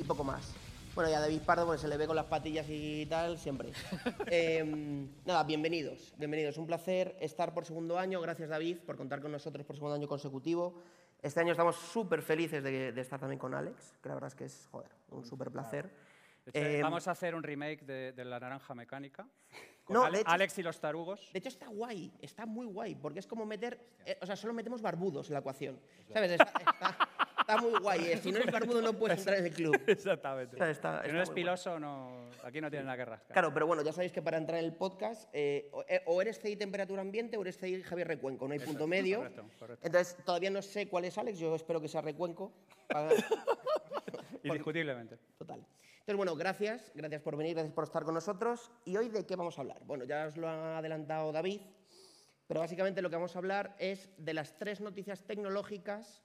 y, y poco más. Bueno, ya David Pardo, pues se le ve con las patillas y tal, siempre. Em, nada, bienvenidos, bienvenidos. Un placer estar por segundo año. Gracias, David, por contar con nosotros por segundo año consecutivo. Este año estamos súper felices de, de estar también con Alex, que la verdad es que es, joder, un súper placer. Hecho, Em, vamos a hacer un remake de, de La Naranja Mecánica. Con No, Ale- de hecho- Alex y los tarugos. De hecho, está guay, está muy guay, porque es como meter. eh, o sea, solo metemos barbudos en la ecuación. ¿Sabes? Está, está- está muy guay. eh, Si no eres barbudo, no puedes entrar en el club. Exactamente. Está- está- si está no eres muy guay. piloso, no, aquí no tienes nada que rascar. Claro, pero bueno, ya sabéis que para entrar en el podcast, eh, o, eh, eres CI temperatura ambiente o eres CI Javier Recuenco, no hay punto medio. correcto, correcto. Entonces, todavía no sé cuál es Alex, yo espero que sea Recuenco. para- Indiscutiblemente. Total. Entonces, bueno, gracias, gracias por venir, gracias por estar con nosotros. ¿Y hoy de qué vamos a hablar? Bueno, ya os lo ha adelantado David, pero básicamente lo que vamos a hablar es de las tres noticias tecnológicas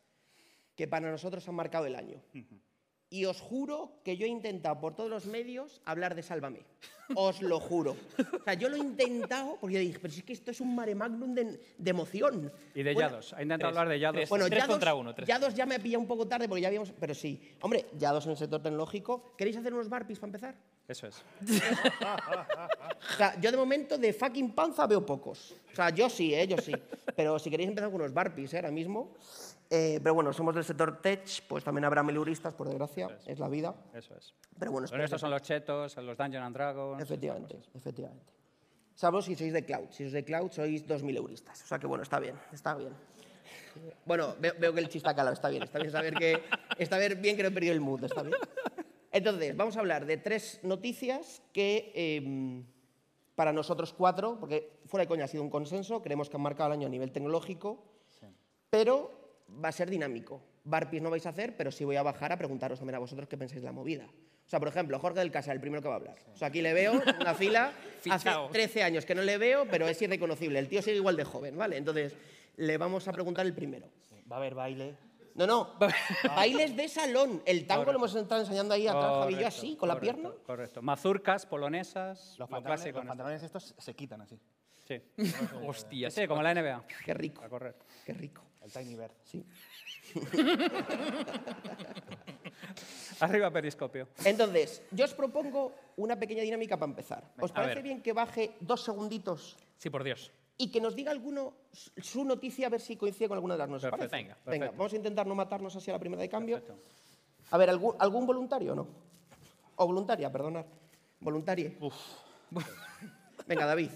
que para nosotros han marcado el año. Y os juro que yo he intentado por todos los medios hablar de Sálvame. Os lo juro. O sea, yo lo he intentado porque yo dije, pero si es que esto es un mare magnum de, de emoción. Y de Bueno, Yados. Ha intentado tres, hablar de Yados. tres. bueno, Tres Yados, contra uno, tres. Yados ya me ha pillado un poco tarde porque ya habíamos. Pero sí. Hombre, Yados en el sector tecnológico. ¿Queréis hacer unos barpis para empezar? Eso es. O sea, yo de momento de fucking panza veo pocos. O sea, yo sí, ¿eh? Yo sí. Pero si queréis empezar con unos barpis, ¿eh? Ahora mismo. Eh, pero bueno, somos del sector tech, pues también habrá miluristas, por desgracia, es la vida. Eso es. Pero bueno, Pero estos son los chetos, los Dungeon and Dragons. Efectivamente, efectivamente. Salvo si sois de cloud. Si sois de cloud, sois 2.000 euristas. O sea que bueno, está bien, está bien. Bueno, veo, veo que el chiste ha calado, está bien. Está bien saber que está bien que no he perdido el mood, está bien. Entonces, vamos a hablar de tres noticias que em, para nosotros cuatro, porque fuera de coña ha sido un consenso, creemos que han marcado el año a nivel tecnológico, pero va a ser dinámico. Barpis no vais a hacer, pero sí voy a bajar a preguntaros también a vosotros qué pensáis de la movida. O sea, por ejemplo, Jorge del Casa, el primero que va a hablar. O sea, aquí le veo una fila. hace Fichao. 13 años que no le veo, pero es irreconocible. El tío sigue igual de joven, ¿vale? Entonces, le vamos a preguntar el primero. Va a haber baile. No, no. Bailes de salón. El tango lo hemos estado enseñando ahí atrás, Javi yo, Correcto, así, con la correcto, pierna. Correcto. Mazurcas, polonesas, Los lo pantalones, los en pantalones estos se quitan así. este- Sí. Hostia, sí, como la NBA. Qué rico, A correr. qué rico. El Tiny Bird. Sí. Arriba periscopio. Entonces, yo os propongo una pequeña dinámica para empezar. ¿Os A parece ver. bien que baje dos segunditos Sí, por Dios. y que nos diga alguno su- noticia a ver si coincide con alguna de las nuestras? Perfecto. ¿parece? Venga, perfecto. vamos a intentar no matarnos así a la primera de cambio. Perfecto. A ver, ¿algún, algún voluntario o no? O voluntaria, perdonar. Voluntarie. Venga, David.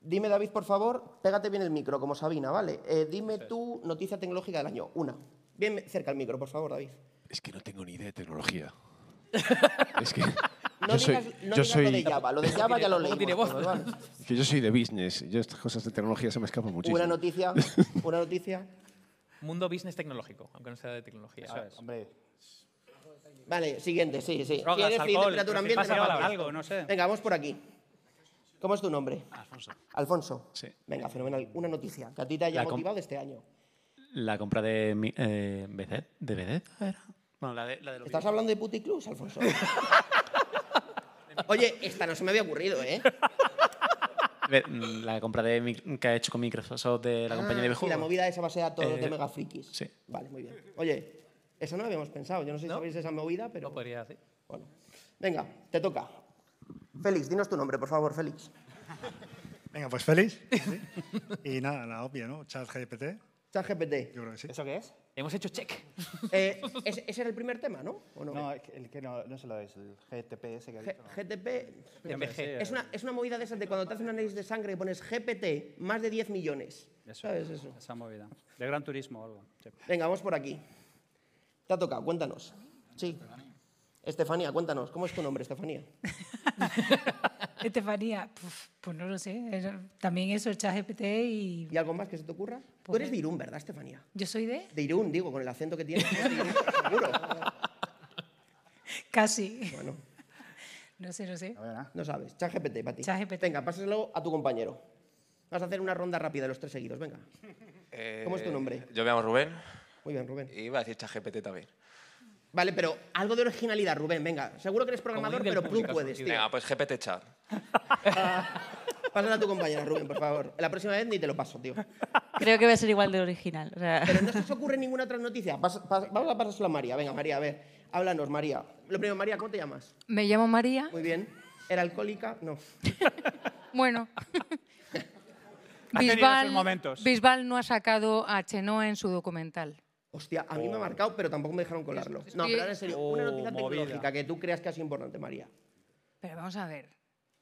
Dime, David, por favor, pégate bien el micro, como Sabina, ¿vale? Eh, dime tu noticia tecnológica del año. Una. Bien cerca el micro, por favor, David. Es que no tengo ni idea de tecnología. es que No yo soy, digas, no yo digas soy, lo de Java. Lo de Java ya lo ¿vale? que yo soy de business. Yo estas cosas de tecnología se me escapan muchísimo. Una noticia. Una noticia. Mundo business tecnológico, aunque no sea de tecnología. Eso es. Hombre, Vale, siguiente, sí, sí. Drogas, alcohol, temperatura ambiente, algo, no sé. Venga, vamos por aquí. ¿Cómo es tu nombre? Alfonso. Alfonso. Sí. Venga, fenomenal. Una noticia que a ti te haya La com- motivado de este año. La compra de mi- eh, ¿de BZ era? Bueno, la de, la de los ¿Estás hablando de puticlus, Alfonso? Oye, esta no se me había ocurrido, ¿eh? Ve- mm, La compra de mi- que ha hecho con Microsoft de la compañía de Ah, sí, videojuegos. la movida esa va a ser a todos los de Eh, Mega Frikis. sí. Vale, muy bien. Oye, eso no lo habíamos pensado. Yo no sé si sabéis esa movida, pero... No podría decir. Bueno. Venga, te toca. Félix, dinos tu nombre, por favor, Félix. Venga, pues. Sí. Y nada, la obvia, ¿no? Chat GPT. ChatGPT. Yo creo que sí. ¿eso qué es? Hemos hecho check. Eh, ese, ese era el primer tema, ¿no? ¿O no? El que no, no se lo es, el GTPS que ha dicho. ¿no? GTP... Es una, es una movida de esas de cuando te hacen un análisis de sangre y pones GPT, más de 10 millones. Eso, ¿Sabes eso? Esa movida. De Gran Turismo o algo. sí. Venga, vamos por aquí. Te ha tocado, cuéntanos. Sí. Estefanía, cuéntanos. ¿Cómo es tu nombre, Estefanía? Estefanía, pues no lo sé. También eso, ChatGPT y ¿Y algo más que se te ocurra? Tú eres de Irún, ¿verdad, Estefanía? yo soy de De Irún, digo, con el acento que tienes. seguro. casi. Bueno, No sé, no sé. A ver, ¿ah? no sabes. ChatGPT para ti. ChatGPT. Venga, pásaselo a tu compañero. Vas a hacer una ronda rápida de los tres seguidos, venga. ¿Cómo es tu nombre? Yo me llamo Rubén Muy bien, Rubén. y iba a decir ChatGPT también. Vale, pero algo de originalidad, Rubén, venga. Seguro que eres programador, pero tú puedes, tío. Venga, pues GPT Chat. Pásala a tu compañera, Rubén, por favor. La próxima vez ni te lo paso, tío. Creo que va a ser igual de original. o sea, Pero no se os ocurre ninguna otra noticia. Pas- pas- vamos a pasárselo a María. Venga, María, a ver. Háblanos, María. Lo primero, María, ¿cómo te llamas? Me llamo María. Muy bien. ¿Era alcohólica? No. Bueno. Momentos. Bisbal no ha sacado a Chenoa en su documental. Hostia, a mí me ha marcado, pero tampoco me dejaron colarlo. No, pero ahora en serio, una noticia Oh, movida. tecnológica que tú creas que ha sido importante, María. Pero vamos a ver,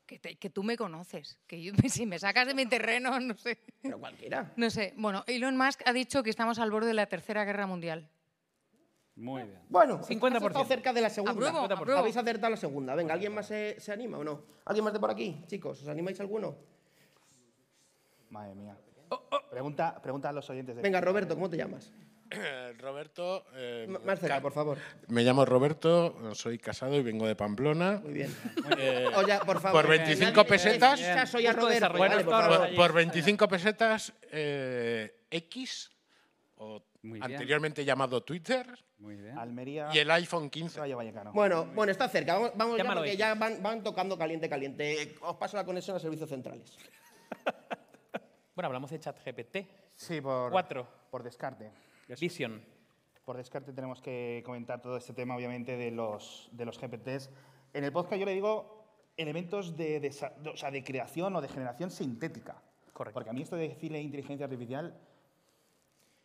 que, te- que tú me conoces, que yo- si me sacas de mi terreno, no sé. Pero cualquiera. No sé. Bueno, Elon Musk ha dicho que estamos al borde de la Tercera Guerra Mundial. Muy bien. Bueno, 50%. has estado cerca de la segunda. Apruebo, apruebo. Habéis acertado la segunda. Venga, ¿alguien más se, se anima o no? ¿Alguien más de por aquí? Chicos, ¿os animáis alguno? Madre mía. Pregunta, pregunta a los oyentes. De Venga, Roberto, ¿cómo te llamas? Roberto. eh, más cerca, por favor. Me llamo Roberto, soy casado y vengo de Pamplona. Muy bien. Eh, Oye, por favor. por 25 nadie le pesetas. caso ya a Roberto. Vale, por. Por, por 25 pesetas, eh, X, o Muy bien. anteriormente llamado Twitter, Muy bien. Almería, y el iPhone 15. Rayo Vallecano. Bueno, bueno, está cerca. Vamos, vamos ya porque ya van, van tocando caliente, caliente. Os paso la conexión a servicios centrales. Bueno, hablamos de ChatGPT. Sí, por, Cuatro. por descarte. Vision. Por descarte tenemos que comentar todo este tema, obviamente, de los, de los GPTs. En el podcast yo le digo elementos de, de- o sea, de creación o de generación sintética. Correcto. Porque a mí esto de decirle inteligencia artificial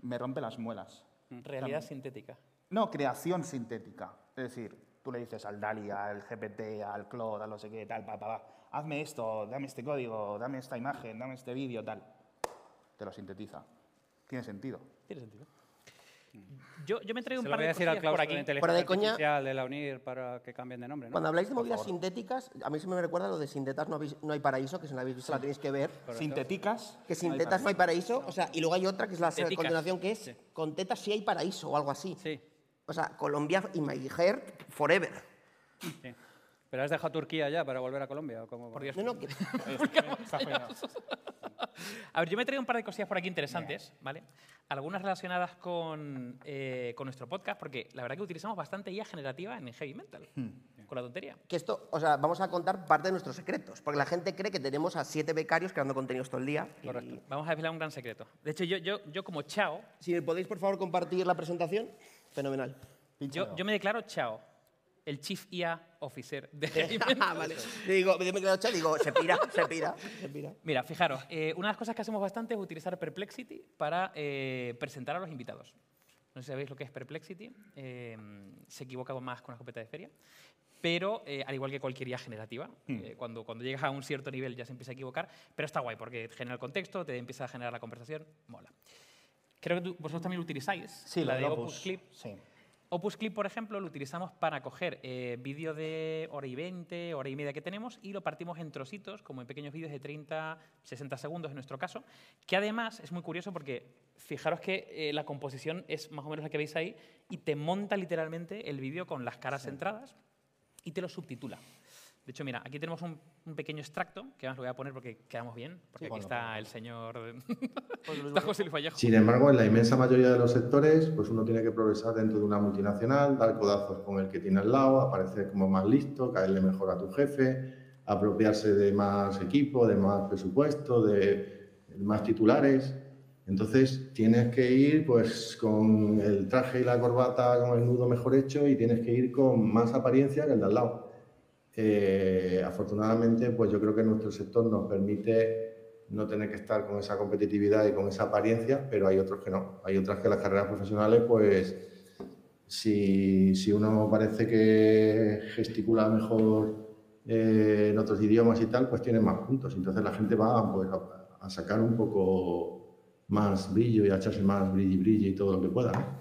me rompe las muelas. Realidad sintética. No, creación sintética. Es decir, tú le dices al DALI, al GPT, al Claude, al no sé qué, tal, pa, pa, pa, hazme esto, dame este código, dame esta imagen, dame este vídeo, tal. Te lo sintetiza. Tiene sentido. Tiene sentido. Yo, yo me traigo un par voy a de decir por de aquí. inteligencia Fuera de coña- de la UNIR para que cambien de nombre, ¿no? Cuando habláis de movidas sintéticas, a mí se me recuerda lo de Sintetas no, habéis- no hay paraíso, que si no la habéis visto la tenéis que ver. Sintéticas. Que sin tetas no hay paraíso, o sea, y luego hay otra que es la Sintéticas. continuación que es con tetas sí hay paraíso o algo así. Sí, O sea, Colombia y my hair forever. sí. ¿Pero has dejado Turquía ya para volver a Colombia? ¿o cómo? Por Dios. No, no, que- A ver, yo me he traído un par de cosillas por aquí interesantes, ¿vale? Algunas relacionadas con, eh, con nuestro podcast, porque la verdad que utilizamos bastante IA generativa en Heavy Mental, con la tontería. que esto, o sea, vamos a contar parte de nuestros secretos, porque la gente cree que tenemos a siete becarios creando contenidos todo el día. y- Correcto. Vamos a desvelar un gran secreto. De hecho, yo, yo, yo como chao, Si me podéis, por favor, compartir la presentación, fenomenal. yo, yo me declaro chao, el Chief IA Officer de. Ah, vale. Digo, me quedo chat, digo, se pira, se pira, se pira. Mira, fijaros, eh, una de las cosas que hacemos bastante es utilizar Perplexity para eh, presentar a los invitados. No sé si sabéis lo que es Perplexity, eh, se equivoca más con la escopeta de feria, pero eh, al igual que cualquier IA generativa, eh, cuando, cuando llegas a un cierto nivel ya se empieza a equivocar, pero está guay porque genera el contexto, te empieza a generar la conversación, mola. Creo que tú- vosotros también lo utilizáis, Sí, la lo de Opus Clip. Sí. Opus Clip, por ejemplo, lo utilizamos para coger eh, vídeo de hora y 20, hora y media que tenemos y lo partimos en trocitos, como en pequeños vídeos de 30, 60 segundos en nuestro caso, que además es muy curioso porque fijaros que eh, la composición es más o menos la que veis ahí y te monta literalmente el vídeo con las caras centradas y te lo subtitula. De hecho, mira, aquí tenemos un, un pequeño extracto, que además lo voy a poner porque quedamos bien, porque aquí está el señor... está José Luis Vallejo. Sin embargo, en la inmensa mayoría de los sectores, pues uno tiene que progresar dentro de una multinacional, dar codazos con el que tiene al lado, aparecer como más listo, caerle mejor a tu jefe, apropiarse de más equipo, de más presupuesto, de más titulares. Entonces tienes que ir pues con el traje y la corbata con el nudo mejor hecho y tienes que ir con más apariencia que el de al lado. Eh, afortunadamente, pues yo creo que nuestro sector nos permite no tener que estar con esa competitividad y con esa apariencia, pero hay otros que no. Hay otras que las carreras profesionales, pues si, si uno parece que gesticula mejor eh, en otros idiomas y tal, pues tiene más puntos. Entonces la gente va pues, a, sacar un poco más brillo y a echarse más brilli brilli y todo lo que pueda.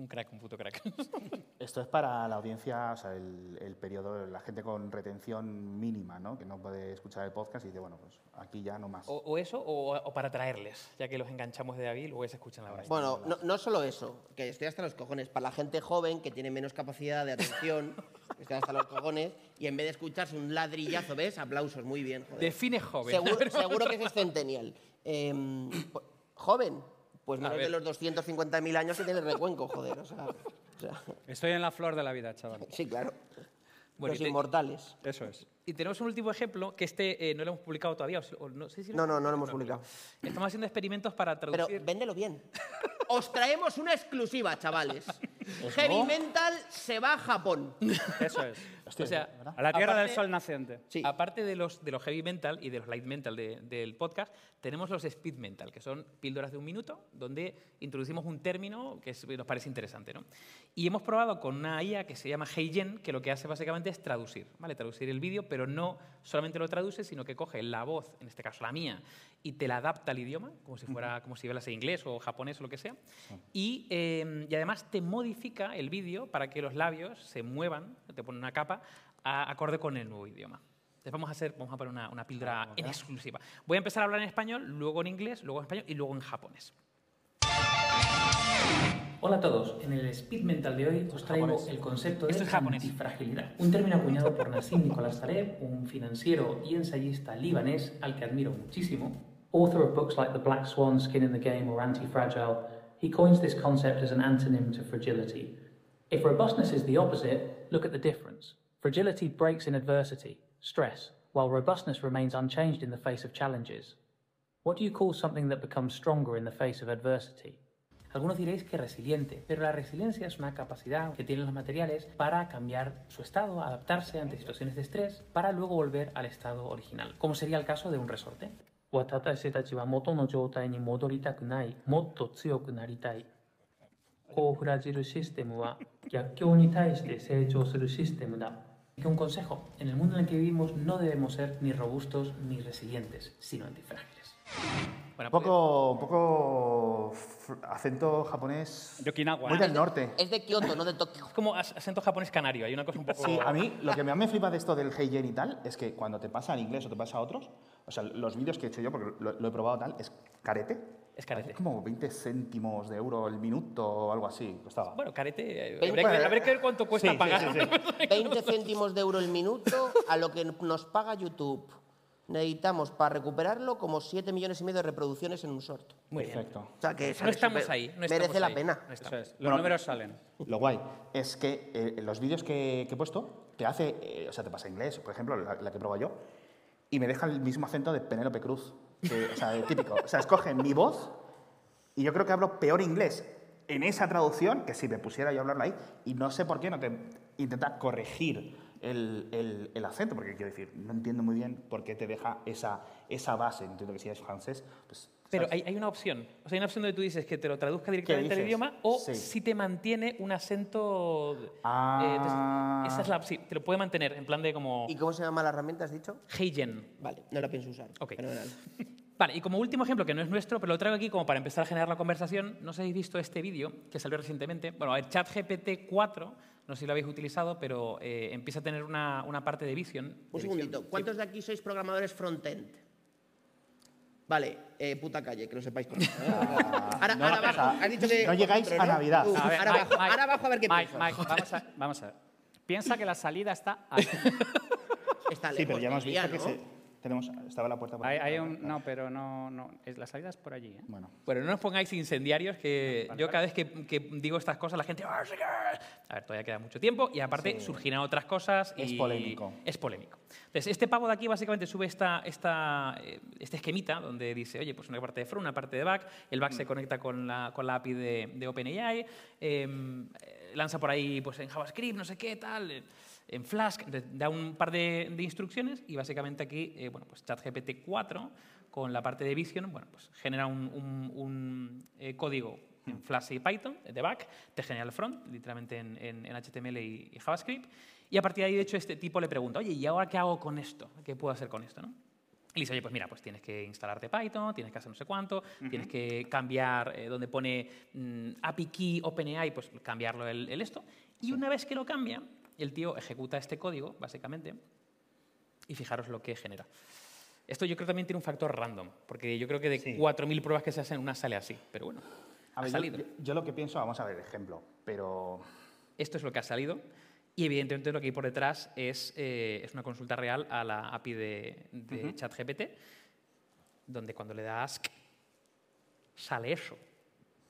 Un crack, un puto crack. Esto es para la audiencia, o sea, el, el periodo, la gente con retención mínima, ¿no? Que no puede escuchar el podcast y dice, bueno, pues aquí ya no más. O, o eso, o, o para traerles, ya que los enganchamos de David, luego se escuchan la verdad. Bueno, no, no solo eso, que estoy hasta los cojones. Para la gente joven que tiene menos capacidad de atención, estoy hasta los cojones, y en vez de escucharse un ladrillazo, ¿ves? Aplausos, muy bien. Joder. Define joven. Seguro, seguro que es centennial. Em, ¿Joven? Pues menos de los 250.000 años que tiene el recuenco, joder. O sea, o sea, Estoy en la flor de la vida, chaval. sí, claro. Bueno, Los te- inmortales. Eso es. Y tenemos un último ejemplo, que este eh, no lo hemos publicado todavía. o si- o no, sé si No, no, no lo hemos publicado. Estamos haciendo experimentos para Pero traducir. véndelo bien. Os traemos una exclusiva, chavales. Heavy Mental se va a Japón. Eso es. O sea, A la tierra del aparte- sol naciente. Sí. Aparte de los, de los heavy mental y de los light mental de- del podcast, tenemos los speed mental, que son píldoras de un minuto, donde introducimos un término que es- nos parece interesante. ¿no? Y hemos probado con una IA que se llama HeyGen, que lo que hace básicamente es traducir, ¿vale? Traducir el vídeo, pero no solamente lo traduce, sino que coge la voz, en este caso la mía, y te la adapta al idioma, como si fuera, como si hablas inglés o japonés o lo que sea. Y, eh, y además te modifica el vídeo para que los labios se muevan, te pone una capa, a- acorde con el nuevo idioma. Entonces vamos a hacer, vamos a poner una, una píldora en exclusiva. Voy a empezar a hablar en español, luego en inglés, luego en español y luego en japonés. Hola a todos, en el Speed Mental de hoy os traigo el concepto de es japonés. antifragilidad, un término acuñado por Nassim Nicolás Taleb, un financiero y ensayista libanés al que admiro muchísimo. Author of books like The Black Swan, Skin in the Game or Anti-Fragile, he coins this concept as an antonym to fragility. If robustness is the opposite, look at the difference. Fragility breaks in adversity, stress, while robustness remains unchanged in the face of challenges. What do you call something that becomes stronger in the face of adversity? Algunos diréis que resiliente, pero la resiliencia es una capacidad que tienen los materiales para cambiar su estado, adaptarse ante situaciones de estrés, para luego volver al estado original, como sería el caso de un resorte. 私たちは元の状態に戻りたくない、もっと強くなりたい。高フラジルシステムは逆境に対して成長するシステムだ。 Un consejo, en el mundo en el que vivimos no debemos ser ni robustos ni resilientes, sino antifrágiles. Un poco, un poco acento japonés Yokinawa. muy del norte. Es de Kioto, no de Tokio. Es como acento japonés canario, hay una cosa un poco... Sí, a mí lo que más me flipa de esto del Heijen y tal es que cuando te pasa en inglés o te pasa a otros, o sea, los vídeos que he hecho yo, porque lo, lo he probado tal, es carete. Es carete. Es como 20 céntimos de euro el minuto o algo así, costaba. Bueno, carete, eh, habría que, ver- habría que ver cuánto cuesta Sí, sí, pagar. sí, sí. 20 céntimos de euro el minuto a lo que nos paga YouTube. Necesitamos para recuperarlo como 7 millones y medio de reproducciones en un short. Muy bien. Perfecto. O sea que No ¿sabes? estamos ahí. No merece estamos la ahí, pena. no Eso es. Los números salen. Lo guay es que eh, los vídeos que, que he puesto te hace, eh, o sea, te pasa inglés, por ejemplo, la, la que pruebo yo, y me deja el mismo acento de Penélope Cruz, que, o sea, típico. O sea, escoge mi voz y yo creo que hablo peor inglés en esa traducción que si me pusiera yo a hablarlo ahí, y no sé por qué no te intenta corregir el, el- el acento, porque quiero decir, no entiendo muy bien por qué te deja esa, esa base. Entiendo que si es francés, pues... Pero hay, hay una opción. O sea, hay una opción donde tú dices que te lo traduzca directamente al idioma o Sí. si te mantiene un acento... eh, Ah. entonces, esa es la opción. Te lo puede mantener en plan de como... ¿Y cómo se llama la herramienta, has dicho? Heijen. Vale, no la pienso usar. Ok. Fenomenal. Vale, y como último ejemplo, que no es nuestro, pero lo traigo aquí como para empezar a generar la conversación, no sé si habéis visto este vídeo que salió recientemente. Bueno, el ChatGPT 4, no sé si lo habéis utilizado, pero eh, empieza a tener una, una parte de Vision. de Un visión. segundito. ¿Cuántos de aquí sois programadores front-end? Vale, eh, puta calle, que lo sepáis todos. ahora, no, abajo, has dicho que no llegáis a. Navidad. Tú, A ver, ahora, Mike, abajo, Mike, ahora abajo a ver qué Mike, piensas. Vamos a, vamos a ver. Piensa que la salida está aquí. Está Sí, pero lejos ya hemos visto que ¿no? se, tenemos, estaba la puerta por Hay, aquí. hay un, no, pero no, no. Es, la salida es por allí. ¿eh? Bueno, Bueno, no nos pongáis incendiarios, que yo cada vez que, que digo estas cosas la gente... "Ah, sí que-". A ver, todavía queda mucho tiempo y aparte surgirán otras cosas Es y polémico. Es polémico. Entonces, este pavo de aquí básicamente sube esta, esta, eh, este esquemita donde dice, oye, pues una parte de front, una parte de back, el back se conecta con la, con la API de, de OpenAI, em, eh, lanza por ahí pues en JavaScript, no sé qué, tal, eh, en Flask, da un par de, de instrucciones y básicamente aquí, eh, bueno, pues ChatGPT 4 con la parte de Vision, bueno, pues genera un, un- un, eh, código en Flash y Python de back, te genera el front, literalmente en, en- en HTML y, y JavaScript, y a partir de ahí, de hecho, este tipo le pregunta, oye, ¿y ahora qué hago con esto? ¿Qué puedo hacer con esto? ¿no? Y le dice, oye, pues mira, pues tienes que instalarte Python, tienes que hacer no sé cuánto, tienes que cambiar eh, donde pone mm, API Key OpenAI, pues cambiarlo el, el esto. Y una vez que lo cambia, el tío ejecuta este código, básicamente, y fijaros lo que genera. Esto yo creo que también tiene un factor random, porque yo creo que de Sí. 4.000 pruebas que se hacen, una sale así. Pero bueno, a ha ver, salido. yo- yo lo que pienso, vamos a ver ejemplo, pero Esto es lo que ha salido. Y evidentemente lo que hay por detrás es, eh, es una consulta real a la API de, de ChatGPT, donde cuando le das ask, sale eso,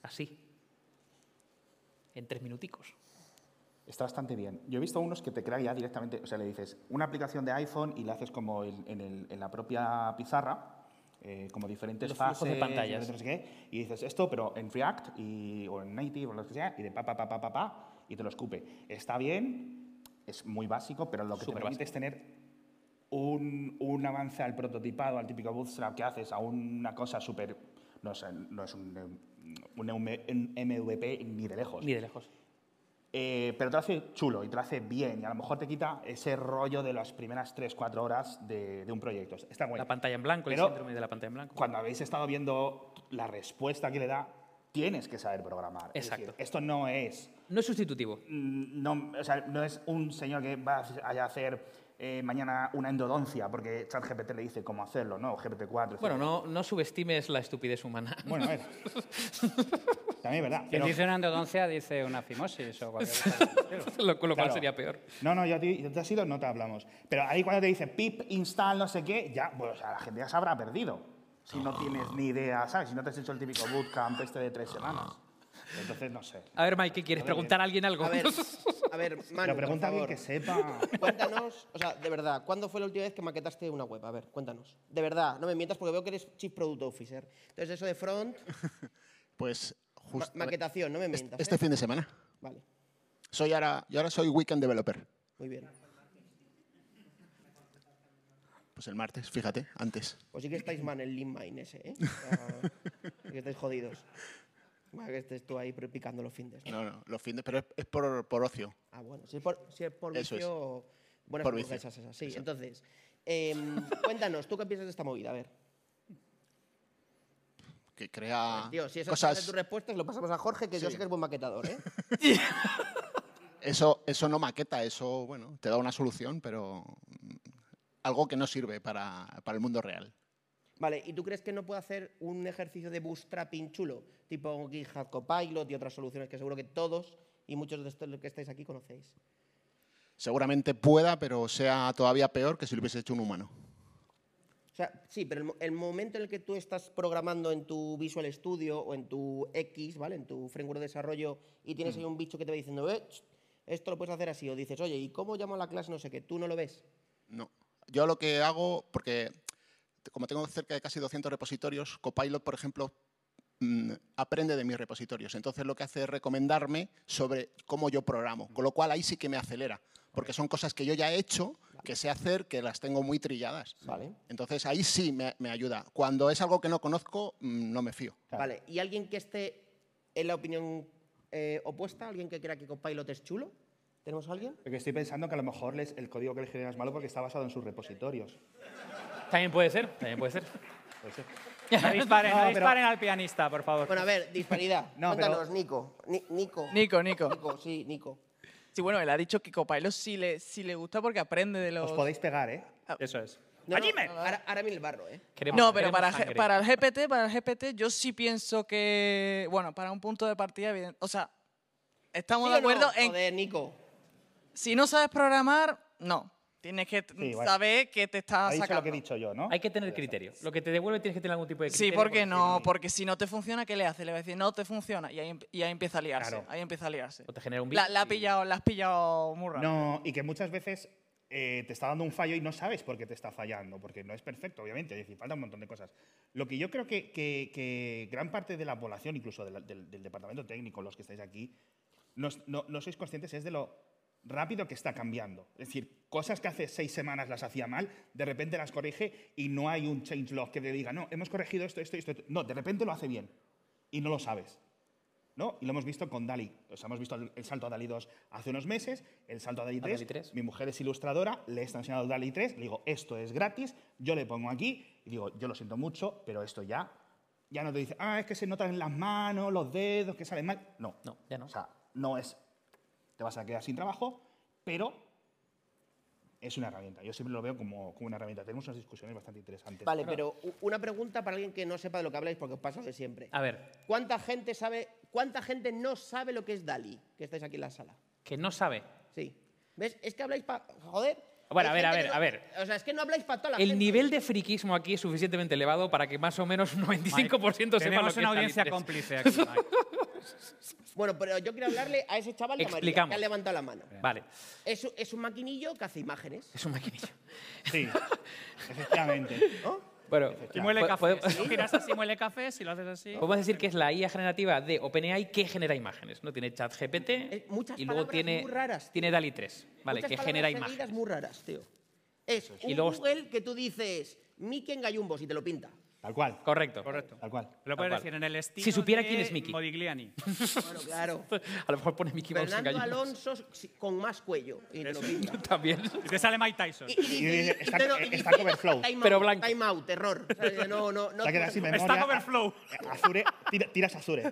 así, en tres minuticos. Está bastante bien. Yo he visto unos que te crea ya directamente, o sea, le dices una aplicación de iPhone y le haces como en, en el- en la propia pizarra, eh, como diferentes Los fases, de pantallas. no sé qué, y dices esto, pero en React y, o en Native o lo que sea, y de pa, pa, pa, pa, pa, pa, y te lo escupe. Está bien, es muy básico, pero lo que te permite es tener un, un avance al prototipado, al típico bootstrap que haces, a una cosa súper... No, sé, no es un, un MVP ni de lejos. Ni de lejos. Eh, pero te lo hace chulo y te lo hace bien y a lo mejor te quita ese rollo de las primeras 3-4 horas de, de un proyecto. Está bueno. La pantalla en blanco, Pero el síndrome de la pantalla en blanco. Cuando habéis estado viendo la respuesta que le da, tienes que saber programar. Es Exacto. decir, esto no es No es sustitutivo. No, o sea, no es un señor que va a hacer eh, mañana una endodoncia porque ChatGPT le dice cómo hacerlo, ¿no? GPT-4. Bueno, no, no subestimes la estupidez humana. Bueno, a ver. También es verdad. Quien pero- dice una endodoncia dice una fimosis o cualquier cosa. lo, lo cual Claro. sería peor. No, no, yo a ti, yo te has ido, no te hablamos. Pero ahí cuando te dice pip, install, no sé qué, ya, pues o sea, la gente ya se habrá perdido. Si no tienes ni idea, ¿sabes? Si no te has hecho el típico bootcamp este de tres semanas. Entonces, no sé. A ver, Mike, ¿quieres preguntar a alguien algo? A ver, a ver, Manu, Pero pregunta a alguien que sepa. Cuéntanos, o sea, de verdad, ¿cuándo fue la última vez que maquetaste una web? A ver, cuéntanos. De verdad, no me mientas porque veo que eres Chief Product Officer. Entonces, eso de front, Pues ma- justo maquetación, no me mientas. este ¿eh? fin de semana. Vale, Soy ahora, yo ahora soy weekend developer. muy bien. Pues el martes, fíjate, antes. Pues sí que estáis man el lean mine ese, ¿eh? O sea, sí que estáis jodidos. Bueno, que estés tú ahí picando los findes. ¿no? No, no, los fines, pero es, es por, por ocio. Ah, bueno, si es por, si es por Eso es. vicio, buenas Por vicio. esas. Sí, entonces, em, cuéntanos, ¿tú qué piensas de esta movida? A ver. Que crea Tío, si eso es cosas. tus respuestas, lo pasamos a Jorge, que yo sé que es buen maquetador, ¿eh? Eso, eso no maqueta, eso, bueno, te da una solución, pero algo que no sirve para, para el mundo real. Vale, ¿y tú crees que no puede hacer un ejercicio de bootstrapping chulo? Tipo GitHub Copilot y otras soluciones que seguro que todos y muchos de estos que estáis aquí conocéis. Seguramente pueda, pero sea todavía peor que si lo hubiese hecho un humano. O sea, sí, pero el, mo- el momento en el que tú estás programando en tu Visual Studio o en tu X, ¿vale? En tu framework de desarrollo y tienes Mm. ahí un bicho que te va diciendo, eh, esto lo puedes hacer así. O dices, oye, ¿y cómo llamo a la clase? No sé qué, tú no lo ves. No. Yo lo que hago, porque como tengo cerca de casi 200 repositorios, Copilot, por ejemplo, mm, aprende de mis repositorios. Entonces lo que hace es recomendarme sobre cómo yo programo, con lo cual ahí sí que me acelera, porque son cosas que yo ya he hecho, que sé hacer, que las tengo muy trilladas. Vale. Entonces ahí sí me, me ayuda. Cuando es algo que no conozco, mm, no me fío. Vale, ¿y alguien que esté en la opinión eh, opuesta? ¿Alguien que crea que Copilot es chulo? ¿Tenemos a alguien? Porque estoy pensando que a lo mejor les- el código que les genera es malo porque está basado en sus repositorios. También puede ser, también puede ser. Puede ser. No disparen, no, No, pero- disparen al pianista, por favor. Bueno, a ver, disparidad. No, pero- Cuéntanos, Nico. Ni- Nico. Nico, Nico. Nico, sí, Nico. Sí, bueno, él ha dicho que Copilot sí le, sí le gusta porque aprende de los... Os podéis pegar, ¿eh? Eso es. No, no, ahora, ahora el barro, ¿eh? No, pero para, para el GPT, para el GPT, yo sí pienso que, bueno, para un punto de partida, evidente, o sea, estamos ¿Sí de o no? acuerdo en Joder, Nico. si no sabes programar, no. Tienes que t- Sí, vale. saber que te estás dicho sacando. lo que he dicho yo, ¿no? Hay que tener criterio. Lo que te devuelve tienes que tener algún tipo de criterio. Sí, porque no, decir, porque si no te funciona, ¿qué le hace? Le va a decir, no te funciona, y ahí, y ahí empieza a liarse. Claro. Ahí empieza a liarse. O te genera un La, la, ha y- pillado, la has pillado muy rápido. No, y que muchas veces eh, te está dando un fallo y no sabes por qué te está fallando, porque no es perfecto, obviamente, es decir, falta un montón de cosas. Lo que yo creo que, que- que gran parte de la población, incluso de la- del, del departamento técnico, los que estáis aquí, no, no- no sois conscientes es de lo rápido que está cambiando. Es decir, cosas que hace seis semanas las hacía mal, de repente las corrige y no hay un changelog que te diga, no, hemos corregido esto, esto, esto. No, de repente lo hace bien y no lo sabes. ¿no? Y lo hemos visto con DALI. Sea, hemos visto el, salto a DALI 2 hace unos meses, el salto a DALI 3. DALI 3. Mi mujer es ilustradora, le he enseñado DALI 3, le digo, esto es gratis, yo le pongo aquí y digo, yo lo siento mucho, pero esto ya, ya no te dice, ah, es que se notan en las manos, los dedos, que salen mal. No, No, ya no. o sea, no es, te vas a quedar sin trabajo, pero es una herramienta. Yo siempre lo veo como, como una herramienta. Tenemos unas discusiones bastante interesantes. Vale, pero una pregunta para alguien que no sepa de lo que habláis, porque os pasa de siempre. A ver, ¿Cuánta gente sabe, cuánta gente no sabe lo que es DALI, que estáis aquí en la sala? que no sabe. Sí. ¿Ves? Es que habláis para... Joder. Bueno, a ver, a ver, no- a ver. O sea, es que no habláis para toda la El gente. nivel de friquismo aquí es suficientemente elevado para que más o menos un 95% sepa Tenemos lo que una es audiencia DALI 3. cómplice aquí. Mike. Bueno, pero yo quiero hablarle a ese chaval de amarillo, Explicamos. que ha levantado la mano. Vale, Es, un- es un maquinillo que hace imágenes. es un maquinillo. Sí, efectivamente. Bueno, Y muele po- café. podemos- Si lo giras así, muele café. Si lo haces así. podemos decir que es la IA generativa de OpenAI que genera imágenes. ¿no? Tiene ChatGPT Eh, muchas y luego palabras tiene, muy raras, tiene DALI 3, ¿vale? Muchas que palabras genera seguidas imágenes. muy raras, tío. Es Y un luego- Google que tú dices Mickey en Gallumbos y te lo pinta. Tal cual. Correcto. Correcto. Tal cual. Lo puedes decir en el estilo Si supiera de quién es Mickey. Modigliani. Bueno, claro. A lo mejor pone Mickey Mouse Fernando. Alonso con más cuello y te lo pinta. También. Y te sale Mike Tyson. Y, y Y está- y está. Time Pero blanco. Time out, error. O sea, no, no, no. Sin memoria. Está Coverflow. Azure, tira- tiras Azure.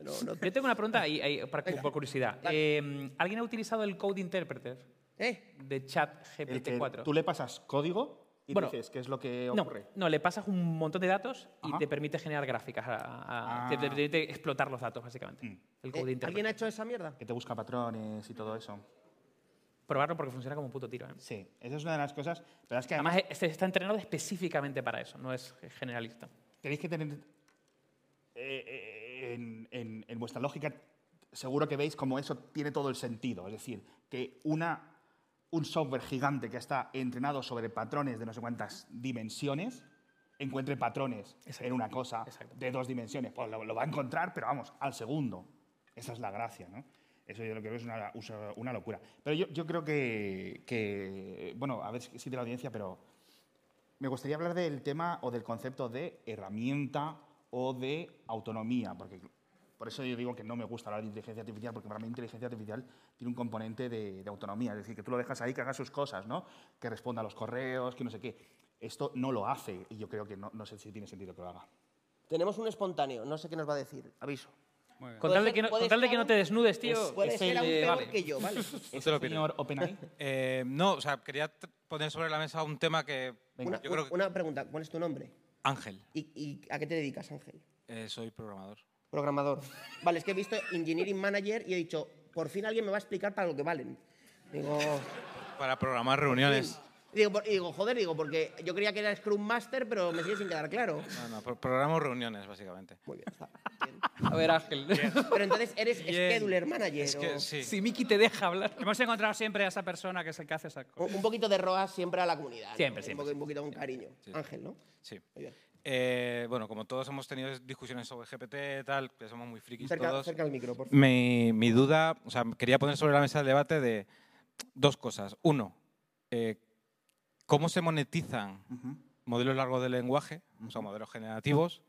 no, no. Yo tengo una pregunta ahí, ahí, para- por curiosidad. Eh, ¿Alguien ha utilizado el Code Interpreter ¿Eh? de chat El que GPT-4? tú le pasas código y Bueno, dices qué es lo que ocurre. no, le pasas un montón de datos y te permite generar gráficas. a- a- Ah. te, te permite explotar los datos, básicamente. Mm. El Eh, Code. ¿Alguien ha hecho esa mierda? Que te busca patrones y todo eso. Probarlo porque funciona como un puto tiro. ¿eh? Sí, esa es una de las cosas. Pero es que Además, además este está entrenado específicamente para eso, no es generalista. tenéis que tener eh, eh, en, en- en vuestra lógica, seguro que veis como eso tiene todo el sentido. Es decir, que una, un software gigante que está entrenado sobre patrones de no sé cuántas dimensiones encuentre patrones en una cosa de dos dimensiones. Pues lo, lo va a encontrar, pero vamos, al segundo. Esa es la gracia, ¿no? Eso yo creo que es una, una locura. Pero yo, yo creo que, que, bueno, a ver si de la audiencia, pero me gustaría hablar del tema o del concepto de herramienta o de autonomía, porque por eso yo digo que no me gusta hablar de inteligencia artificial, porque para mí inteligencia artificial tiene un componente de, de autonomía, es decir, que tú lo dejas ahí, que haga sus cosas, ¿no? Que responda a los correos, que no sé qué. Esto no lo hace y yo creo que no, no sé si tiene sentido que lo haga. Tenemos un espontáneo, no sé qué nos va a decir. Aviso. Con tal de ser- que no, con tal de que no te desnudes, tío. Es- puede es ser el aún peor vale. que yo, ¿vale? ¿Es el señor OpenAI? Eh, no, o sea, quería poner sobre la mesa un tema que Una, yo creo que una pregunta, ¿cuál es tu nombre? Ángel, ¿Y, y a qué te dedicas, Ángel? eh, soy programador. Programador. Vale, es que he visto Engineering Manager y he dicho, por fin alguien me va a explicar para lo que valen. Digo, Para programar reuniones. y digo, y digo, joder, digo, porque yo creía que era Scrum Master, pero me sigue sin quedar claro. No, no, pro- programo reuniones, básicamente. Muy bien, está. bien. A ver, Ángel. Pero entonces eres Bien. Scheduler Manager. Es que o- sí. Si Miki te deja hablar. Hemos encontrado siempre a esa persona que es el que hace esa cosa. Un poquito de ROAS siempre a la comunidad. ¿no? Siempre, Un siempre, poco- Un poquito con cariño. Sí. Ángel, ¿no? Sí. Muy bien. Eh, bueno, como todos hemos tenido discusiones sobre GPT, tal, que somos muy frikis Cerca, todos. cerca del micro, por favor. Mi, mi duda, o sea, quería poner sobre la mesa el debate de dos cosas. Uno, eh, ¿cómo se monetizan modelos largos de lenguaje, o sea, modelos generativos?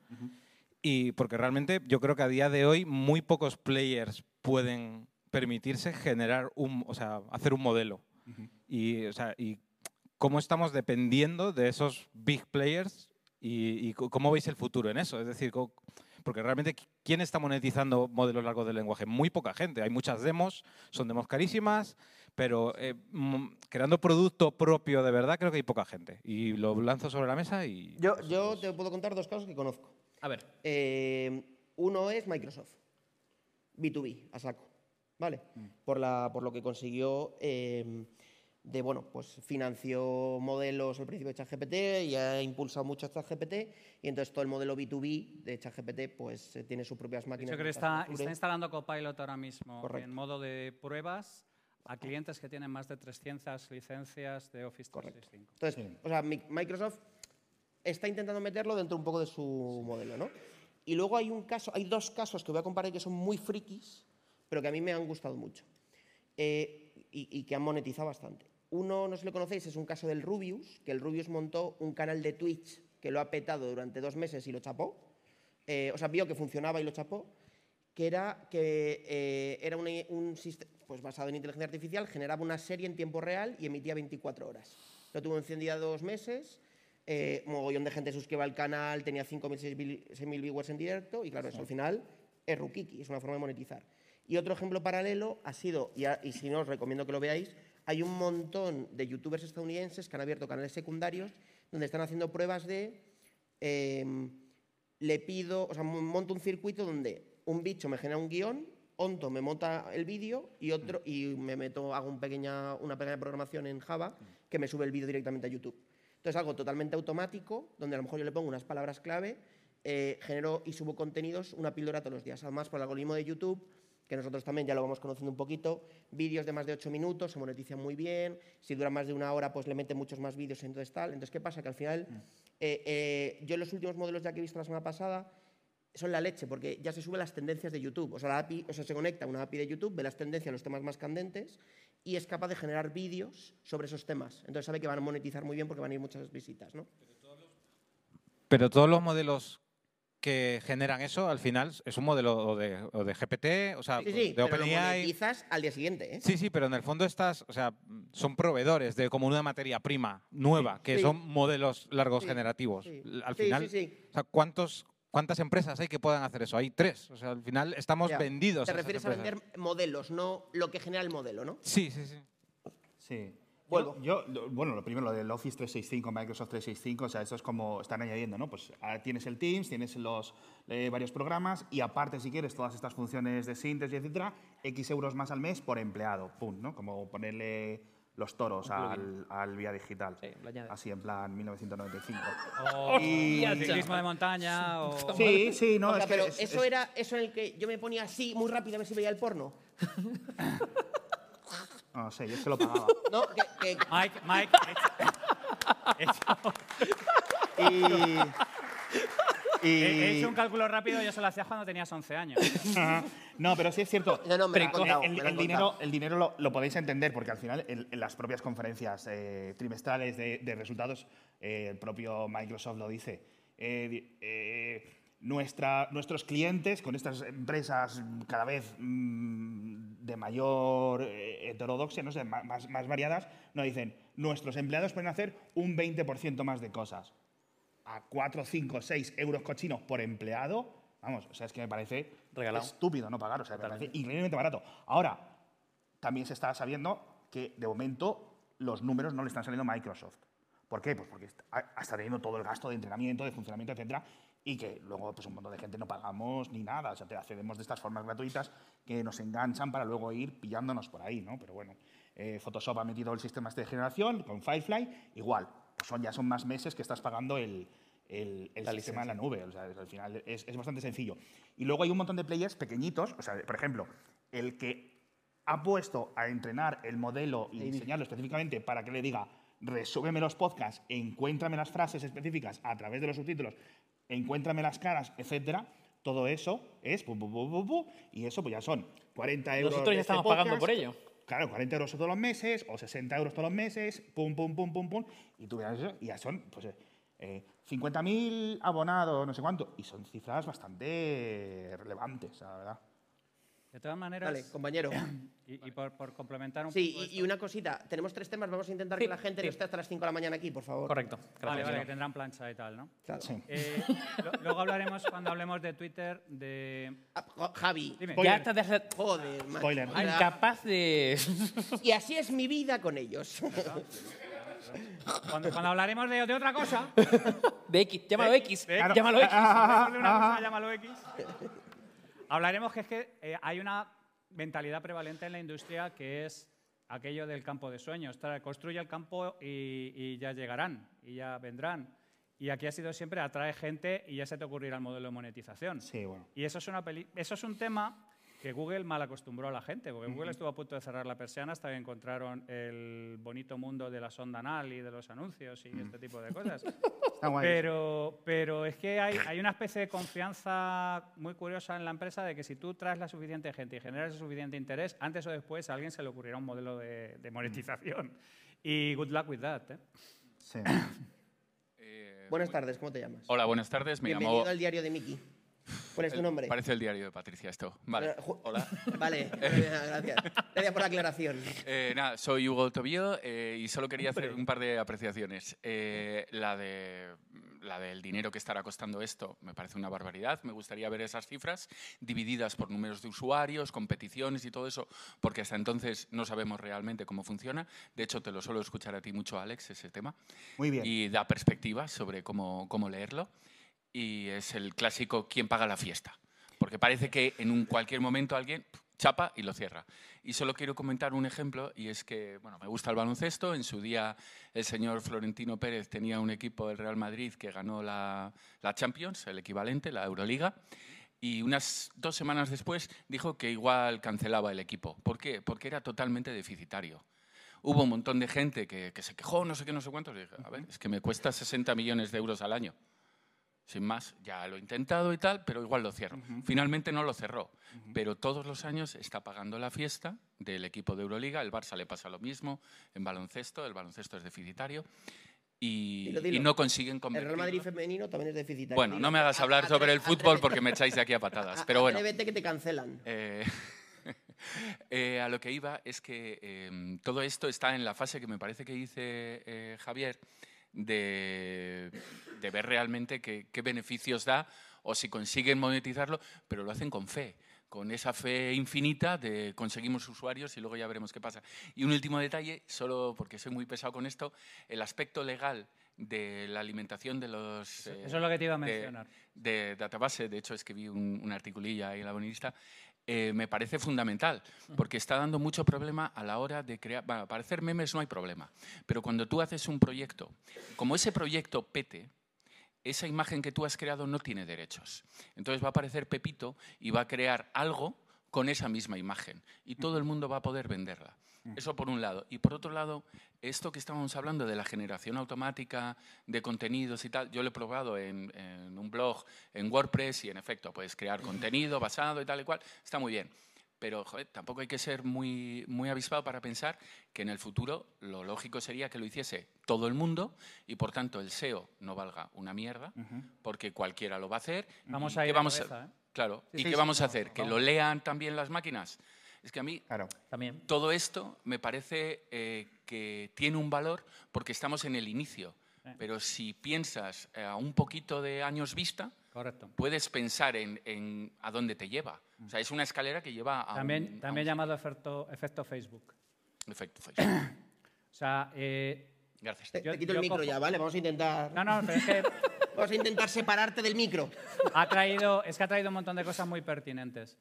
Y porque realmente yo creo que a día de hoy muy pocos players pueden permitirse generar un, o sea, hacer un modelo. Y, o sea, y cómo estamos dependiendo de esos big players y, cómo veis el futuro en eso. Es decir, porque realmente, qui- ¿quién está monetizando modelos largos de lenguaje? Muy poca gente. Hay muchas demos, son demos carísimas, pero eh, mm, creando producto propio de verdad creo que hay poca gente. Y lo lanzo sobre la mesa y... Yo, yo te puedo contar dos casos que conozco. A ver. Eh, uno es Microsoft. B2B, a saco. ¿Vale? Por, la, por lo que consiguió eh, de, bueno, pues financió modelos al principio de ChatGPT y ha impulsado mucho a ChatGPT y entonces todo el modelo B2B de ChatGPT pues eh, tiene sus propias De máquinas. hecho, creo que de está, está instalando Copilot ahora mismo Correcto. en modo de pruebas a clientes que tienen más de 300 licencias de Office 365. Entonces, o sea, Mi- Microsoft está intentando meterlo dentro un poco de su modelo, ¿no? Y luego hay un caso, hay dos casos que voy a comparar que son muy frikis, pero que a mí me han gustado mucho eh, y, y que han monetizado bastante. Uno, no sé si lo conocéis, es un caso del Rubius, que el Rubius montó un canal de Twitch que lo ha petado durante dos meses y lo chapó. Eh, o sea, vio que funcionaba y lo chapó, que era que eh, era un sistema pues basado en inteligencia artificial, generaba una serie en tiempo real y emitía 24 horas. Lo tuvo encendida dos meses, eh, mogollón de gente suscriba al canal, tenía 5.000, 6.000 6.000 viewers en directo y claro, eso al final es rukiki, es una forma de monetizar. Y otro ejemplo paralelo ha sido, y, a- y si no os recomiendo que lo veáis, hay un montón de youtubers estadounidenses que han abierto canales secundarios donde están haciendo pruebas de em, le pido, o sea, monto un circuito donde un bicho me genera un guion, Onto me monta el vídeo y otro y me meto, hago una pequeña programación en Java que me sube el vídeo directamente a YouTube. Entonces algo totalmente automático, donde a lo mejor yo le pongo unas palabras clave, eh, genero y subo contenidos, una píldora todos los días. Además, por el algoritmo de YouTube, que nosotros también ya lo vamos conociendo un poquito, vídeos de más de 8 minutos se monetizan muy bien, si dura más de una hora, pues le mete muchos más vídeos, entonces tal. Entonces, ¿qué pasa? Que al final, eh, eh, yo en los últimos modelos ya que he visto la semana pasada, son la leche, porque ya se suben las tendencias de YouTube. O sea, la API, o sea, se conecta a una API de YouTube, ve las tendencias, los temas más candentes, y es capaz de generar vídeos sobre esos temas. Entonces sabe que van a monetizar muy bien porque van a ir muchas visitas, ¿no? Pero todos los modelos que generan eso, al final, es un modelo o de, o de GPT, o sea, Sí, sí, de OpenAI. al día siguiente, ¿eh? Sí, sí, pero en el fondo estas, o sea, son proveedores de como una materia prima nueva, que Sí. son modelos largos Sí, generativos. sí. Al Sí, final, sí, sí. o sea, ¿cuántos, ¿cuántas empresas hay que puedan hacer eso? Hay tres. O sea, al final estamos Ya. vendidos. Te a esas refieres a vender modelos, no lo que genera el modelo, ¿no? Sí, sí, sí. Sí. Yo, yo, lo- bueno, lo primero, lo del Office 365, Microsoft 365, o sea, eso es como están añadiendo, ¿no? Pues ahora tienes el Teams, tienes los eh, varios programas y aparte, si quieres, todas estas funciones de síntesis, etcétera, X euros más al mes por empleado, pum, ¿no? Como ponerle los toros al, al Vía Digital. lo añades. Así en plan 1995. O Y- ciclismo de montaña o... Sí, sí, no, O sea, es que pero es- eso es- era eso en el que yo me ponía así muy rápido a ver si veía el porno. No sé, yo es que lo pagaba. No, que, que- Mike, Mike. Y, He he hecho un cálculo rápido, yo se lo hacía cuando tenías 11 años. Ajá. No, pero sí es cierto. No, no, me lo han Pero contado, el, me lo han el dinero, contado. el dinero lo, lo podéis entender porque al final en, en las propias conferencias eh, trimestrales de, de resultados, eh, el propio Microsoft lo dice. eh, di- eh, nuestra, nuestros clientes con estas empresas cada vez mm, de mayor eh, heterodoxia, no sé, más, más variadas, nos dicen, nuestros empleados pueden hacer un 20% más de cosas a 4, 5, 6 euros cochinos por empleado, vamos, o sea, es que me parece Regalado. estúpido no pagar, o sea, me parece increíblemente barato. Ahora, también se está sabiendo que de momento los números no le están saliendo a Microsoft. ¿Por qué? Pues porque está teniendo todo el gasto de entrenamiento, de funcionamiento, etcétera, y que luego pues un montón de gente no pagamos ni nada, o sea, te accedemos de estas formas gratuitas que nos enganchan para luego ir pillándonos por ahí, ¿no? Pero bueno, eh, Photoshop ha metido el sistema este de generación con Firefly, igual, pues son, ya son más meses que estás pagando el, el, el La sistema en la nube, o sea, al final es, es bastante sencillo. Y luego hay un montón de players pequeñitos, o sea, por ejemplo, el que ha puesto a entrenar el modelo y diseñarlo específicamente para que le diga resúbeme los podcasts, encuéntrame las frases específicas a través de los subtítulos, encuéntrame las caras, etcétera. Todo eso es pu, pu, pu, y eso pues ya son 40 euros. Nosotros ya este estamos pagando por ello. Claro, 40 euros todos los meses o 60 euros todos los meses, pum, pum, pum, pum, pum, y tú verás eso, y ya son pues, eh, eh, 50.000 abonados, no sé cuánto, y son cifras bastante relevantes, la verdad. De todas maneras... Vale, compañero. Y, y por, por complementar un Sí, poco y, y una cosita. Tenemos tres temas. Vamos a intentar Sí, que la gente sí. no esté hasta las 5 de la mañana aquí, por favor. Correcto. Vale, Gracias. vale, Gino. que tendrán plancha y tal, ¿no? Claro. Eh, lo- luego hablaremos, cuando hablemos de Twitter, de... Ah, Javi. Dime. Ya estás de Joder, macho. Spoiler. Incapaz de... Y así es mi vida con ellos. Cuando, cuando hablaremos de, de otra cosa... de X. Llámalo X. Claro. Llámalo X. De una cosa, llámalo X. Hablaremos que es que eh, hay una mentalidad prevalente en la industria que es aquello del campo de sueños. Construye el campo y, y ya llegarán, y ya vendrán. Y aquí ha sido siempre atrae gente y ya se te ocurrirá el modelo de monetización. Sí, bueno. Y eso es, una peli- eso es un tema que Google mal acostumbró a la gente, porque Google estuvo a punto de cerrar la persiana hasta que encontraron el bonito mundo de la sonda anal y de los anuncios y este tipo de cosas. Está guay. Pero, pero es que hay, hay una especie de confianza muy curiosa en la empresa de que si tú traes la suficiente gente y generas el suficiente interés, antes o después a alguien se le ocurrirá un modelo de, de monetización. Y good luck with that. ¿eh? Sí. Buenas tardes, ¿cómo te llamas? Hola, buenas tardes. Me Bienvenido llamo. al diario de Miki. ¿Cuál es tu nombre? Parece el diario de Patricia esto. Vale. Hola. Vale, gracias. Gracias por la aclaración. Eh, nada, soy Hugo Tobío eh, y solo quería hacer un par de apreciaciones. Eh, la, de, la del dinero que estará costando esto me parece una barbaridad. Me gustaría ver esas cifras divididas por números de usuarios, competiciones y todo eso, porque hasta entonces no sabemos realmente cómo funciona. De hecho, te lo suelo escuchar a ti mucho, Alex, ese tema. Muy bien. Y da perspectivas sobre cómo, cómo leerlo. Y es el clásico ¿quién paga la fiesta? Porque parece que en un cualquier momento alguien chapa y lo cierra. Y solo quiero comentar un ejemplo, y es que, bueno, me gusta el baloncesto. En su día el señor Florentino Pérez tenía un equipo del Real Madrid que ganó la, Champions, el equivalente, la Euroliga. Y unas dos semanas después dijo que igual cancelaba el equipo. ¿Por qué? Porque era totalmente deficitario. Hubo un montón de gente que, se quejó, no sé qué, no sé cuántos. A ver, es que me cuesta 60 millones de euros al año. Sin más, ya lo he intentado y tal, pero igual lo cierro. Finalmente no lo cerró, pero todos los años está pagando la fiesta del equipo de Euroliga. El Barça le pasa lo mismo en baloncesto, el baloncesto es deficitario y, Dilo, dilo. y no consiguen El convertir. Real Madrid femenino también es deficitario. Bueno, Dilo. no me hagas hablar sobre el fútbol porque me echáis de aquí a patadas. Pero bueno, Atrévete que te cancelan. eh, eh, a lo que iba es que eh, todo esto está en la fase que me parece que dice eh, Javier de, de ver realmente qué, qué beneficios da o si consiguen monetizarlo, pero lo hacen con fe, con esa fe infinita de conseguimos usuarios y luego ya veremos qué pasa. Y un último detalle, solo porque soy muy pesado con esto, el aspecto legal de la alimentación de los... eh, eso es lo que te iba a de- mencionar. De, database, de hecho escribí un, un articulillo ahí en la bonista, eh, me parece fundamental, porque está dando mucho problema a la hora de crear... Bueno, para hacer memes no hay problema, pero cuando tú haces un proyecto, como ese proyecto pete, esa imagen que tú has creado no tiene derechos. Entonces va a aparecer Pepito y va a crear algo con esa misma imagen y todo el mundo va a poder venderla. Eso por un lado. Y por otro lado, esto que estábamos hablando de la generación automática de contenidos y tal, yo lo he probado en, en un blog, en WordPress y en efecto, puedes crear contenido basado y tal y cual, está muy bien. Pero joder, tampoco hay que ser muy, muy avispado para pensar que en el futuro lo lógico sería que lo hiciese todo el mundo y por tanto el SEO no valga una mierda, porque cualquiera lo va a hacer. Vamos ¿Y a ir vamos cabeza, ¿eh? Claro. Sí, ¿Y sí, qué sí, vamos a hacer? ¿Que lo lean también las máquinas? Es que a mí También. todo esto me parece eh, que tiene un valor porque estamos en el inicio. Pero si piensas eh, a un poquito de años vista, Correcto. puedes pensar en, en a dónde te lleva. O sea, es una escalera que lleva a También, un, a también un llamado efecto, efecto Facebook. efecto Facebook. O sea, eh, Gracias. Te, Yo- te quito el micro cojo- ya, ¿vale? Vamos a intentar. No, no, pero es que Vamos a intentar separarte del micro. ha traído, es que ha traído un montón de cosas muy pertinentes.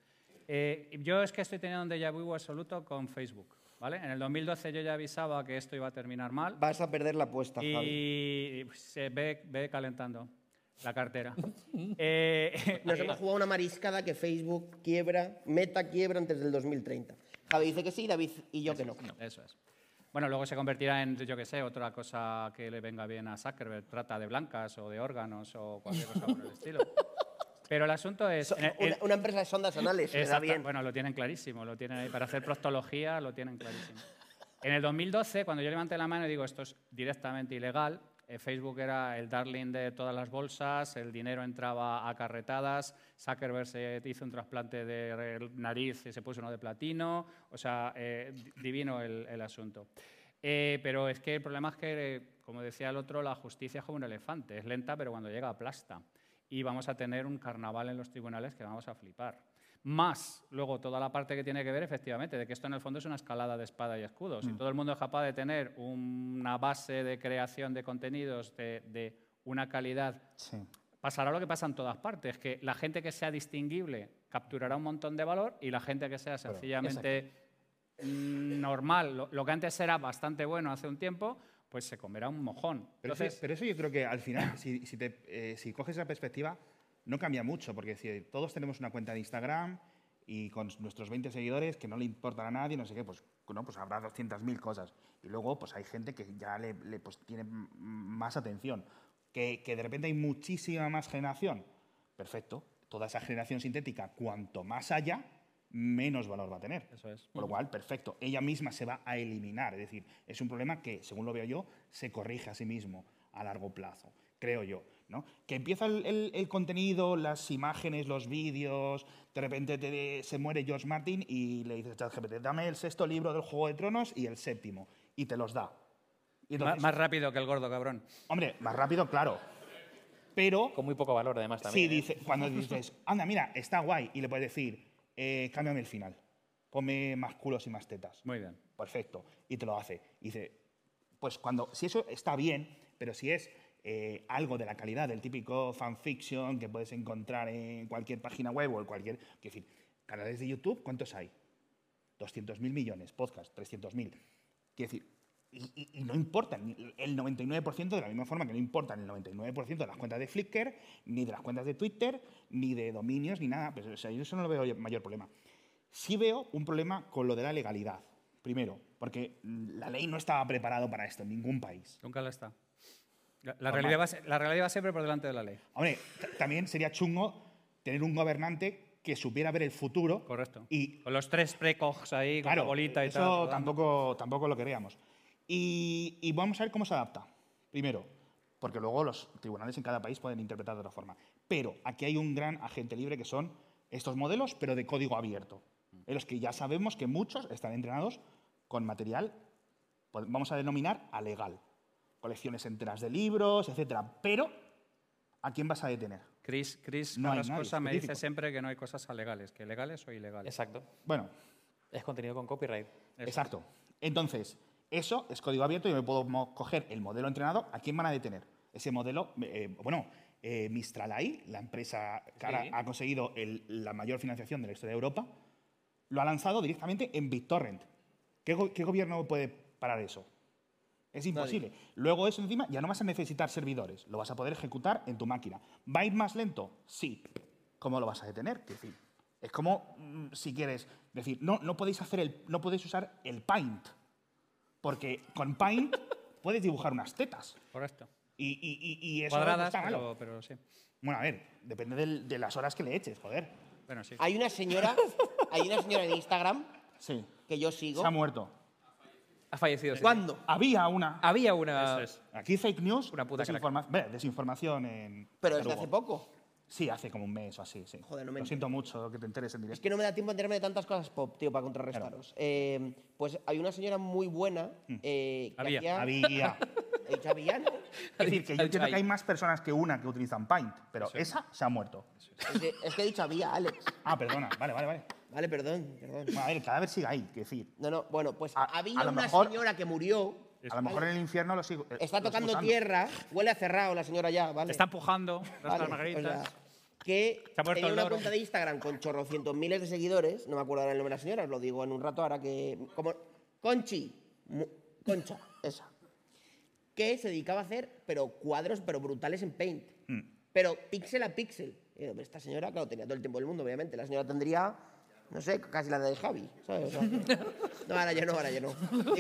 Eh, yo es que estoy teniendo un déjà vu absoluto con Facebook. ¿vale? En el 2012 yo ya avisaba que esto iba a terminar mal. Vas a perder la apuesta, Javi. Y se ve, ve calentando la cartera. Eh, Nos hemos jugado una mariscada que Facebook quiebra, Meta quiebra antes del 2030. Javi dice que sí, David y yo que no. Eso es. Bueno, luego se convertirá en, yo qué sé, otra cosa que le venga bien a Zuckerberg, trata de blancas o de órganos o cualquier cosa por el estilo. Pero el asunto es... So- en una, una empresa de sondas anales, Exacto, bien. Bueno, lo tienen clarísimo, lo tienen ahí. Para hacer proctología lo tienen clarísimo. En el 2012, cuando yo levanté la mano y digo esto es directamente ilegal, eh, Facebook era el darling de todas las bolsas, el dinero entraba a carretadas, Zuckerberg se hizo un trasplante de nariz y se puso uno de platino, o sea, eh, di- divino el, el asunto. Eh, pero es que el problema es que, eh, como decía el otro, la justicia es como un elefante, es lenta, pero cuando llega aplasta. Y vamos a tener un carnaval en los tribunales que vamos a flipar. Más luego toda la parte que tiene que ver, efectivamente, de que esto en el fondo es una escalada de espada y escudo. Si Mm. todo el mundo es capaz de tener una base de creación de contenidos de, de una calidad, pasará lo que pasa en todas partes, que la gente que sea distinguible capturará un montón de valor y la gente que sea sencillamente normal, lo, lo que antes era bastante bueno hace un tiempo, pues se comerá un mojón. Pero, Entonces, eso, pero eso yo creo que al final, si, si, te- eh, si coges esa perspectiva, no cambia mucho, porque si todos tenemos una cuenta de Instagram y con nuestros 20 seguidores que no le importan a nadie, no sé qué, pues, no, pues habrá 200.000 cosas. Y luego pues hay gente que ya le, le, pues, tiene más atención. Que, que de repente hay muchísima más generación. Perfecto. Toda esa generación sintética, cuanto más haya, menos valor va a tener. Eso es. Por lo cual, perfecto. Ella misma se va a eliminar. Es decir, es un problema que, según lo veo yo, se corrige a sí mismo a largo plazo, creo yo. ¿no? Que empieza el, el- el contenido, las imágenes, los vídeos, de repente te- se muere George Martin y le dices a ChatGPT, dame el sexto libro del Juego de Tronos y el séptimo. Y te los da. Y entonces- más rápido que el gordo, cabrón. Hombre, más rápido, claro. Pero... Con muy poco valor, además, Sí, también. ¿eh? dice, cuando dices, anda, mira, está guay, y le puedes decir, eh, cámbiame el final, ponme más culos y más tetas. Muy bien. Perfecto. Y te lo hace. Y dice, pues cuando, si eso está bien, pero si es eh, algo de la calidad del típico fanfiction que puedes encontrar en cualquier página web o en cualquier. Quiero decir, canales de YouTube, ¿cuántos hay? 200.000 millones, podcast, 300.000. Quiero decir, y, y- y no importan el 99% de la misma forma que no importan el 99% de las cuentas de Flickr, ni de las cuentas de Twitter, ni de dominios, ni nada. Pues, o sea, yo eso no lo veo mayor problema. Sí veo un problema con lo de la legalidad. Primero, porque la ley no estaba preparado para esto en ningún país. Nunca la está. La, la realidad va, la realidad va siempre por delante de la ley. Hombre, también sería chungo tener un gobernante que supiera ver el futuro. Correcto. Y Con los tres precogs ahí, con claro, la bolita y eso tal. rodando. tampoco, tampoco lo queríamos. Y, y vamos a ver cómo se adapta. Primero, porque luego los tribunales en cada país pueden interpretar de otra forma. Pero aquí hay un gran agente libre que son estos modelos, pero de código abierto. En los que ya sabemos que muchos están entrenados con material, vamos a denominar alegal. Colecciones enteras de libros, etcétera. Pero, ¿a quién vas a detener? Chris, Chris No nadie Carrascosa me dice siempre que no hay cosas alegales, que legales o ilegales. Exacto. Bueno, Es contenido con copyright. Exacto. Entonces, eso es código abierto y me puedo coger el modelo entrenado. ¿A quién van a detener? Ese modelo, eh, bueno, eh, Mistral AI, la empresa que ahora Sí. ha conseguido el- la mayor financiación de la historia de Europa, lo ha lanzado directamente en BitTorrent. ¿Qué, go- qué gobierno puede parar eso? Es imposible. Luego eso encima ya no vas a necesitar servidores, lo vas a poder ejecutar en tu máquina. ¿Va a ir más lento? Sí. ¿Cómo lo vas a detener? Quiero decir, es como mm, si quieres decir, no, no podéis hacer el, no podéis usar el Paint, porque con Paint puedes dibujar unas tetas. Correcto. Y, y- y- y eso Cuadradas, está malo. pero, pero sí. Bueno, a ver, depende del- de las horas que le eches, joder. Bueno, sí. Hay una señora, hay una señora en Instagram Sí. que yo sigo. Se ha muerto. Ha fallecido. sí. ¿Cuándo? Había una. Había una. Eso es. Aquí fake news, Una puta crack. desinforma- ve, desinformación en. Pero desde hace poco. Sí, hace como un mes o así, sí. Joder, no me Lo siento mucho que te enteres en Es directo. que no me da tiempo a enterarme de tantas cosas pop, tío, para contrarrestaros. Eh, pues hay una señora muy buena eh, que Había. hacía... Había. ¿He dicho había, no? Es decir, que yo entiendo que hay más personas que una que utilizan Paint, pero esa se ha muerto. Es que, es que he dicho había, Alex. Ah, perdona, vale, vale, vale. Vale, perdón, perdón. Bueno, a ver, el cadáver sigue ahí, que decir. No, no, bueno, pues A- había a lo una mejor- señora que murió, A lo mejor en el infierno lo sigo. eh, está tocando tierra, huele a cerrado la señora ya, ¿vale? Está empujando las Vale, margaritas. o sea, que tenía una cuenta de Instagram con chorrocientos miles de seguidores, no me acuerdo ahora el nombre de la señora, os lo digo en un rato ahora que... Como, Conchi, Concha, esa. Que se dedicaba a hacer, pero cuadros, pero brutales en Paint. Mm. Pero píxel a píxel. Esta señora, claro, tenía todo el tiempo del mundo, obviamente. La señora tendría, no sé, casi la de Javi, no, ahora ya no, ahora ya no.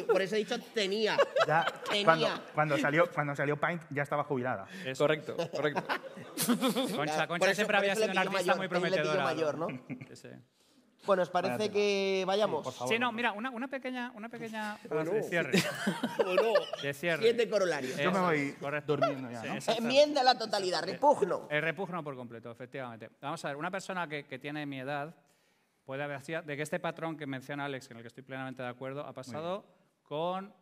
Por eso he dicho tenía. Ya, Tenía. cuando, cuando, salió, cuando salió Paint ya estaba jubilada. Correcto, correcto. Concha, Por Concha eso- siempre había sido una artista mayor, muy prometedora. mayor, ¿no? Sí. Bueno, ¿os parece que vayamos? favor. Sí, no, mira, una, una pequeña, una pequeña Bueno. de cierre. Bueno, De cierre. siete corolarios. Yo me voy correcto. durmiendo ya, Sí, ¿no? Enmienda a la totalidad, repugno. El repugno por completo, efectivamente. Vamos a ver, una persona que, que tiene mi edad puede haber sido de que este patrón que menciona Alex, en el que estoy plenamente de acuerdo, ha pasado con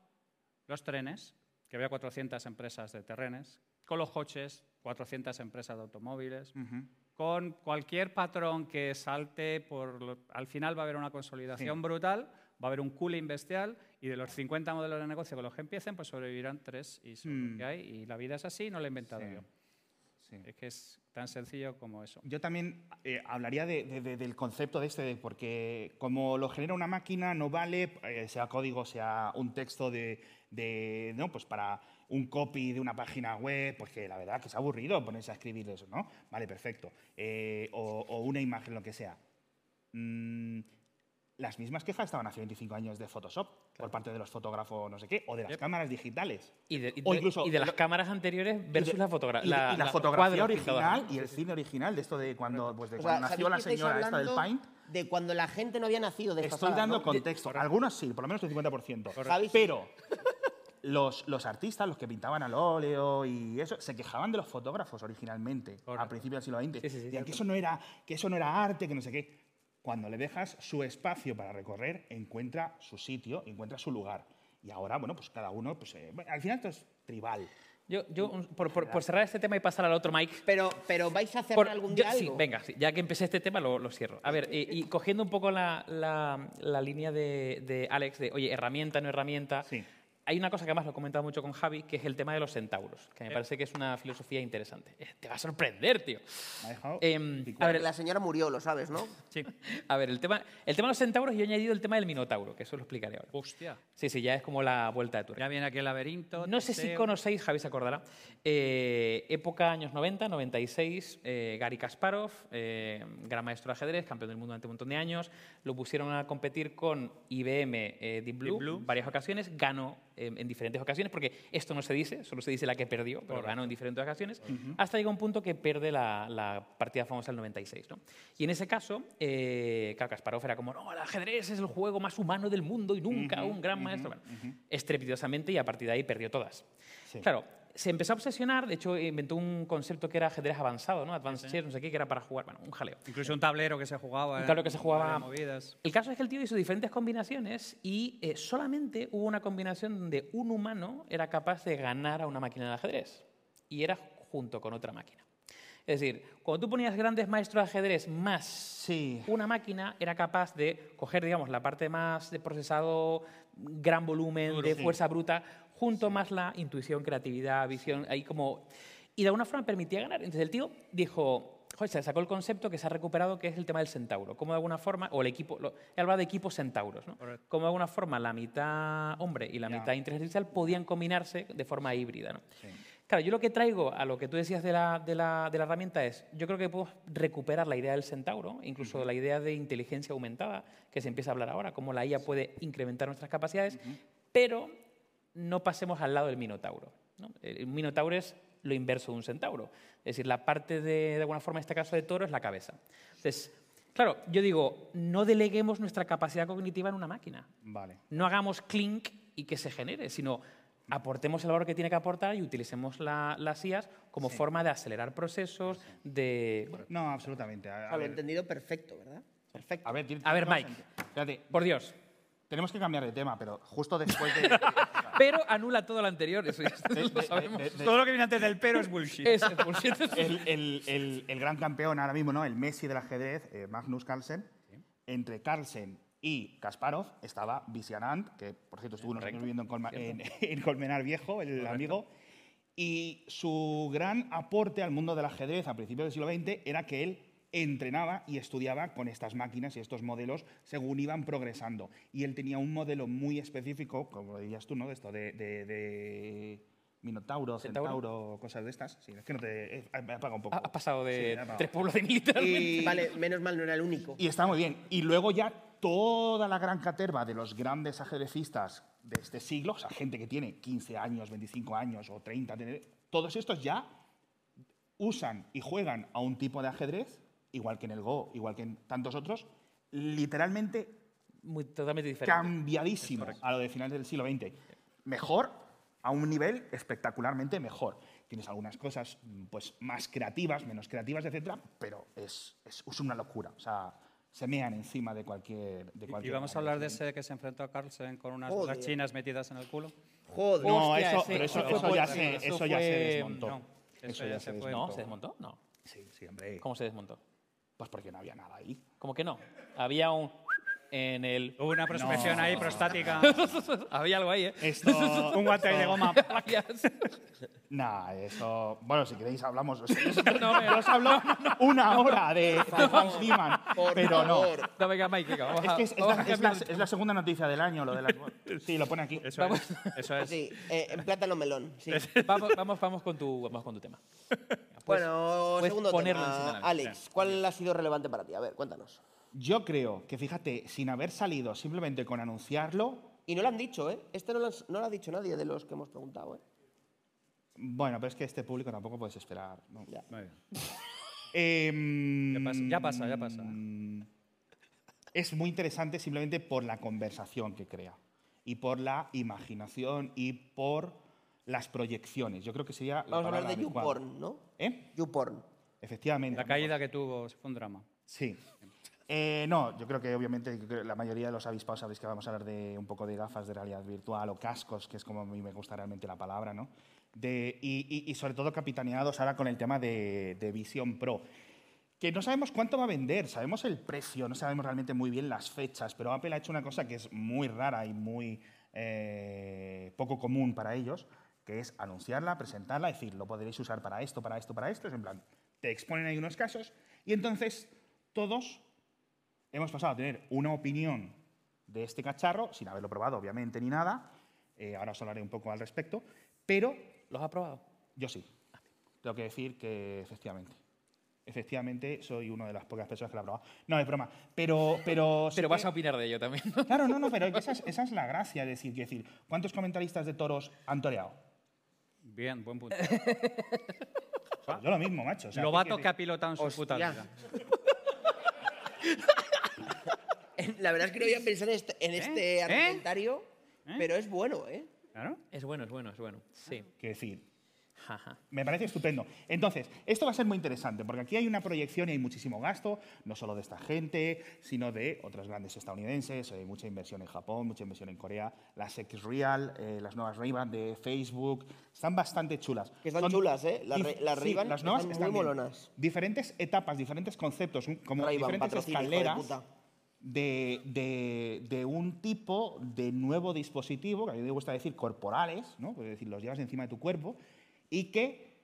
los trenes, que había 400 empresas de trenes, con los coches, 400 empresas de automóviles, con cualquier patrón que salte, por lo- al final va a haber una consolidación Sí. brutal, va a haber un cooling bestial y de los 50 modelos de negocio con los que empiecen, pues sobrevivirán tres y son Mm. que hay y la vida es así, no la he inventado Sí. yo. Sí. Es que es tan sencillo como eso. Yo también eh, hablaría de- de- de- del concepto de este, de- porque como lo genera una máquina, no vale, eh, sea código, sea un texto de, de, no, pues para un copy de una página web, pues que la verdad que es aburrido ponerse a escribir eso, ¿no? Vale, perfecto. Eh, o, o una imagen, lo que sea. Mm, las mismas quejas estaban hace 25 años de Photoshop por parte de los fotógrafos, no sé qué, o de las Yep. cámaras digitales. Y de, y O incluso y de las lo- cámaras anteriores versus y de- la fotografía. y de- y la, fotografía original y el cine original de esto de cuando, pues de O sea, cuando nació ¿sabéis la señora esta del Paint. De cuando la gente no había nacido de esta Estoy dando ¿no? contexto. Algunos sí, por lo menos el 50%. Javi sí. Pero los, los artistas, los que pintaban al óleo y eso, se quejaban de los fotógrafos originalmente, a principios del siglo XX. Sí, sí, que eso, no era, que eso no era arte, que no sé qué. Cuando le dejas su espacio para recorrer, encuentra su sitio, encuentra su lugar. Y ahora, bueno, pues cada uno, pues eh, bueno, al final esto es tribal. Yo, yo por, por- por cerrar este tema y pasar al otro, Mike. Pero, pero vais a hacer Por- algún yo- día sí, algo. venga, sí, ya que empecé este tema lo, lo cierro. A ver, y, y cogiendo un poco la, la- la línea de, de Alex de, oye, herramienta, no herramienta. Sí. Hay una cosa que además lo he comentado mucho con Javi, que es el tema de los centauros, que me parece que es una filosofía interesante. Eh, Te va a sorprender, tío. Em, a ver, La señora murió, lo sabes, ¿no? Sí. A ver, el tema, el tema de los centauros, yo he añadido el tema del minotauro, que eso lo explicaré ahora. Hostia. Sí, sí, ya es como la vuelta de tuerca. Ya viene aquí el laberinto. No sé si conocéis, Javi se acordará, eh, época años 90, 96, eh, Gary Kasparov, eh, gran maestro de ajedrez, campeón del mundo durante un montón de años, lo pusieron a competir con IBM eh, Deep Blue, Blue. varias ocasiones, ganó eh, en diferentes ocasiones, porque esto no se dice, solo se dice la que perdió, pero ganó en diferentes ocasiones, hasta llega un punto que pierde la, la partida famosa del 96. ¿no? Y en ese caso, eh, claro, Kasparov era como, no, el ajedrez es el juego más humano del mundo y nunca un gran maestro. Bueno, estrepitosamente y a partir de ahí perdió todas. Claro, se empezó a obsesionar, de hecho inventó un concepto que era ajedrez avanzado, ¿no? Advanced chess, no sé qué, que era para jugar, bueno, un jaleo. Incluso un tablero que se jugaba. Un tablero que se jugaba. Movidas. El caso es que el tío hizo diferentes combinaciones y eh, solamente hubo una combinación donde un humano era capaz de ganar a una máquina de ajedrez y era junto con otra máquina. Es decir, cuando tú ponías grandes maestros de ajedrez más una máquina, era capaz de coger, digamos, la parte más de procesado, gran volumen, Duro, de sí. fuerza bruta, junto más la intuición, creatividad, visión, ahí como... Y de alguna forma permitía ganar. Entonces el tío dijo, joder, se sacó el concepto que se ha recuperado, que es el tema del centauro. Como de alguna forma, o el equipo, lo, he hablado de equipos centauros, ¿no? Como de alguna forma la mitad hombre y la mitad inteligencia artificial podían combinarse de forma híbrida, ¿no? Claro, yo lo que traigo a lo que tú decías de la, de la, de la herramienta es, yo creo que podemos recuperar la idea del centauro, incluso la idea de inteligencia aumentada, que se empieza a hablar ahora, cómo la IA puede incrementar nuestras capacidades, pero no pasemos al lado del minotauro. ¿no? El minotauro es lo inverso de un centauro. Es decir, la parte de, de alguna forma, en este caso de toro, es la cabeza. Entonces, claro, yo digo, no deleguemos nuestra capacidad cognitiva en una máquina. Vale. No hagamos clink y que se genere, sino aportemos el valor que tiene que aportar y utilicemos la- las IAs como forma de acelerar procesos, de... No, absolutamente. A, a lo he ver, entendido perfecto, ¿verdad? Perfecto. a ver, A ver, Mike. Espérate, Por Dios. tenemos que cambiar de tema, pero justo después de... Pero anula todo lo anterior, eso ya lo sabemos. de- de- Todo lo que viene antes del pero es bullshit. Es bullshit. el, el- el- el gran campeón ahora mismo, ¿no? El Messi del ajedrez, eh, Magnus Carlsen. Entre Carlsen y Kasparov estaba Vicianant, que por cierto estuvo unos años viviendo en, Colma- en- en Colmenar Viejo, el Correcto. amigo. Y su gran aporte al mundo del ajedrez a principios del siglo XX era que él entrenaba y estudiaba con estas máquinas y estos modelos según iban progresando. Y él tenía un modelo muy específico, como lo dirías tú, ¿no? De esto de, de- de Minotauro, ¿Centauro? Centauro, cosas de estas. Sí, es que no te... eh, Me apaga un poco. Ha pasado Sí, de apagado. tres pueblos de literalmente. Y- Vale, menos mal no era el único. y está muy bien. Y luego ya toda la gran caterva de los grandes ajedrecistas de este siglo, o sea, gente que tiene 15 años, 25 años o 30, tiene- todos estos ya usan y juegan a un tipo de ajedrez, igual que en el Go, igual que en tantos otros, literalmente Muy, totalmente diferente. cambiadísimo a lo de finales del siglo XX. Mejor, a un nivel espectacularmente mejor. Tienes algunas cosas mm, pues, más creativas, menos creativas, etcétera, pero es, es, es una locura. O sea, se mean encima de cualquier. De Y cualquier vamos a hablar de ese que se enfrentó a Carlsen con unas Joder. chinas metidas en el culo. Joder. No, Hostia, eso, ese- pero eso, eso ya, se, eso ya se desmontó. no, eso ya se fue. ¿No? ¿Se desmontó? No. Sí, sí, hombre. ¿Cómo se desmontó? Pues porque no había nada ahí. ¿Cómo que no? Había un en el... Hubo una prospección No. ahí prostática. Había algo ahí, ¿eh? Esto, Un guante ahí de goma. Nah, eso. Bueno, si queréis hablamos. No, Yo os hablo una hora de, Niemann, Por pero no. No, venga, Mike, venga, vamos Es que es, es vamos la, es la- es la segunda noticia del año, lo de las. Sí, lo pone aquí. Eso es. Eso es. Sí, eh, en plátano melón. Sí. Vamos, vamos, vamos, con tu, vamos con tu tema. bueno, segundo tema. Alex, ¿cuál ha sido relevante para ti? A ver, cuéntanos. Yo creo que, fíjate, sin haber salido simplemente con anunciarlo, Y no lo han dicho, ¿eh? Este no lo, has- no lo ha dicho nadie de los que hemos preguntado, ¿eh? bueno, pero es que este público tampoco puedes esperar. ¿no? Ya. Muy bien. Em, Ya pasa, ya pasa, ya pasa. Es muy interesante simplemente por la conversación que crea y por la imaginación y por las proyecciones. Yo creo que sería la Vamos a hablar de adecuada. YouPorn, ¿no? ¿Eh? YouPorn. Efectivamente. La caída que tuvo fue un drama. Sí. Eh, no, yo creo que obviamente la mayoría de los avispados sabéis que vamos a hablar de un poco de gafas de realidad virtual o cascos, que es como a mí me gusta realmente la palabra, ¿no? De, y, y- y sobre todo capitaneados ahora con el tema de, de Vision Pro. Que no sabemos cuánto va a vender, sabemos el precio, no sabemos realmente muy bien las fechas, pero Apple ha hecho una cosa que es muy rara y muy eh, poco común para ellos, que es anunciarla, presentarla, decir, lo podréis usar para esto, para esto, para esto. Es en plan, te exponen ahí unos casos y entonces todos hemos pasado a tener una opinión de este cacharro, sin haberlo probado, obviamente, ni nada. Eh, ahora os hablaré un poco al respecto, pero... ¿Los has probado? Yo sí. Tengo que decir que efectivamente. Efectivamente, soy una de las pocas personas que lo ha probado. No, es broma. Pero, pero, Pero vas que- a opinar de ello también. Claro, no, no, pero esa es, esa es la gracia. Es decir, decir, ¿cuántos comentaristas de toros han toreado? Bien, buen punto. Yo lo mismo, macho. o sea, Lobato ¿qué que ha pilotado en su puta vida. La verdad es que no había pensado en este, en este argumentario, pero es bueno, ¿eh? Es bueno, es bueno, es bueno. Sí. Quiero decir, Ajá. Me parece estupendo. Entonces, esto va a ser muy interesante, porque aquí hay una proyección y hay muchísimo gasto, no solo de esta gente, sino de otras grandes estadounidenses, hay mucha inversión en Japón, mucha inversión en Corea, las X-Real, eh, las nuevas ray de Facebook, están bastante chulas. Que están chulas, ¿eh? Las las sí, Ray-Ban las nuevas están están muy bien. molonas. Diferentes etapas, diferentes conceptos, como diferentes patrocina, hijo de escaleras puta. De, de- de un tipo de nuevo dispositivo, que a mí me gusta decir corporales, ¿no? es decir, los llevas encima de tu cuerpo, y que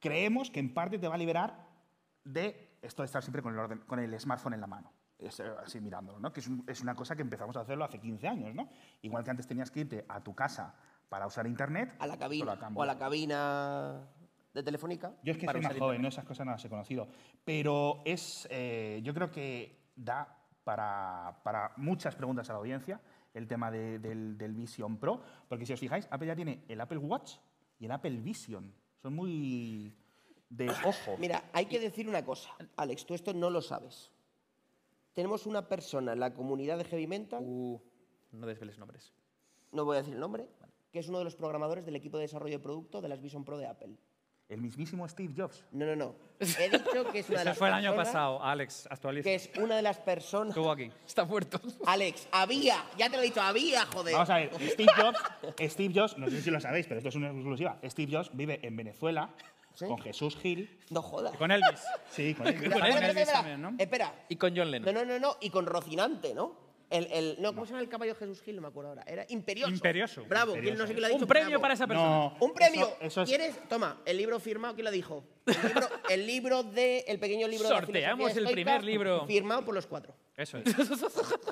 creemos que en parte te va a liberar de esto de estar siempre con el, orden- con el smartphone en la mano. Eh, así mirándolo, ¿no? que es, un- es una cosa que empezamos a hacerlo hace 15 años. ¿no? Igual que antes tenías que irte a tu casa para usar Internet. A la lo cabina. O a la cabina de Telefónica. Yo es que soy más joven, ¿no? esas cosas no las he conocido. Pero es, eh, yo creo que da para, para muchas preguntas a la audiencia el tema de- del, del Vision Pro, porque si os fijáis, Apple ya tiene el Apple Watch y el Apple Vision. Son muy de ojo. Mira, hay que decir una cosa. Alex, tú esto no lo sabes. Tenemos una persona en la comunidad de Heavy Mental, Uh, no desveles nombres. no voy a decir el nombre, que es uno de los programadores del equipo de desarrollo de producto de las Vision Pro de Apple. El mismísimo Steve Jobs. No, no, no. He dicho que es una de las fue el año personas- pasado, Alex, actualiza. Que es una de las personas... Estuvo aquí. Está muerto. Alex, había, ya te lo he dicho, había, joder. Vamos a ver, Steve Jobs, Steve Jobs, no sé si lo sabéis, pero esto es una exclusiva. Steve Jobs vive en Venezuela con Jesús Gil. No jodas. Con Elvis. Sí, con Elvis. Espera, espera, espera, espera. también, ¿no? Espera. Y con John Lennon. No, no, no, no. Y con Rocinante, ¿no? El, el, no, ¿cómo se llama el caballo de Jesús Gil? No me acuerdo ahora. Era Imperioso. Imperioso. Bravo. ¿Quién no sé quién lo ha dicho? Un premio Bravo. para esa persona. No, Un premio. eso- eso es- ¿Quieres? Toma, el libro firmado, ¿quién lo dijo? El libro, el libro de. El pequeño libro de la Sorteamos el primer libro. Firmado por los cuatro. Eso es.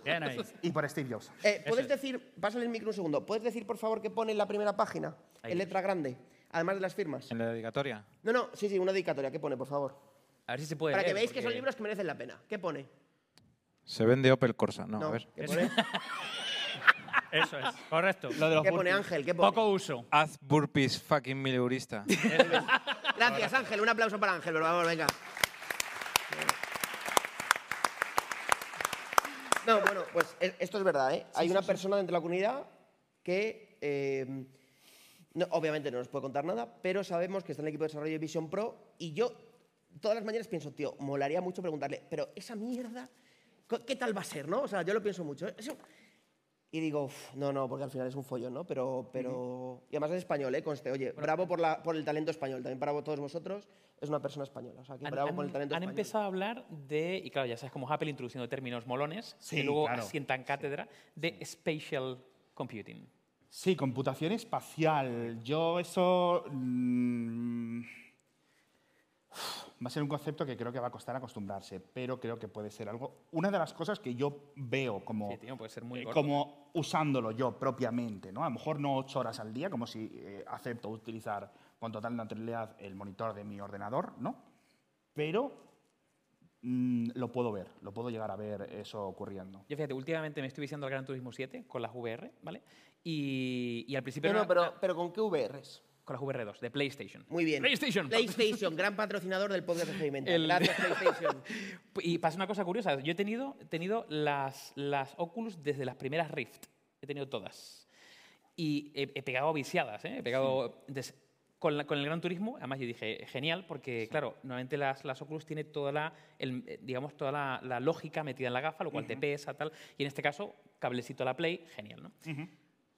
Bien ahí. Y por Steve Jobs. Eh, ¿Puedes decir, pásale el micro un segundo, ¿puedes decir por favor qué pone en la primera página? en letra grande, además de las firmas. En la dedicatoria. No, no, sí, sí, una dedicatoria, ¿qué pone, por favor? A ver si se puede Para que veáis que son porque- libros que merecen la pena. ¿Qué pone? Se vende Opel Corsa. No, a ver. ¿qué pone? Eso es, correcto. Lo de los ¿Qué pone burpees. Ángel? ¿Qué pone? Poco uso. Haz burpees fucking mileurista. Gracias, Ángel. Un aplauso para Ángel, por favor, venga. No, bueno, pues e- esto es verdad, ¿eh? Hay una persona dentro de la comunidad que, eh, no, obviamente no nos puede contar nada, pero sabemos que está en el equipo de desarrollo de Vision Pro y yo todas las mañanas pienso, tío, molaría mucho preguntarle, pero esa mierda, ¿qué tal va a ser, no? O sea, yo lo pienso mucho. ¿eh? Eso- Y digo, "Uf, no, no, porque al final es un follón, ¿no? Pero, pero... Y además es español, ¿eh? Conste, oye, bravo por, la, por el talento español, también para todos vosotros, es una persona española, o sea, que Han, bravo han- por el talento han español. empezado a hablar de, y claro, ya sabes cómo es Apple introduciendo términos molones, Sí, que luego claro. asientan cátedra, de spatial computing. Sí, computación espacial. Yo eso... mm, va a ser un concepto que creo que va a costar acostumbrarse, pero creo que puede ser algo... Una de las cosas que yo veo como, Sí, tío, puede ser muy eh, como usándolo yo propiamente, ¿no? A lo mejor no ocho horas al día, como si eh, acepto utilizar con total naturalidad el monitor de mi ordenador, ¿no? Pero mm, lo puedo ver, lo puedo llegar a ver eso ocurriendo. Yo fíjate, últimamente me estoy viciando al Gran Turismo 7 con las VR, ¿vale? Y, y al principio... Era una- pero, pero ¿con qué VRs? Con las VR2, de PlayStation. Muy bien. PlayStation. PlayStation, gran patrocinador del podcast de Heavy Mental. El- Gracias, PlayStation. Y pasa una cosa curiosa. Yo he tenido, he tenido las, las Oculus desde las primeras Rift. He tenido todas. Y he, he pegado viciadas, ¿eh? He pegado... entonces, con, la- con el Gran Turismo, además yo dije, genial, porque claro, normalmente las, las Oculus tienen toda la, el, eh, digamos, toda la, la lógica metida en la gafa, lo cual te Ujú. pesa, tal. Y en este caso, cablecito a la Play, genial, ¿no?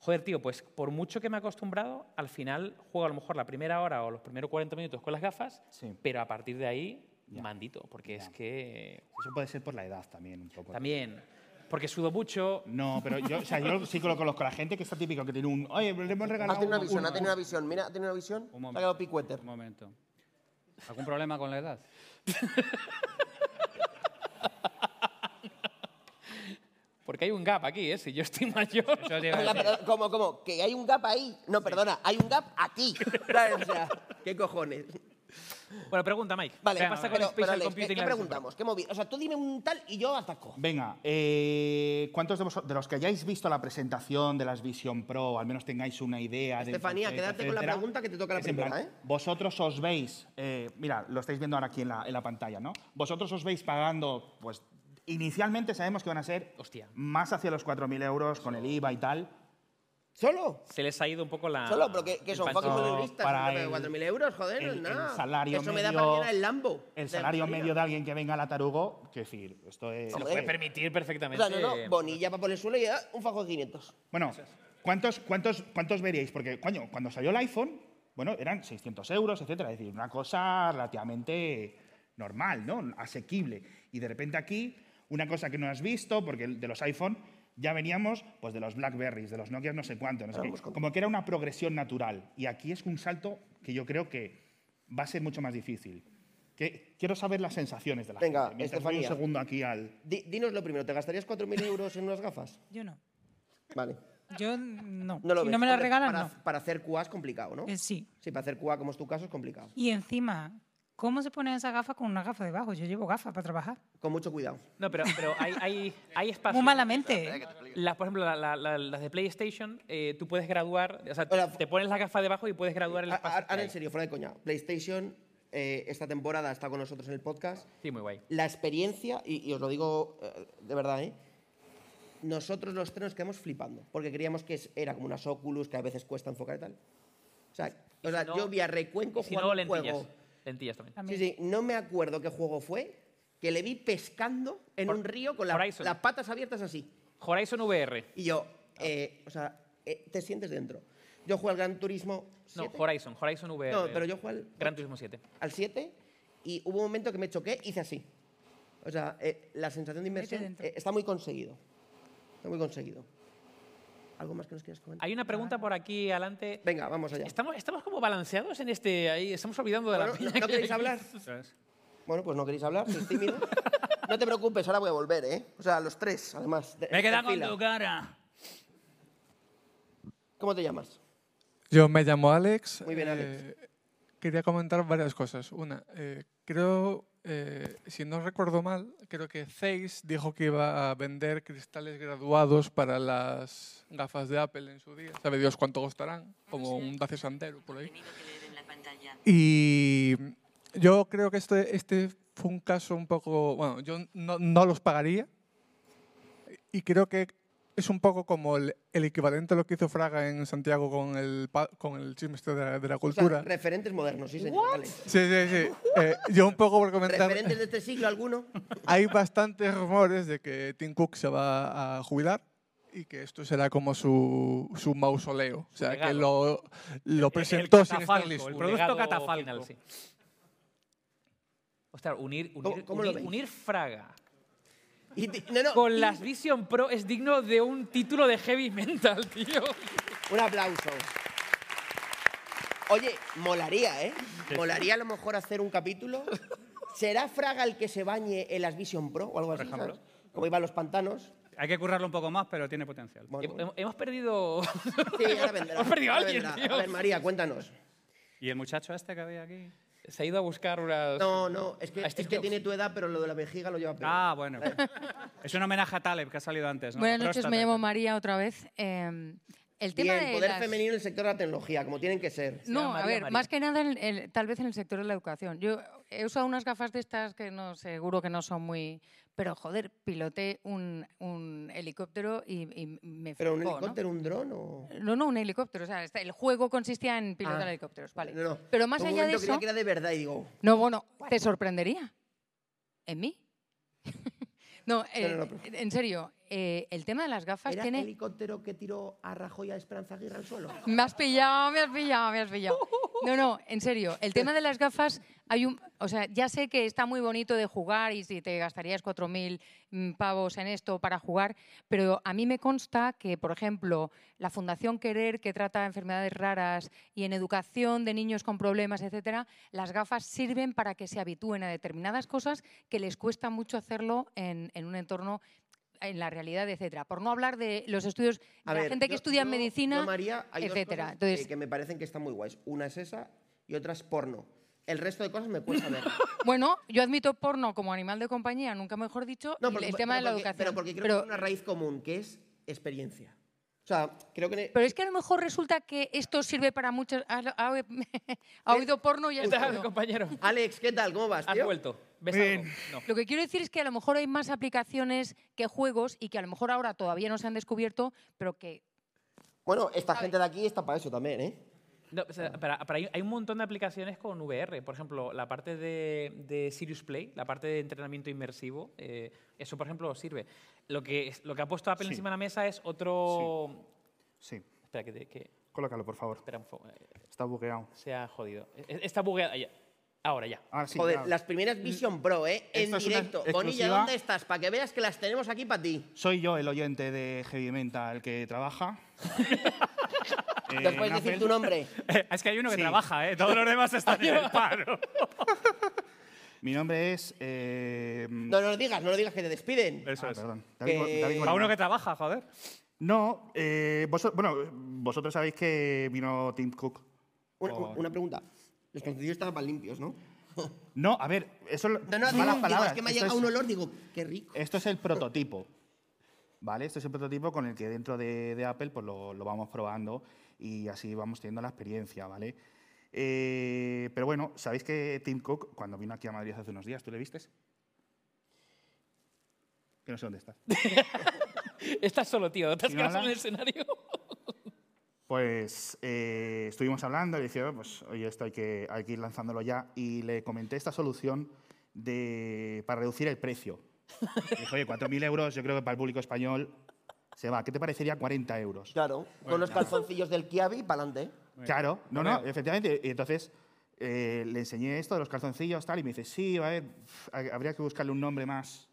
Joder, tío, pues por mucho que me he acostumbrado, al final juego a lo mejor la primera hora o los primeros 40 minutos con las gafas, pero a partir de ahí, mandito, porque es que... Eso puede ser por la edad también, un poco. También. porque sudo mucho. No, pero yo, o sea, yo sí que lo conozco. La gente que está típico, que tiene un. Oye, le hemos regalado. Ha tenido una un- visión, un- ha tenido una visión. Mira, ha tenido una visión. Un Se ha momento. quedado picueter. Un momento. ¿Algún problema con la edad? Porque hay un gap aquí, ¿eh? Si yo estoy mayor. Oiga, pero, ¿Cómo, cómo? ¿Que hay un gap ahí? No, perdona, hay un gap aquí. ¿Sabes? O sea, ¿qué cojones? Bueno, pregunta, Mike. Vale, ¿Qué pasa con pero, el pero Spatial Alex, ¿qué, Computing? qué la preguntamos? ¿Qué movi- O sea, tú dime un tal y yo ataco. Venga, eh, ¿cuántos de, de los que hayáis visto la presentación de las Vision Pro, o al menos tengáis una idea del Estefanía, quédate con la pregunta que te toca la primera, plan, ¿eh? Vosotros os veis, eh, mira, lo estáis viendo ahora aquí en la, en la pantalla, ¿no? Vosotros os veis pagando, pues, inicialmente sabemos que van a ser más hacia los 4.000 euros con el IVA y tal. ¿Solo? Se les ha ido un poco la. Solo, pero que, que son fucking mileuristas. para de el- 4.000 euros, joder, no el, nada. el salario Eso me medio, da para llenar el Lambo. El salario medio de alguien que venga a la tarugo, que decir, esto es... Se lo puede permitir O perfectamente. sea, no, no, bonilla para poner el suelo y un fajo de 500. Bueno, ¿cuántos, cuántos, ¿cuántos veríais? Porque, coño, cuando salió el iPhone, bueno, eran 600 euros, etcétera. Es decir, una cosa relativamente normal, ¿no? Asequible. Y de repente aquí, una cosa que no has visto, porque de los iPhone ya veníamos pues de los Blackberries, de los Nokia no sé cuánto, no sé qué. como que era una progresión natural. Y aquí es un salto que yo creo que va a ser mucho más difícil. Que, quiero saber las sensaciones de la Venga, gente. Mientras voy Estefanía. un segundo aquí al... Di- dinos lo primero, ¿te gastarías 4.000 euros en unas gafas? Yo no. Vale. Yo no. No lo si ves. no me la Hombre, regalan, para, no. Para hacer QA es complicado, ¿no? Eh, sí. Sí, para hacer QA como es tu caso es complicado. Y encima, ¿cómo se ponen esas gafas con una gafa debajo? Yo llevo gafas para trabajar. Con mucho cuidado. No, pero, pero hay, hay, hay espacio. Muy malamente. Las, por ejemplo, la- la- la- las de PlayStation, eh, tú puedes graduar, o sea, te pones la gafa debajo y puedes graduar el espacio. que Ahora, en serio, fuera de coña. PlayStation eh, esta temporada está con nosotros en el podcast. Sí, muy guay. La experiencia, y, y os lo digo eh, de verdad, ¿eh? nosotros los tres nos quedamos flipando, porque creíamos que era como unas Oculus que a veces cuesta enfocar y tal. O sea, o sea, no- yo vi a Recuenco si jugando no, un lentillas. juego. Lentillas también. Sí, sí, no me acuerdo qué juego fue, que le vi pescando en un río con la- las patas abiertas así. Horizon VR. Y yo, eh, o sea, eh, te sientes dentro. Yo jugué al Gran Turismo No, 7. Horizon, Horizon VR. No, pero yo jugué al, Gran Turismo 7. al 7 y hubo un momento que me choqué, hice así. O sea, eh, la sensación de inmersión eh, está muy conseguido. Está muy conseguido. ¿Algo más que nos quieras comentar? Hay una pregunta por aquí adelante. Venga, vamos allá. Estamos, estamos como balanceados en este. Ahí, estamos olvidando de Bueno, la piña ¿no, que no hay queréis hablar? Bueno, pues no queréis hablar, sois tímidos. No te preocupes, ahora voy a volver, ¿eh? O sea, los tres, además. de- Me en con fila. tu cara. ¿Cómo te llamas? Yo me llamo Alex. Muy bien, Alex. Eh, quería comentar varias cosas. Una, eh, creo, eh, si no recuerdo mal, creo que Zeiss dijo que iba a vender cristales graduados para las gafas de Apple en su día. Sabe Dios cuánto costarán, como un Dacia Sandero por ahí. Y yo creo que este, este fue un caso un poco, bueno, yo no, no los pagaría y creo que es un poco como el, el equivalente a lo que hizo Fraga en Santiago con el, con el chisme este de, la- de la O sea, cultura. referentes modernos, sí, señor. Vale. Sí, sí, sí. Eh, yo un poco por comentar. ¿Referentes de este siglo alguno? Hay bastantes rumores de que Tim Cook se va a jubilar y que esto será como su, su mausoleo. O sea, que lo, lo presentó sin estar listo. el producto catafalco. final, sí. Ostras, unir, unir Fraga Y no, no, con y- las Vision Pro es digno de un título de heavy metal, tío. Un aplauso. Oye, molaría, ¿eh? Molaría a lo mejor hacer un capítulo. ¿Será Fraga el que se bañe en las Vision Pro o algo así? ejemplo. ¿sabes? Como iba a los pantanos. Hay que currarlo un poco más, pero tiene potencial. Hem- Hemos perdido. Sí, ahora vendrá. Hemos perdido a ahora alguien, vendrá. tío. A ver, María, cuéntanos. ¿Y el muchacho este que había aquí? Se ha ido a buscar unas. No, no, es que, es que Jobs. tiene tu edad, pero lo de la vejiga lo lleva peor. Ah, bueno. es un homenaje a Taleb, que ha salido antes. ¿no? Buenas noches, Próstata. me llamo María otra vez. Eh, el tema Bien, de poder las- femenino en el sector de la tecnología, como tienen que ser. No, a ver, más que nada, en el- tal vez en el sector de la educación. Yo he usado unas gafas de estas que no seguro que no son muy... Pero, joder, piloté un, un helicóptero y, y me ¿Pero un helicóptero, un dron o...? No, no, un helicóptero. O sea, está- el juego consistía en pilotar Ah. helicópteros, vale. No, no. Pero más un allá de creía eso... que era de verdad y digo... No, bueno, te sorprendería. ¿En mí? no, eh, no, no, en serio, eh, el tema de las gafas ¿Era tiene... el helicóptero que tiró a Rajoy a Esperanza Aguirre al suelo? Me has pillado, me has pillado, me has pillado. No, no, en serio. El tema de las gafas, hay un, o sea, ya sé que está muy bonito de jugar y si te gastarías 4.000 mm, pavos en esto para jugar, pero a mí me consta que, por ejemplo, la Fundación Querer, que trata enfermedades raras y en educación de niños con problemas, etcétera, las gafas sirven para que se habitúen a determinadas cosas que les cuesta mucho hacerlo en, en un entorno en la realidad, etcétera. Por no hablar de los estudios, A de la ver, gente que yo- estudia yo- medicina, yo, María, hay dos etcétera. cosas Entonces, que, que me parecen que están muy guays. Una es esa y otra es porno. El resto de cosas me cuesta ver. Bueno, yo admito porno como animal de compañía, nunca mejor dicho, No, porque- el tema de la pero porque- educación. Pero porque creo que hay una raíz común, que es experiencia. O sea, creo que... pero es que a lo mejor resulta que esto sirve para muchos... Ha, ha- ha oído porno y ha estudiado. compañero. Alex, ¿qué tal? ¿Cómo vas, Has tío? vuelto. ¿Ves algo? No. Lo que quiero decir es que a lo mejor hay más aplicaciones que juegos y que a lo mejor ahora todavía no se han descubierto, pero que... Bueno, esta gente de aquí está para eso también, ¿eh? No, o sea, pero hay, hay un montón de aplicaciones con VR. Por ejemplo, la parte de, de Sirius Play, la parte de entrenamiento inmersivo, eh, eso, por ejemplo, sirve. Lo que, lo que ha puesto Apple Sí. encima de la mesa es otro... Sí. Espera, que... te- que Colócalo, por favor. espera un poco. eh, Está bugueado. Se ha jodido. Eh, Está bugueado. ya. Ahora ya. Ahora sí, Joder, ya. las primeras Vision Pro, ¿eh? En Esto directo. Bonilla. ¿dónde estás? Para que veas que las tenemos aquí para ti. Soy yo el oyente de Heavy Mental que trabaja. Eh, ¿Nos puedes decir tu nombre? es que hay uno que Sí. trabaja, ¿eh? Todos los demás están en el paro. Mi nombre es. eh, No, no lo digas, no lo digas, que te despiden. Eso ah, es. perdón. Que- David, David Para uno que trabaja, joder. No, eh, vosotros, bueno, vosotros sabéis que vino Tim Cook. Una, por- una pregunta. Los calzoncillos estaban más limpios, ¿no? No, a ver, eso No, no, malas digo, digo, palabras. es que me ha llegado es- un olor, digo, qué rico. Esto es el prototipo. ¿Vale? Esto es el prototipo con el que dentro de, de Apple pues lo, lo vamos probando y así vamos teniendo la experiencia, ¿vale? Eh, pero bueno, ¿sabéis que Tim Cook, cuando vino aquí a Madrid hace unos días, ¿tú le vistes? Que no sé dónde estás. Estás solo, tío. ¿Te has ¿Y no quedado en el escenario? Pues eh, estuvimos hablando y decía, pues oye, esto hay que, hay que ir lanzándolo ya. Y le comenté esta solución de, para reducir el precio. Dijo, oye, 4.000 euros, yo creo que para el público español se va. ¿Qué te parecería 40 euros? Claro, con los calzoncillos del Kiabi, para adelante. Claro, no, no, efectivamente. Y entonces eh, le enseñé esto de los calzoncillos tal y me dice, sí, a ver, habría que buscarle un nombre más...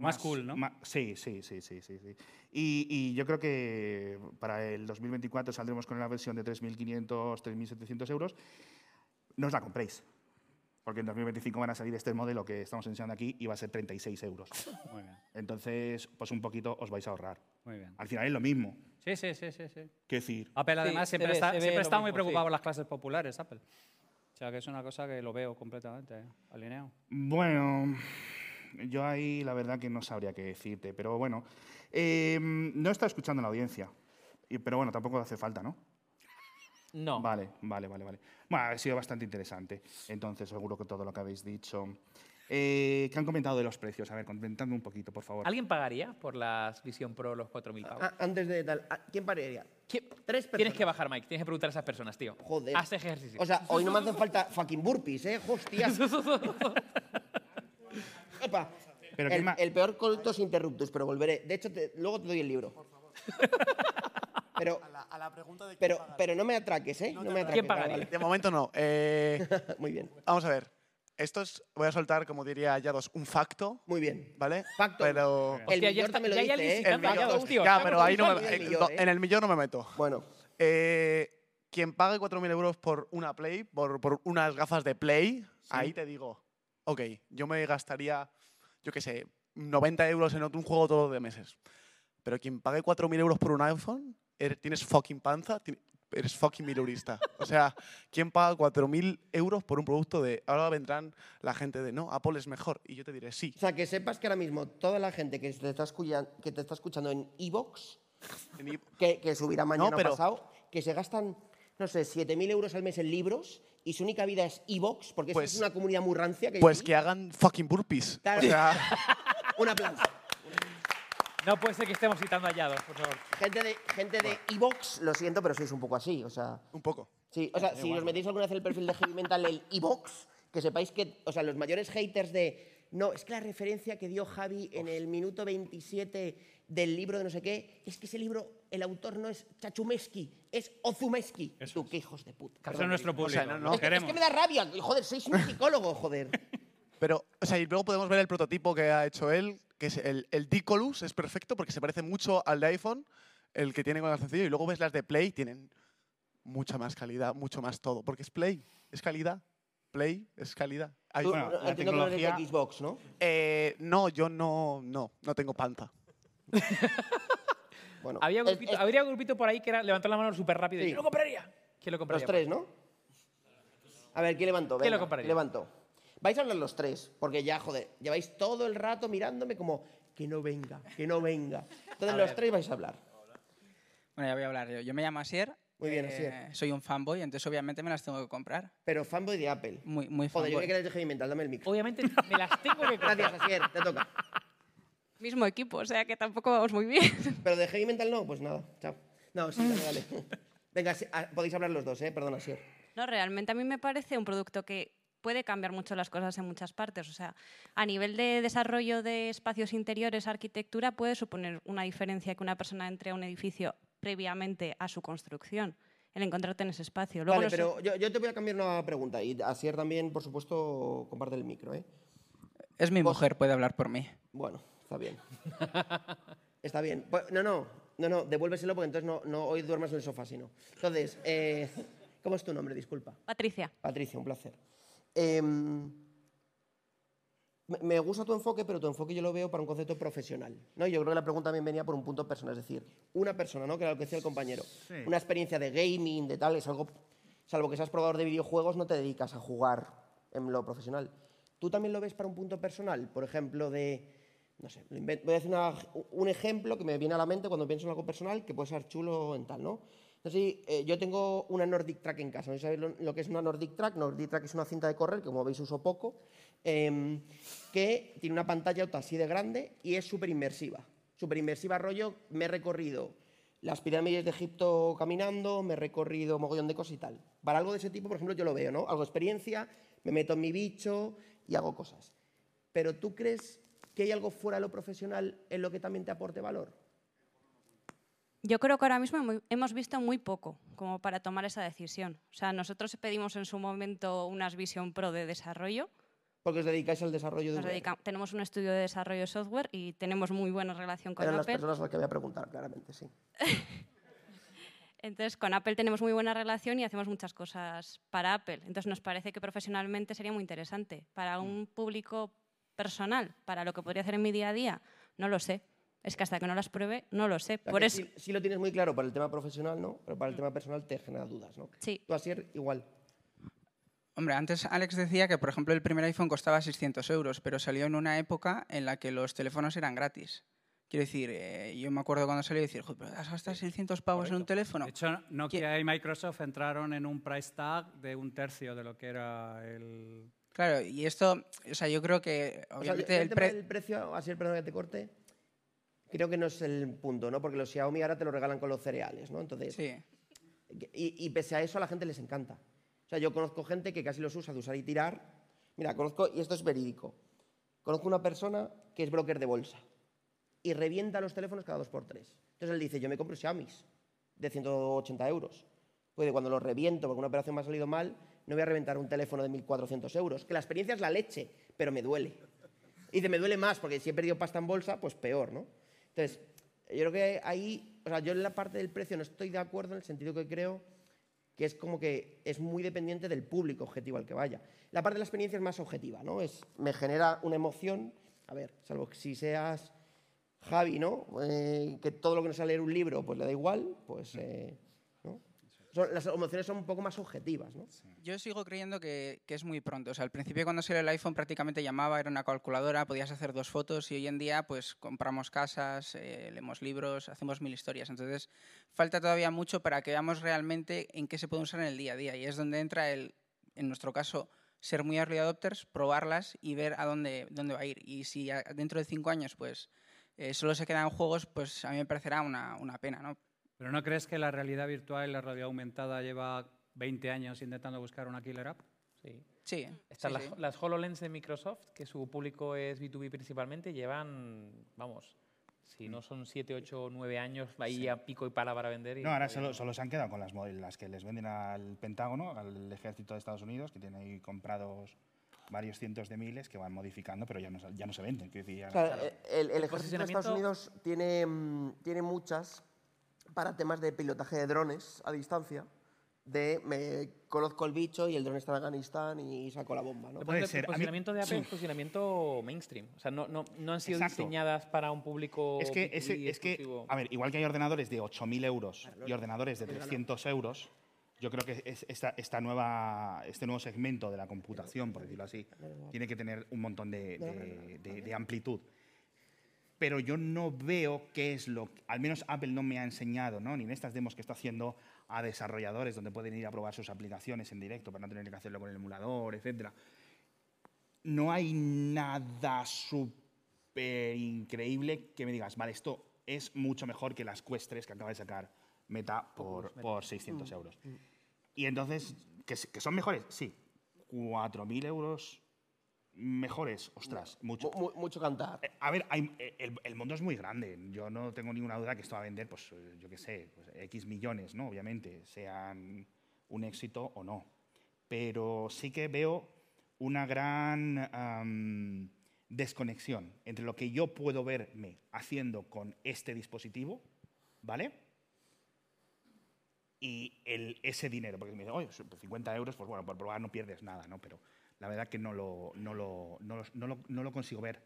Más cool, ¿no? ma- sí, sí, sí, sí, sí. sí. Y, y yo creo que para el 2024 saldremos con la versión de 3.500, 3.700 euros. No os la compréis. Porque en 2025 van a salir este modelo que estamos enseñando aquí y va a ser 36 euros. Muy bien. Entonces, pues un poquito os vais a ahorrar. Muy bien. Al final es lo mismo. Sí, sí, sí, sí. sí. Quiero decir, Apple Sí, además se siempre ve- está, siempre está muy mismo, preocupado sí. por las clases populares, Apple. O sea, que es una cosa que lo veo completamente eh, alineado. Bueno, yo ahí la verdad que no sabría qué decirte, pero bueno, eh, no está escuchando la audiencia, pero bueno, tampoco hace falta, ¿no? No. Vale, vale, vale, vale. Bueno, ha sido bastante interesante, entonces seguro que todo lo que habéis dicho. Eh, ¿Qué han comentado de los precios? A ver, comentadme un poquito, por favor. ¿Alguien pagaría por las Vision Pro los 4.000 pavos? Ah, antes de tal, ah, ¿quién pararía? ¿Quién- Tres personas. Tienes que bajar, Mike. Tienes que preguntar a esas personas, tío. Joder. Haz ejercicio. O sea, hoy no me hacen falta fucking burpees, ¿eh? Hostia. Epa. Pero el, ¿quién el peor coltos interruptus, pero volveré. De hecho, te- luego te doy el libro. Pero, A la pregunta de pero, pero no me atraques, ¿eh? No, me atraques. vale, vale. De momento no. Eh, Muy bien. Vamos a ver. Esto es, voy a soltar, como diría Yados, un facto. Muy bien. ¿vale? Facto. Pero... El Hostia, ya millón está- también lo ya hay dice, alguien ¿eh? El citando a millón- Yados, tío. Ya, Está pero ahí no me, el eh, millón, no, ¿eh? en el millón no me meto. Bueno. Eh, quien pague 4.000 euros por una Play, por, por unas gafas de Play, ahí te digo, ok, yo me gastaría, yo qué sé, 90 euros en otro- un juego todos los meses. Pero quien pague 4.000 euros por un iPhone, eres- tienes fucking panza, ti- eres fucking milurista. O sea, ¿quién paga 4.000 euros por un producto de... Ahora vendrán la gente de, no, Apple es mejor. Y yo te diré, sí. O sea, que sepas que ahora mismo toda la gente que te está, escuchan- que te está escuchando en Evox, que, que subirá mañana pero- pasado, que se gastan, no sé, 7.000 euros al mes en libros y su única vida es Evox, porque Pues- es una comunidad muy rancia. Que Pues que hagan fucking burpees. Claro. O sea, Un aplauso. No puede ser que estemos citando a Yados, por favor. Gente de, gente de Evox, lo siento, pero sois un poco así, o sea... un poco. Sí, o sea, si igual. os metéis alguna vez en el perfil de Heavy Mental, el Evox, que sepáis que, o sea, los mayores haters de no, es que la referencia que dio Javi en el minuto 27 del libro de no sé qué, es que ese libro, el autor no es Chachumeski, es Ozumeski. Tú, qué hijos de puta. Eso es nuestro O sea, público. no, no. Es, que, es que me da rabia, joder, sois un psicólogo, joder. Pero, o sea, y luego podemos ver el prototipo que ha hecho él, que es el, el Dicolus, es perfecto porque se parece mucho al de iPhone, el que tiene con el sencillo, y luego ves las de Play, tienen mucha más calidad, mucho más todo, porque es Play, es calidad. Play es calidad. Hay- Tú, no, entiendo que no eres de Xbox, ¿no? Eh, no, yo no, no, no tengo panza. Bueno, Había es- grupito, es- habría un grupito por ahí que era levantar la mano súper rápido. y Sí. yo lo compraría. ¿Quién lo compraría? Los tres, ¿no? A ver, ¿quién levantó? ¿Quién lo compraría? levantó. Vais a hablar los tres, porque ya, joder, lleváis todo el rato mirándome como que no venga, que no venga. Entonces los tres vais a hablar. Bueno, ya voy a hablar yo. Yo me llamo Asier. Muy bien, eh, Asier. Soy un fanboy, entonces obviamente me las tengo que comprar. Pero fanboy de Apple. Muy, muy Joder, yo fanboy. eres de heavy mental, dame el micro. Obviamente me las tengo que comprar. Gracias, Asier, te toca. Mismo equipo, o sea que tampoco vamos muy bien. Pero de heavy mental no, pues nada, chao. No, sí, dale, dale. Venga, ah, podéis hablar los dos, ¿eh? Perdona, Asier. No, realmente a mí me parece un producto que puede cambiar mucho las cosas en muchas partes. O sea, a nivel de desarrollo de espacios interiores, arquitectura, puede suponer una diferencia que una persona entre a un edificio previamente a su construcción, el encontrarte en ese espacio. Luego vale, pero yo, yo te voy a cambiar una pregunta y Asier también, por supuesto, comparte el micro, ¿eh? Es mi mujer, puede hablar por mí. Bueno, está bien. Está bien. Pues, no, no, no, no, devuélveselo porque entonces no, no hoy duermas en el sofá, sino. Entonces, eh, ¿cómo es tu nombre? Disculpa. Patricia. Patricia, un placer. Em, me- gusta tu enfoque, pero tu enfoque yo lo veo para un concepto profesional. ¿no? Yo creo que la pregunta también venía por un punto personal, es decir, una persona, ¿no? que era lo que decía el compañero, Sí. una experiencia de gaming, de tal, es algo, salvo que seas probador de videojuegos, no te dedicas a jugar en lo profesional. ¿Tú también lo ves para un punto personal? Por ejemplo, de, no sé, voy a hacer una- un ejemplo que me viene a la mente cuando pienso en algo personal que puede ser chulo en tal, ¿no? Sé eh, yo tengo una Nordic Track en casa. ¿No sabéis lo, que es una Nordic Track? Nordic Track es una cinta de correr, que como veis uso poco, em, que tiene una pantalla así de grande y es súper inmersiva. Súper inmersiva rollo, me he recorrido las pirámides de Egipto caminando, me he recorrido mogollón de cosas y tal. Para algo de ese tipo, por ejemplo, yo lo veo, ¿no? Algo experiencia, me meto en mi bicho y hago cosas. Pero ¿tú crees que hay algo fuera de lo profesional en lo que también te aporte valor? Yo creo que ahora mismo hemo- hemos visto muy poco como para tomar esa decisión. O sea, nosotros pedimos en su momento unas Vision Pro de desarrollo. Porque os dedicáis al desarrollo de dedica- tenemos un estudio de desarrollo de software y tenemos muy buena relación con Eran las Apple. personas a las que voy a preguntar, claramente, sí. Entonces, con Apple tenemos muy buena relación y hacemos muchas cosas para Apple. Entonces, nos parece que profesionalmente sería muy interesante. Para un público personal, para lo que podría hacer en mi día a día, no lo sé. Es que hasta que no las pruebe, no lo sé. O sea, Por eso, sí, sí lo tienes muy claro para el tema profesional, ¿no? Pero para el tema personal te genera dudas, ¿no? Sí. Tú, Asier, igual. Hombre, antes Alex decía que, por ejemplo, el primer iPhone costaba 600 euros, pero salió en una época en la que los teléfonos eran gratis. Quiero decir, eh, yo me acuerdo cuando salió y decir, "Joder, pero has gastado 600 pavos en un teléfono. De hecho, Nokia y Microsoft entraron en un price tag de un tercio de lo que era el... Claro, y esto, o sea, yo creo que, O sea, obviamente, el, el tema pre- del precio, Asier, perdón que te corte, creo que no es el punto, ¿no? Porque los Xiaomi ahora te lo regalan con los cereales, ¿no? Entonces, y, y pese a eso a la gente les encanta. O sea, yo conozco gente que casi los usa de usar y tirar. Mira, conozco, y esto es verídico, conozco una persona que es broker de bolsa y revienta los teléfonos cada dos por tres. Entonces él dice, yo me compro Xiaomi de 180 euros. Pues cuando los reviento porque una operación me ha salido mal, no voy a reventar un teléfono de 1.400 euros. Que la experiencia es la leche, pero me duele. Y dice, me duele más porque si he perdido pasta en bolsa, pues peor, ¿no? Entonces, yo creo que ahí, o sea, yo en la parte del precio no estoy de acuerdo en el sentido que creo que es como que es muy dependiente del público objetivo al que vaya. La parte de la experiencia es más objetiva, ¿no? Es, me genera una emoción, a ver, salvo que si seas Javi, ¿no? Eh, que todo lo que no sea leer un libro, pues le da igual, pues, eh. Son- las emociones son un poco más objetivas, ¿no? Yo sigo creyendo que, que es muy pronto. O sea, al principio cuando salió el iPhone prácticamente llamaba, era una calculadora, podías hacer dos fotos y hoy en día pues compramos casas, eh, leemos libros, hacemos mil historias. Entonces falta todavía mucho para que veamos realmente en qué se puede usar en el día a día y es donde entra el, en nuestro caso, ser muy early adopters, probarlas y ver a dónde, dónde va a ir. Y si a- dentro de cinco años pues eh, solo se quedan juegos, pues a mí me parecerá una, una pena, ¿no? ¿Pero no crees que la realidad virtual y la realidad aumentada lleva 20 años intentando buscar una killer app? Sí. Sí, Están sí, las, sí. las HoloLens de Microsoft, que su público es B2B principalmente, llevan, vamos, si no son 7, 8, 9 años ahí Sí. a pico y pala para vender. y No, ahora solo, solo se han quedado con las, las que les venden al Pentágono, al ejército de Estados Unidos, que tiene ahí comprados varios cientos de miles que van modificando, pero ya no, se- ya no se venden. quiero decir, ya- Claro, eh, el, el ejército de Estados Unidos tiene, mm, tiene muchas para temas de pilotaje de drones a distancia. De me conozco el bicho y el dron está en Afganistán y saco la bomba. ¿no? Es que El posicionamiento de Apple es posicionamiento mainstream. O sea, no, no, no han sido Exacto. diseñadas para un público. Es que, B2B ese- es que, a ver, igual que hay ordenadores de 8.000 euros y ordenadores de 300 euros, yo creo que es- esta, esta nueva, este nuevo segmento de la computación, por decirlo así, tiene que tener un montón de, de- de- de amplitud. Pero yo no veo qué es lo que, al menos Apple no me ha enseñado, ¿no? ni en estas demos que está haciendo a desarrolladores donde pueden ir a probar sus aplicaciones en directo para no tener que hacerlo con el emulador, etcétera no hay nada súper increíble que me digas, vale, esto es mucho mejor que las Quest 3 que acaba de sacar Meta por, por 600 euros. Y entonces, ¿que, que son mejores? Sí. 4.000 euros mejores, ostras, mucho. Mu- mucho cantar. Eh, A ver, hay- eh, el, el mundo es muy grande. Yo no tengo ninguna duda que esto va a vender, pues, eh, yo qué sé, pues, X millones, ¿no? Obviamente, sean un éxito o no. Pero sí que veo una gran am, desconexión entre lo que yo puedo verme haciendo con este dispositivo, ¿vale? Y el, ese dinero, porque me dicen, oye, 50 euros, pues bueno, por probar no pierdes nada, ¿no? Pero la verdad que no lo, no lo, no lo, no lo- no lo consigo ver.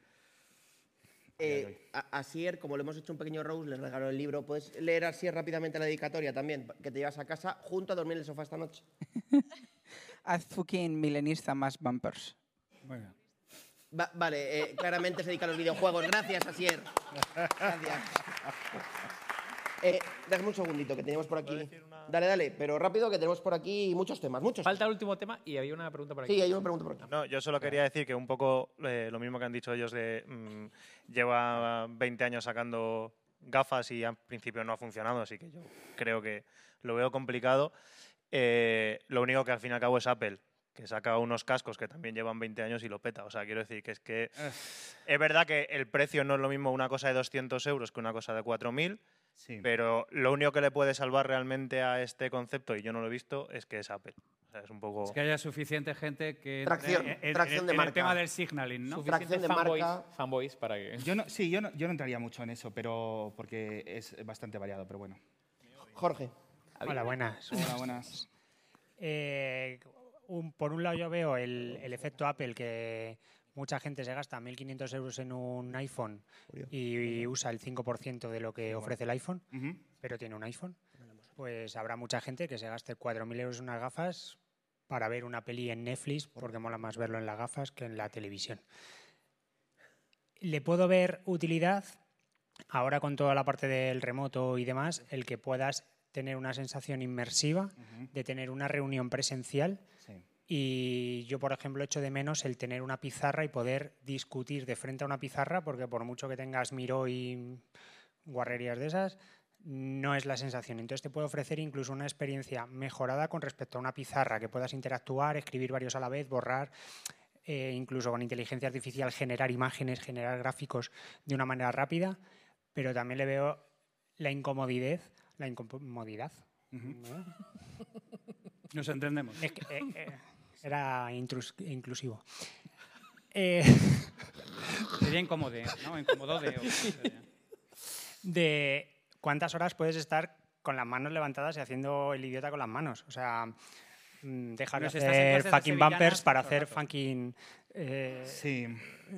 Eh, a, a Sier, como le hemos hecho un pequeño rose, le regaló el libro. ¿Puedes leer a Sier rápidamente la dedicatoria también? Que te llevas a casa junto a dormir en el sofá esta noche. Haz fucking milenista más bumpers. Va- vale, eh, claramente se dedica a los videojuegos. Gracias, Asier. Gracias. Eh, déjame un segundito que tenemos por aquí. Dale, dale, pero rápido que tenemos por aquí muchos temas, muchos. Falta el último tema y había una pregunta por aquí. Sí, hay una pregunta por aquí. No, yo solo quería decir que un poco eh, lo mismo que han dicho ellos de mm, lleva 20 años sacando gafas y al principio no ha funcionado, así que yo creo que lo veo complicado. Eh, lo único que al fin y al cabo es Apple, que saca unos cascos que también llevan 20 años y lo peta. O sea, quiero decir que es que es verdad que el precio no es lo mismo una cosa de 200 euros que una cosa de 4.000, pero lo único que le puede salvar realmente a este concepto, y yo no lo he visto, es que es Apple. O sea, es un poco... Es que haya suficiente gente que... Tracción, en- en- tracción en de el marca. tema del signaling, ¿no? Suficientes fanboys, fanboys para que... Yo no, sí, yo no, yo no entraría mucho en eso, pero porque es bastante variado, pero bueno. Jorge. Hola, buenas. Hola, buenas. Eh, un- por un lado yo veo el, el efecto Apple que mucha gente se gasta 1.500 euros en un iPhone y, usa el 5% de lo que ofrece el iPhone, pero tiene un iPhone. Pues habrá mucha gente que se gaste 4.000 euros en unas gafas para ver una peli en Netflix, porque mola más verlo en las gafas que en la televisión. Le puedo ver utilidad ahora con toda la parte del remoto y demás, el que puedas tener una sensación inmersiva de tener una reunión presencial. Sí. Y yo, por ejemplo, echo de menos el tener una pizarra y poder discutir de frente a una pizarra, porque por mucho que tengas Miro y guarrerías de esas, no es la sensación. Entonces te puede ofrecer incluso una experiencia mejorada con respecto a una pizarra, que puedas interactuar, escribir varios a la vez, borrar, eh, incluso con inteligencia artificial generar imágenes, generar gráficos de una manera rápida, pero también le veo la incomodidad, la incomodidad. ¿no? Nos entendemos. Es que, eh, eh, era intrus- inclusivo. Eh, Sería incómodo, ¿no? Incómodo de... de cuántas horas puedes estar con las manos levantadas y haciendo el idiota con las manos. O sea, mm, dejar de hacer fucking bumpers para hacer fucking eh,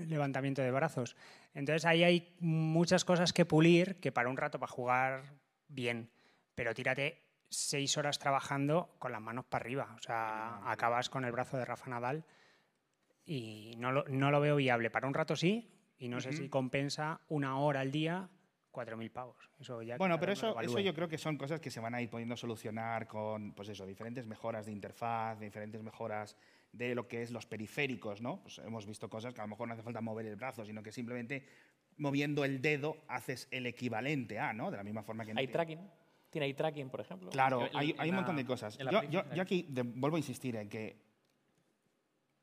levantamiento de brazos. Entonces ahí hay muchas cosas que pulir que para un rato para jugar bien, pero tírate seis horas trabajando con las manos para arriba. O sea, acabas con el brazo de Rafa Nadal y no lo, no lo veo viable. Para un rato sí, y no sé si compensa una hora al día 4.000 pavos. Eso ya Bueno, pero eso, eso yo creo que son cosas que se van a ir pudiendo solucionar con, pues eso, diferentes mejoras de interfaz, diferentes mejoras de lo que es los periféricos, ¿no? Pues hemos visto cosas que a lo mejor no hace falta mover el brazo, sino que simplemente moviendo el dedo haces el equivalente a, ¿no? De la misma forma que... ¿Hay tracking? ¿Tiene tracking, por ejemplo? Claro, En- hay, en hay un la- montón de cosas. Yo, aquí de- vuelvo a insistir en que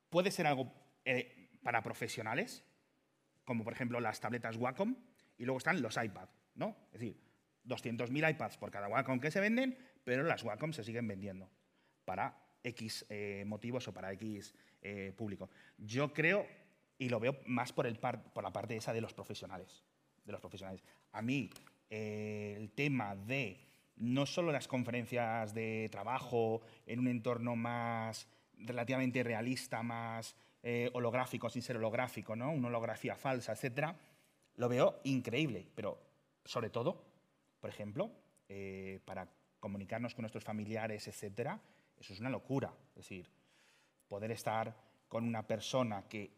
puede ser algo eh, para profesionales, como por ejemplo las tabletas Wacom, y luego están los iPad, ¿no? Es decir, 200.000 iPads por cada Wacom que se venden, pero las Wacom se siguen vendiendo para X eh, motivos o para X eh, público. Yo creo, y lo veo más por, el par- por la parte esa de los profesionales, de los profesionales. A mí, eh, el tema de no solo las conferencias de trabajo en un entorno más relativamente realista, más eh, holográfico, sin ser holográfico, ¿no? una holografía falsa, etcétera, lo veo increíble, pero sobre todo, por ejemplo, eh, para comunicarnos con nuestros familiares, etcétera, eso es una locura. Es decir, poder estar con una persona que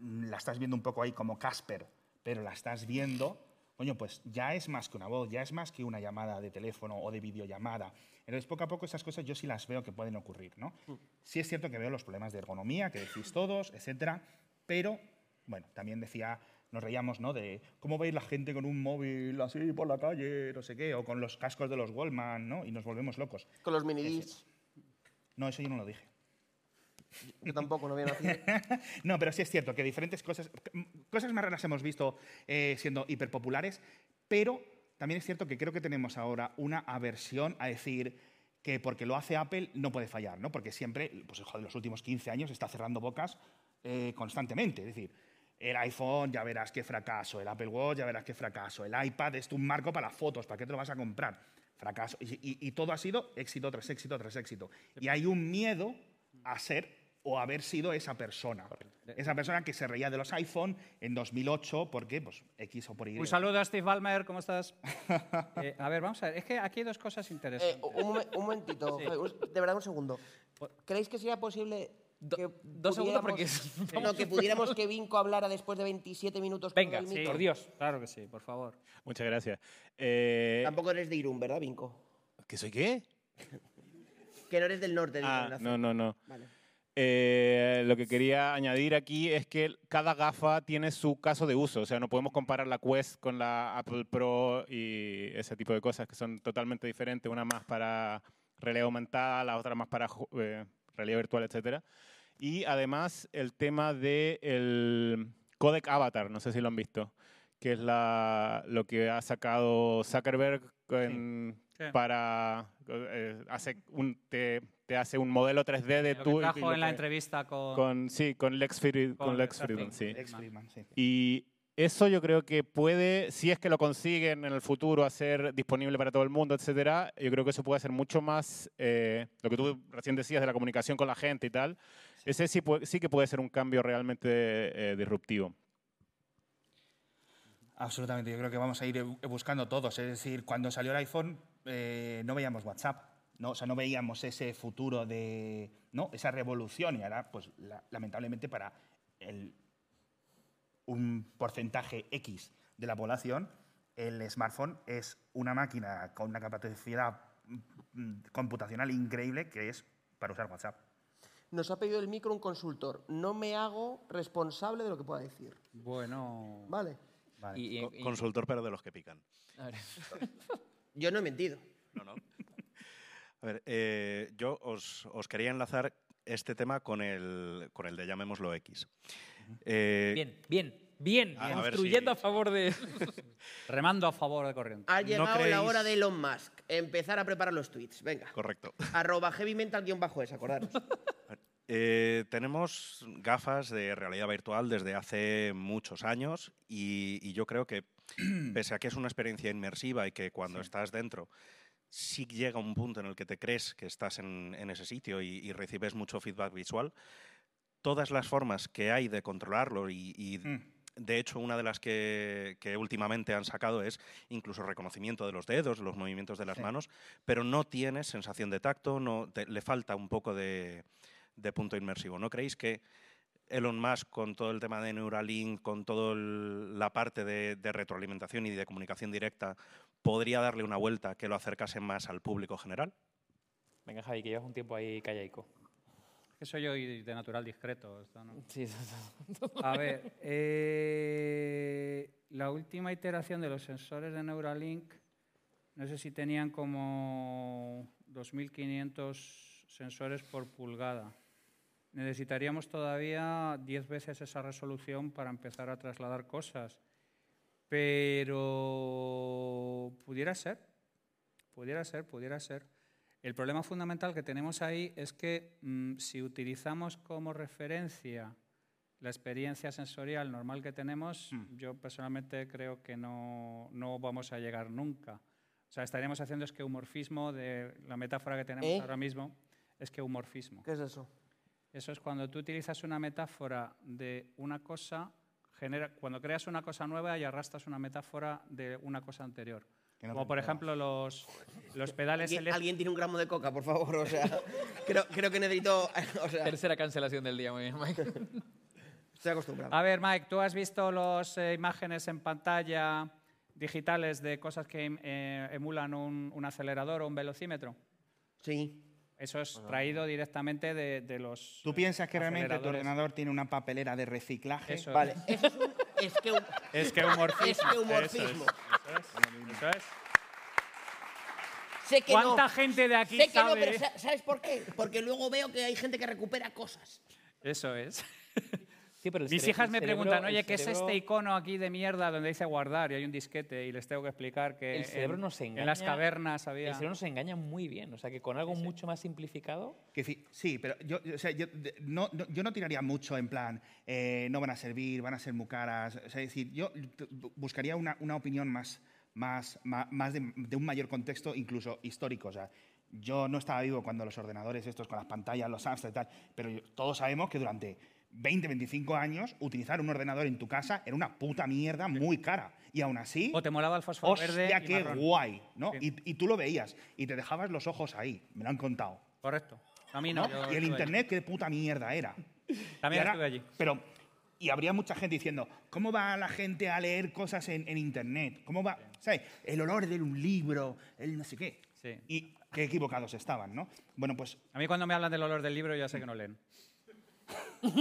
la estás viendo un poco ahí como Casper, pero la estás viendo, coño, pues ya es más que una voz, ya es más que una llamada de teléfono o de videollamada. Entonces, poco a poco esas cosas yo sí las veo que pueden ocurrir, ¿no? Sí es cierto que veo los problemas de ergonomía, que decís todos, etcétera, pero, bueno, también decía, nos reíamos, ¿no? De cómo veis la gente con un móvil así por la calle, no sé qué, o con los cascos de los Wallman, ¿no? Y nos volvemos locos. Con los minidiscs. No, eso yo no lo dije. Yo tampoco, no voy a decir. no, pero sí es cierto que diferentes cosas, cosas más raras hemos visto eh, siendo hiperpopulares, pero también es cierto que creo que tenemos ahora una aversión a decir que porque lo hace Apple no puede fallar, ¿no? Porque siempre, pues joder, los últimos 15 años está cerrando bocas eh, constantemente. Es decir, el iPhone, ya verás qué fracaso, el Apple Watch, ya verás qué fracaso, el iPad es un marco para fotos, ¿para qué te lo vas a comprar? Fracaso. Y, y- y todo ha sido éxito tras éxito tras éxito. Y hay un miedo a ser o haber sido esa persona. Esa persona que se reía de los iPhone en 2008 porque, pues, X o por Y. Un saludo a Steve Ballmer, ¿cómo estás? Eh, a ver, vamos a ver, es que aquí hay dos cosas interesantes. Eh, un, un momentito, Sí. De verdad un segundo. ¿Creéis que sería posible que dos segundos porque- no, que pudiéramos que Vinco hablara después de 27 minutos con el micro? Claro que sí, por favor. Muchas gracias. Eh, Tampoco eres de Irún, ¿verdad, Vinco? ¿Que soy qué? Que no eres del norte. Ah, no, no, no. Vale. Eh, lo que quería añadir aquí es que cada gafa tiene su caso de uso. O sea, no podemos comparar la Quest con la Apple Pro y ese tipo de cosas que son totalmente diferentes. Una más para realidad aumentada, la otra más para eh, realidad virtual, etcétera. Y además el tema del codec avatar, no sé si lo han visto, que es la, lo que ha sacado Zuckerberg en- Sí. Para eh, hace un, te, te hace un modelo 3D de Lo que tú trajo en la entrevista con- con sí con Lex, Fried- con con Lex Friedman, sí. Lex Friedman, sí. Y eso yo creo que puede, si es que lo consiguen en el futuro hacer disponible para todo el mundo, etcétera, yo creo que eso puede ser mucho más, eh, lo que tú recién decías de la comunicación con la gente y tal, ese sí, puede- sí que puede ser un cambio realmente eh, disruptivo. Absolutamente, yo creo que vamos a ir bu- buscando todos. Es decir, cuando salió el iPhone eh, no veíamos WhatsApp, ¿no? O sea, no veíamos ese futuro de, ¿no? Esa revolución y ahora, pues, la- lamentablemente para el, un porcentaje X de la población, el smartphone es una máquina con una capacidad mm, computacional increíble que es para usar WhatsApp. Nos ha pedido el micro un consultor. No me hago responsable de lo que pueda decir. Bueno. Vale. Co- Consultor, pero de los que pican. Yo no he mentido. No, no. A ver, eh, yo os, os quería enlazar este tema con el, con el de llamémoslo X. Eh, Bien, bien, bien. A- a ver construyendo si- a favor de... Remando a favor de corriente. Ha llegado la creéis- hora de Elon Musk. Empezar a preparar los tweets. Venga. Correcto. Arroba heavy mental guion bajo es, acordaros. Eh, tenemos gafas de realidad virtual desde hace muchos años y, y yo creo que, pese a que es una experiencia inmersiva y que cuando estás dentro sí llega un punto en el que te crees que estás en, en ese sitio y, y recibes mucho feedback visual, todas las formas que hay de controlarlo y, y de hecho una de las que, que últimamente han sacado es incluso reconocimiento de los dedos, los movimientos de las Sí. manos, pero no tienes sensación de tacto, no, te- le falta un poco de, de punto inmersivo. ¿No creéis que Elon Musk, con todo el tema de Neuralink, con toda la parte de, de retroalimentación y de comunicación directa, podría darle una vuelta que lo acercase más al público general? Venga, Javi, que llevas un tiempo ahí callaico. Que soy yo y de natural discreto. esto, ¿no? Sí, A ver, eh, la última iteración de los sensores de Neuralink, no sé si tenían como 2.500 sensores por pulgada. Necesitaríamos todavía 10 veces esa resolución para empezar a trasladar cosas. Pero pudiera ser, pudiera ser, pudiera ser. El problema fundamental que tenemos ahí es que mm, si utilizamos como referencia la experiencia sensorial normal que tenemos, yo personalmente creo que no, no vamos a llegar nunca. O sea, estaríamos haciendo esqueumorfismo de la metáfora que tenemos ¿Eh? ahora mismo, esqueumorfismo. ¿Qué es eso? Eso es cuando tú utilizas una metáfora de una cosa, genera, cuando creas una cosa nueva y arrastras una metáfora de una cosa anterior. No Como por ejemplo los, los pedales ¿Alguien, eléctricos. alguien tiene un gramo de coca, por favor? O sea, creo, creo que necesito... O sea, Tercera cancelación del día, muy bien, Mike. estoy acostumbrado. A ver, Mike, ¿tú has visto las imágenes en pantalla digitales de cosas que em- eh, emulan un, un acelerador o un velocímetro? Sí. Eso es traído directamente de, de los. ¿Tú piensas que realmente tu ordenador tiene una papelera de reciclaje? Eso es. Vale, eso es un Esqueumorfismo. esqueumorfismo. Eso es. Eso es. Sé que ¿Cuánta no. gente de aquí sé que no, sabe? pero sa- ¿sabes por qué? Porque luego veo que hay gente que recupera cosas. Eso es. Pero el Mis hijas me cerebro- preguntan, oye, ¿qué es cerebro- este icono aquí de mierda donde dice guardar y hay un disquete? Y les tengo que explicar que El cerebro en, nos engaña. en las cavernas había... El cerebro nos engaña muy bien. O sea, que con algo mucho más simplificado. Que fi- sí, pero yo, o sea, yo, no, no- yo no tiraría mucho en plan, eh, no van a servir, van a ser muy caras. O sea, es decir, yo buscaría una, una opinión más, más, más, de, de un mayor contexto, incluso histórico. O sea, yo no estaba vivo cuando los ordenadores estos con las pantallas, los Amstrad y tal, pero todos sabemos que durante 20, 25 años utilizar un ordenador en tu casa era una puta mierda muy cara. Y aún así... O te molaba el fósforo verde y qué marrón. guay, ¿no? Y, y tú lo veías y te dejabas los ojos ahí, me lo han contado. Correcto. A mí no. yo Y el estuve allí. internet, qué puta mierda era. También ahora- estuve allí. Pero, y habría mucha gente diciendo, ¿cómo va la gente a leer cosas en, en internet? ¿Cómo va? ¿Sabes? El olor de un libro, el no sé qué. Sí. Y qué equivocados estaban, ¿no? Bueno, pues A mí cuando me hablan del olor del libro ya sé que no leen.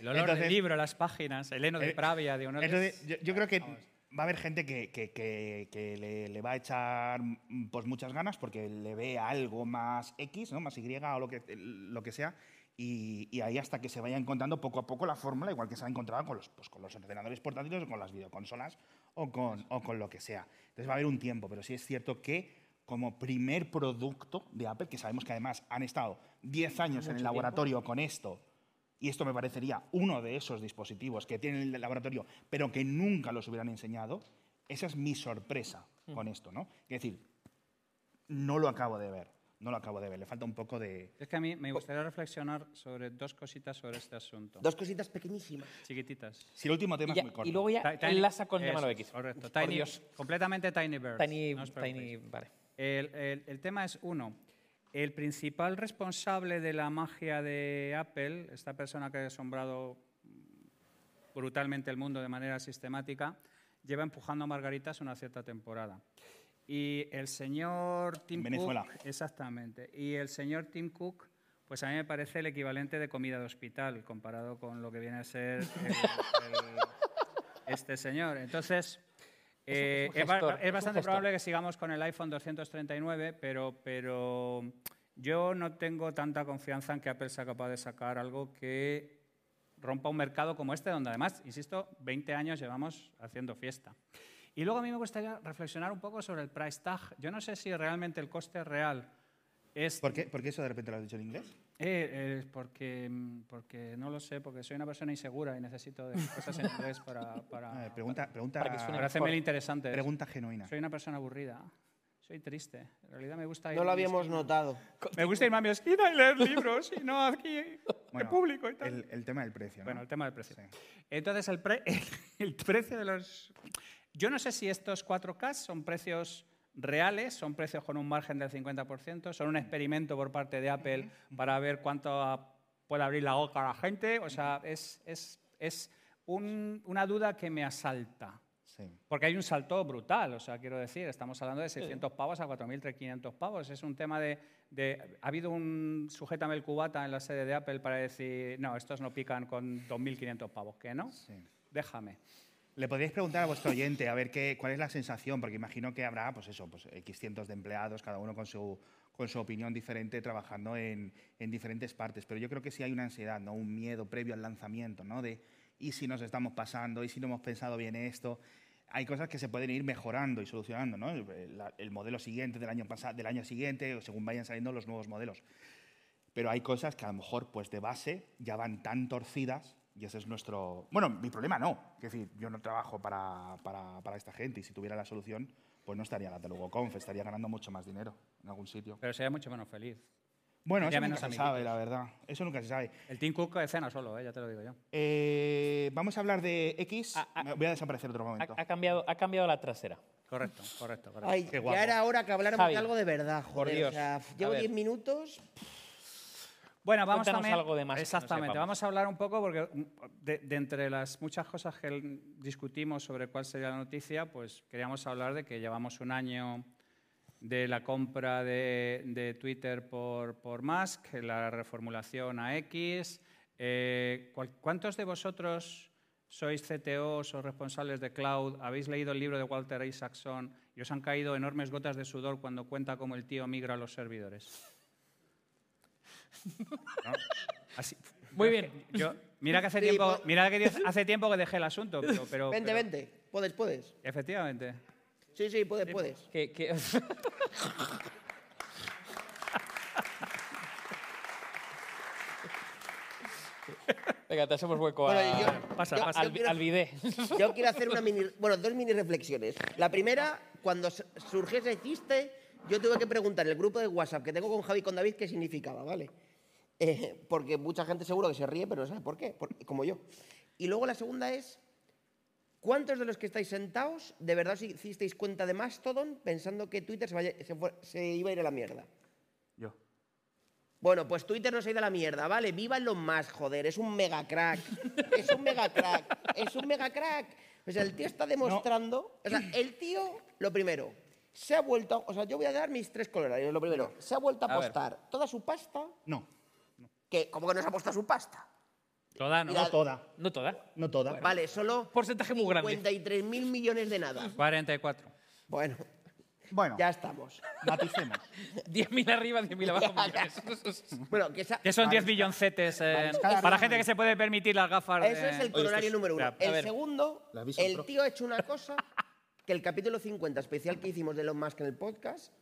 El olor Entonces- del libro, las páginas, el heno de Eh, Pravia, de honor. Entonces, yo, yo creo que va a haber gente que, que- que- que le, le va a echar mm, pues, muchas ganas porque le ve algo más X, ¿no? más Y o lo que, lo que sea. Y, y ahí hasta que se vaya encontrando poco a poco la fórmula, igual que se ha encontrado con los, pues, con los ordenadores portátiles o con las videoconsolas o con, o con lo que sea. Entonces va a haber un tiempo, pero sí es cierto que como primer producto de Apple, que sabemos que además han estado 10 años en el laboratorio con esto, y esto me parecería uno de esos dispositivos que tienen el laboratorio, pero que nunca los hubieran enseñado, esa es mi sorpresa con esto, ¿no? Es decir, no lo acabo de ver, no lo acabo de ver, le falta un poco de... Es que a mí me gustaría reflexionar sobre dos cositas sobre este asunto. Dos cositas pequeñísimas. Chiquititas. Si el último tema ya- es muy corto. y luego ya enlaza con eso, llámalo X. Correcto. Tiny- Dios. completamente Tiny Birds. Tiny, no tiny, vale. El, el- el tema es uno. El principal responsable de la magia de Apple, esta persona que ha asombrado brutalmente el mundo de manera sistemática, lleva empujando a margaritas una cierta temporada. Y el señor Tim Venezuela. Cook, exactamente, y el señor Tim Cook, pues a mí me parece el equivalente de comida de hospital comparado con lo que viene a ser el- el- este señor. Entonces, eh, es gestor, es bastante probable que sigamos con el iPhone 239, pero, pero yo no tengo tanta confianza en que Apple sea capaz de sacar algo que rompa un mercado como este, donde además, insisto, 20 años llevamos haciendo fiesta. Y luego a mí me gustaría reflexionar un poco sobre el price tag. Yo no sé si realmente el coste real es... ¿Por qué, por qué eso de repente lo has dicho en inglés? Eh, eh, porque, mm, porque no lo sé, porque soy una persona insegura y necesito cosas en inglés para, para, Eh, pregunta, pregunta, para, para hacerme el interesante. Pregunta genuina. Soy una persona aburrida. Soy triste. En realidad me gusta ir No lo habíamos esquina. notado. Me gusta irme a mi esquina y leer libros y no aquí en Bueno, público y tal. El, el tema del precio. ¿no? Bueno, el tema del precio. Entonces, el, pre- el precio de los... Yo no sé si estos 4K son precios reales, son precios con un margen del 50%, son un experimento por parte de Apple para ver cuánto puede abrir la boca a la gente. O sea, es, es, es un- una duda que me asalta. Sí. Porque hay un salto brutal, o sea, quiero decir, estamos hablando de 600 pavos a 4.500 pavos. Es un tema de, de- Ha habido un sujétame el cubata en la sede de Apple para decir, no, estos no pican con 2.500 pavos, ¿que no? Déjame. Le podríais preguntar a vuestro oyente a ver qué, cuál es la sensación, porque imagino que habrá, pues eso, pues X cientos de empleados, cada uno con su, con su opinión diferente, trabajando en, en diferentes partes. Pero yo creo que sí hay una ansiedad, ¿no? Un miedo previo al lanzamiento, ¿no? De, ¿y si nos estamos pasando? ¿Y si no hemos pensado bien esto? Hay cosas que se pueden ir mejorando y solucionando, ¿no? El, el modelo siguiente del año, pasa- del año siguiente, o según vayan saliendo los nuevos modelos. Pero hay cosas que a lo mejor, pues de base, ya van tan torcidas y ese es nuestro... Bueno, mi problema no. Es decir, yo no trabajo para, para, para esta gente y si tuviera la solución, pues no estaría en la Telugoconf, estaría ganando mucho más dinero en algún sitio. Pero sería mucho menos feliz. Bueno, eso menos nunca se sabe, la verdad. Eso nunca se sabe. El Team Cook cena solo, eh, ya te lo digo yo. Eh, vamos a hablar de X. Me voy a desaparecer otro momento. Ha cambiado, ha cambiado la trasera. Correcto, correcto, correcto. Ay, ya era hora que habláramos Javi, de algo de verdad, por joder. Dios. O sea, llevo ver. 10 minutos. Bueno, vamos Cuéntanos también, algo de más que no Exactamente, vamos a hablar un poco porque mm, de, de entre las muchas cosas que discutimos sobre cuál sería la noticia, pues queríamos hablar de que llevamos un año de la compra de, de Twitter por, por Musk, la reformulación a X. Eh, ¿cuál- ¿Cuántos de vosotros sois CTOs o responsables de cloud? ¿Habéis leído el libro de Walter Isaacson y os han caído enormes gotas de sudor cuando cuenta cómo el tío migra a los servidores? ¿No? Así- Muy bien. Yo- mira que hace Sí, tiempo, po- mira que hace tiempo que dejé el asunto, pero, pero- vente, pero- vente. Puedes, puedes. Efectivamente. Sí, sí, puedes, puedes. Que- que- Venga, te hacemos hueco a... Bueno, yo- pasa, yo- pasa. yo Al, quiero- al bidé. Yo quiero hacer una mini, bueno, dos mini reflexiones. La primera, cuando s- surgió ese chiste, yo tuve que preguntar en el grupo de WhatsApp que tengo con Javi y con David qué significaba, ¿vale? Eh, porque mucha gente seguro que se ríe, pero no sabe por qué, por- como yo. Y luego la segunda es, ¿cuántos de los que estáis sentados de verdad os hicisteis cuenta de Mastodon pensando que Twitter se, vaya- se fue- se iba a ir a la mierda? Yo. Bueno, pues Twitter no se ha ido a la mierda, ¿vale? Viva Elon Musk, joder, es un mega crack. Es un mega crack, es un mega crack. O sea, el tío está demostrando. O sea, el tío, lo primero, se ha vuelto. O sea, yo voy a dar mis tres colorarios. Lo primero, se ha vuelto a A ver. apostar toda su pasta. No. Que, ¿Cómo que no se ha apostado su pasta? Toda, ¿no? No toda. No toda. No toda. Vale, solo. Porcentaje muy grande. 53 mil millones de nada. 44. Bueno. Bueno. Ya estamos. Maticemos. 10.000 arriba, 10.000 abajo millones. Bueno, que, esa- Que son 10 billoncetes eh, Mariscal para gente que se puede permitir las gafas. Eso de- es el corolario número uno. Ya. El segundo, ¿La Vision el Pro? tío ha hecho una cosa que el capítulo 50 especial que hicimos de Elon Musk en el podcast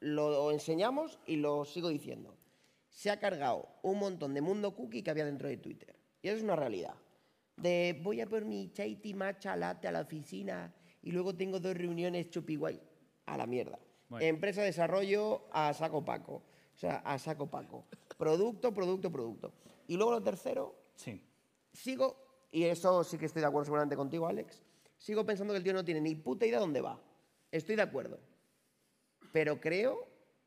lo enseñamos y lo sigo diciendo. Se ha cargado un montón de mundo cookie que había dentro de Twitter. Y eso es una realidad. De voy a por mi chaiti matcha latte a la oficina y luego tengo dos reuniones chupi guay. A la mierda. Bueno. Empresa de desarrollo a saco paco. O sea, a saco paco. Producto, producto, producto. Y luego lo tercero, Sí. sigo, y eso sí que estoy de acuerdo seguramente contigo, Alex, sigo pensando que el tío no tiene ni puta idea dónde va. Estoy de acuerdo. Pero creo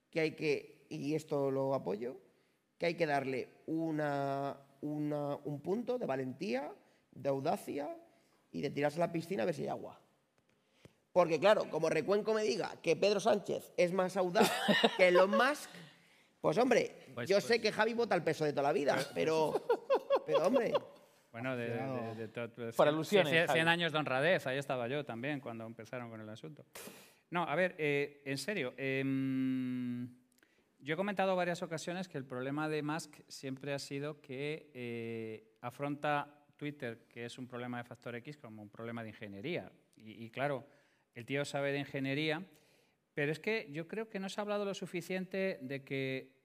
que hay que, y esto lo apoyo, que hay que darle una, una- un punto de valentía, de audacia y de tirarse a la piscina a ver si hay agua. Porque claro, como Recuenco me diga que Pedro Sánchez es más audaz que Elon Musk, pues hombre, Pues- yo sé que Javi vota al peso de toda la vida, pero, pero hombre, Bueno, de, de- de de- Por cien- alusiones, cien- Javi. 100 años de honradez, ahí estaba yo también cuando empezaron con el asunto. No, a ver, eh, en serio, em, yo he comentado varias ocasiones que el problema de Musk siempre ha sido que eh, afronta Twitter, que es un problema de factor X, como un problema de ingeniería. Y, y claro, el tío sabe de ingeniería, pero es que yo creo que no se ha hablado lo suficiente de que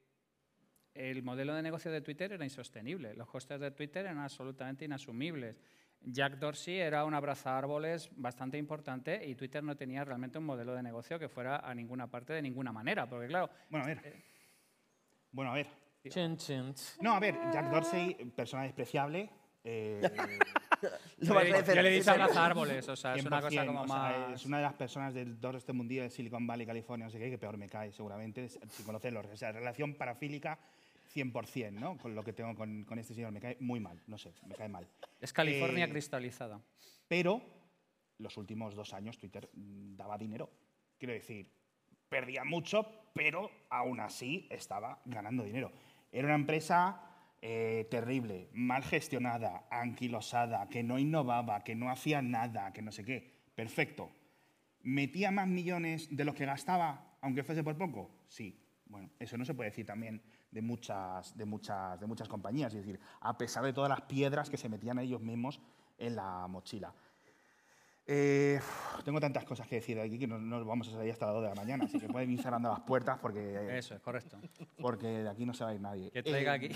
el modelo de negocio de Twitter era insostenible. Los costes de Twitter eran absolutamente inasumibles. Jack Dorsey era un árboles bastante importante y Twitter no tenía realmente un modelo de negocio que fuera a ninguna parte de ninguna manera. Porque claro... Bueno, a ver. eh, Bueno, a ver. Chin, chin. No, a ver, Jack Dorsey, persona despreciable. eh, Lo vas a. Yo le he dicho abrazárboles, o sea, es una cosa 100%, como o sea, más- Es una de las personas del todo este mundillo de Silicon Valley, California, no sé qué, que peor me cae, seguramente, sin conocerlo. O sea, relación parafílica 100%, ¿no? Con lo que tengo con, con este señor. Me cae muy mal, no sé, me cae mal. Es California Eh, cristalizada. Pero los últimos dos años Twitter daba dinero. Quiero decir, perdía mucho, pero aún así estaba ganando dinero. Era una empresa eh, terrible, mal gestionada, anquilosada, que no innovaba, que no hacía nada, que no sé qué. Perfecto. ¿Metía más millones de los que gastaba, aunque fuese por poco? Sí. Bueno, eso no se puede decir también de muchas, de muchas, de muchas compañías. Es decir, a pesar de todas las piedras que se metían ellos mismos en la mochila. Eh, tengo tantas cosas que decir aquí que no, no vamos a salir hasta las 2 de la mañana, así que pueden ir cerrando las puertas porque... Eso es, correcto. Porque de aquí no se va a ir nadie. Que traiga Eh, aquí.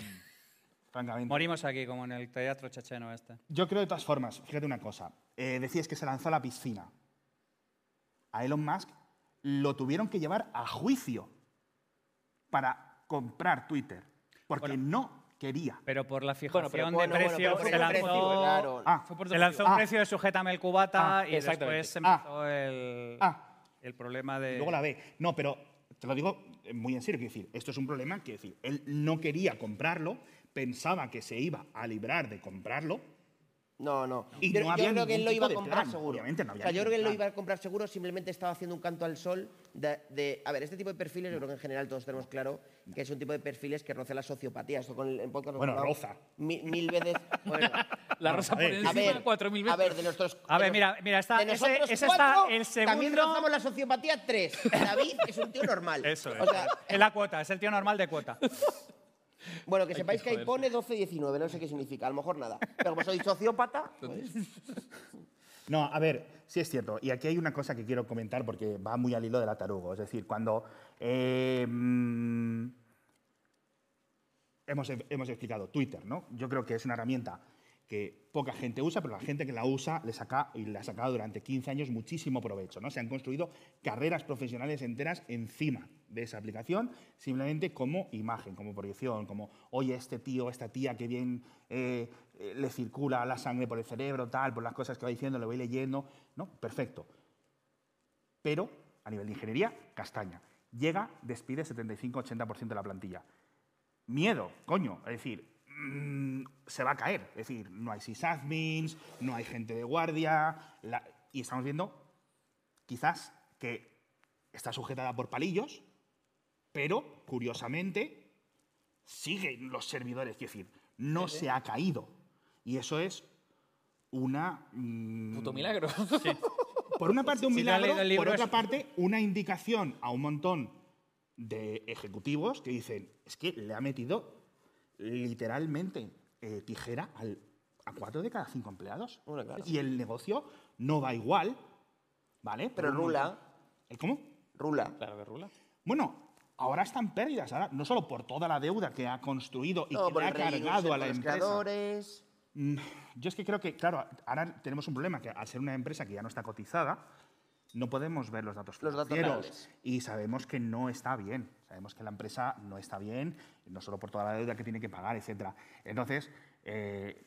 Francamente. Morimos aquí, como en el teatro checheno este. Yo creo de todas formas, fíjate una cosa, eh, decías que se lanzó a la piscina. A Elon Musk lo tuvieron que llevar a juicio para comprar Twitter, porque no quería. Pero por la fijación pero de bueno, bueno, se lanzó, precio, claro. Ah, fue por- se lanzó un ah. precio de sujétame el cubata Ah, y después se Ah. empezó el, Ah. el problema de... Luego la ve. No, pero te lo digo muy en serio, quiero decir, esto es un problema, quiero decir, él no quería comprarlo, pensaba que se iba a librar de comprarlo. No, no. Y yo no yo creo que él lo iba a comprar plan, seguro. obviamente no había o sea, yo creo que él lo plan. iba a comprar seguro, simplemente estaba haciendo un canto al sol de, de- A ver, este tipo de perfiles, yo creo que en general todos tenemos claro que es un tipo de perfiles que roza la sociopatía. Esto con el en podcast lo Bueno, roza. mi- Mil, veces. Bueno, La rosa por a encima ver, 4.000 A ver, veces. de nuestros. A ver, mira, mira, está, de ese, ese cuatro, está el segundo... También rozamos la sociopatía tres. David es un tío normal. Eso es. O sea, es la cuota, es el tío normal de cuota. bueno, que Hay sepáis que que ahí pone 12-19, no sé qué significa, a lo mejor nada. Pero como soy sociópata, pues, No, a ver, sí es cierto. Y aquí hay una cosa que quiero comentar porque va muy al hilo de la tarugo. Es decir, cuando eh, mm, hemos, hemos explicado Twitter, ¿no? Yo creo que es una herramienta que poca gente usa, pero la gente que la usa le saca y le ha sacado durante 15 años muchísimo provecho, ¿no? Se han construido carreras profesionales enteras encima de esa aplicación, simplemente como imagen, como proyección, como, oye, este tío, esta tía, que bien eh, eh, le circula la sangre por el cerebro, tal, por las cosas que va diciendo, le voy leyendo, ¿no? Perfecto. Pero, a nivel de ingeniería, castaña. Llega, despide 75-80% de la plantilla. Miedo, coño, es decir, mm, se va a caer. Es decir, no hay sysadmins, no hay gente de guardia, la- y estamos viendo quizás que está sujetada por palillos, pero curiosamente siguen los servidores, quiero decir, no se ha caído. Y eso es una... mm, Puto milagro. por una parte un milagro, por otra es- parte una indicación a un montón de ejecutivos que dicen, es que le ha metido literalmente eh, tijera al- a cuatro de cada cinco empleados. Y el negocio no va igual, ¿vale? Pero un rula. montón- ¿El cómo? Rula. Claro que rula. Bueno, ahora están pérdidas, ahora, no solo por toda la deuda que ha construido y no, que le ha cargado a la los empresa. creadores. Mm, Yo es que creo que, claro, ahora tenemos un problema, que al ser una empresa que ya no está cotizada, no podemos ver los datos Los datos financieros. reales. y sabemos que no está bien. Sabemos que la empresa no está bien, no solo por toda la deuda que tiene que pagar, etc. Entonces, eh,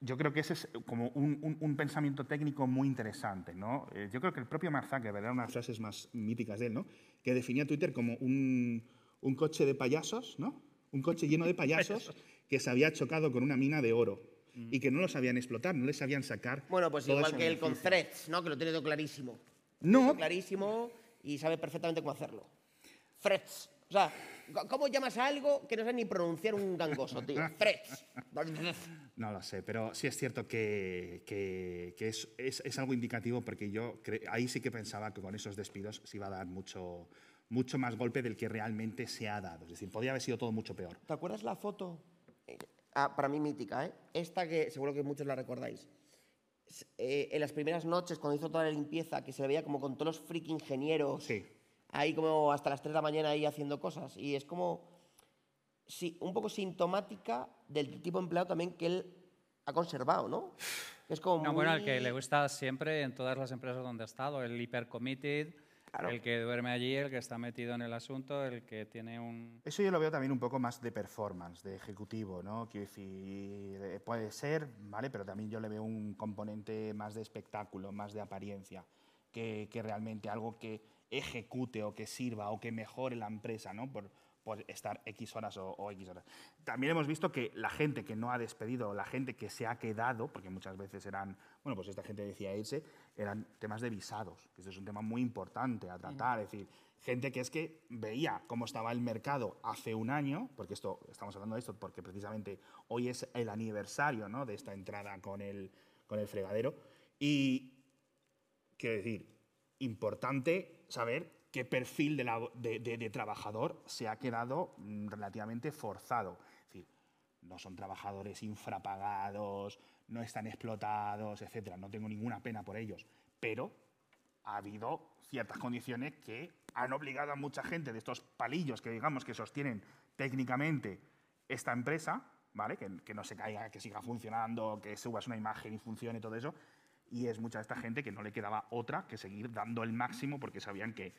yo creo que ese es como un, un- un pensamiento técnico muy interesante. ¿no? Eh, yo creo que el propio Mark Zuckerberg era una de las frases más míticas de él, ¿no? que definía Twitter como un, un coche de payasos, ¿no? un coche lleno de payasos que se había chocado con una mina de oro y que no lo sabían explotar, no les sabían sacar. Bueno, pues igual que él con. Threads, ¿no? Que lo tiene todo clarísimo. No. Todo clarísimo y sabe perfectamente cómo hacerlo. Threads. O sea, ¿cómo llamas a algo que no sabe ni pronunciar un gangoso, tío? Threads. No lo sé, pero sí es cierto que, que- que es, es- es algo indicativo porque yo ahí sí que pensaba que con esos despidos se iba a dar mucho, mucho más golpe del que realmente se ha dado. Es decir, podría haber sido todo mucho peor. ¿Te acuerdas la foto? Eh, ah, para mí mítica, ¿eh? Esta que seguro que muchos la recordáis. Eh, en las primeras noches, cuando hizo toda la limpieza, que se le veía como con todos los freak ingenieros, ahí como hasta las 3 de la mañana ahí haciendo cosas. Y es como, sí, un poco sintomática del tipo de empleado también que él ha conservado, ¿no? Es como No, muy... bueno, el que le gusta siempre en todas las empresas donde ha estado, el hiper committed, el que duerme allí, el que está metido en el asunto, el que tiene un... Eso yo lo veo también un poco más de performance, de ejecutivo, ¿no? Quiero decir, eh, puede ser, ¿vale? Pero también yo le veo un componente más de espectáculo, más de apariencia, que, que realmente algo que ejecute o que sirva o que mejore la empresa, ¿no? Por, pues estar X horas o, o X horas. También hemos visto que la gente que no ha despedido, la gente que se ha quedado, porque muchas veces eran, bueno, pues esta gente decía irse, eran temas de visados, que esto es un tema muy importante a tratar, es decir, gente que es que veía cómo estaba el mercado hace un año, porque esto, estamos hablando de esto porque precisamente hoy es el aniversario ¿no? de esta entrada con el, con el fregadero, y quiero decir, importante saber qué perfil de, la- trabajador se ha quedado mm, relativamente forzado. Es decir, no son trabajadores infrapagados, no están explotados, etcétera. No tengo ninguna pena por ellos, pero ha habido ciertas condiciones que han obligado a mucha gente de estos palillos que digamos que sostienen técnicamente esta empresa, ¿vale? Que, que no se caiga, que siga funcionando, que subas una imagen y funcione todo eso. Y es mucha de esta gente que no le quedaba otra que seguir dando el máximo porque sabían que,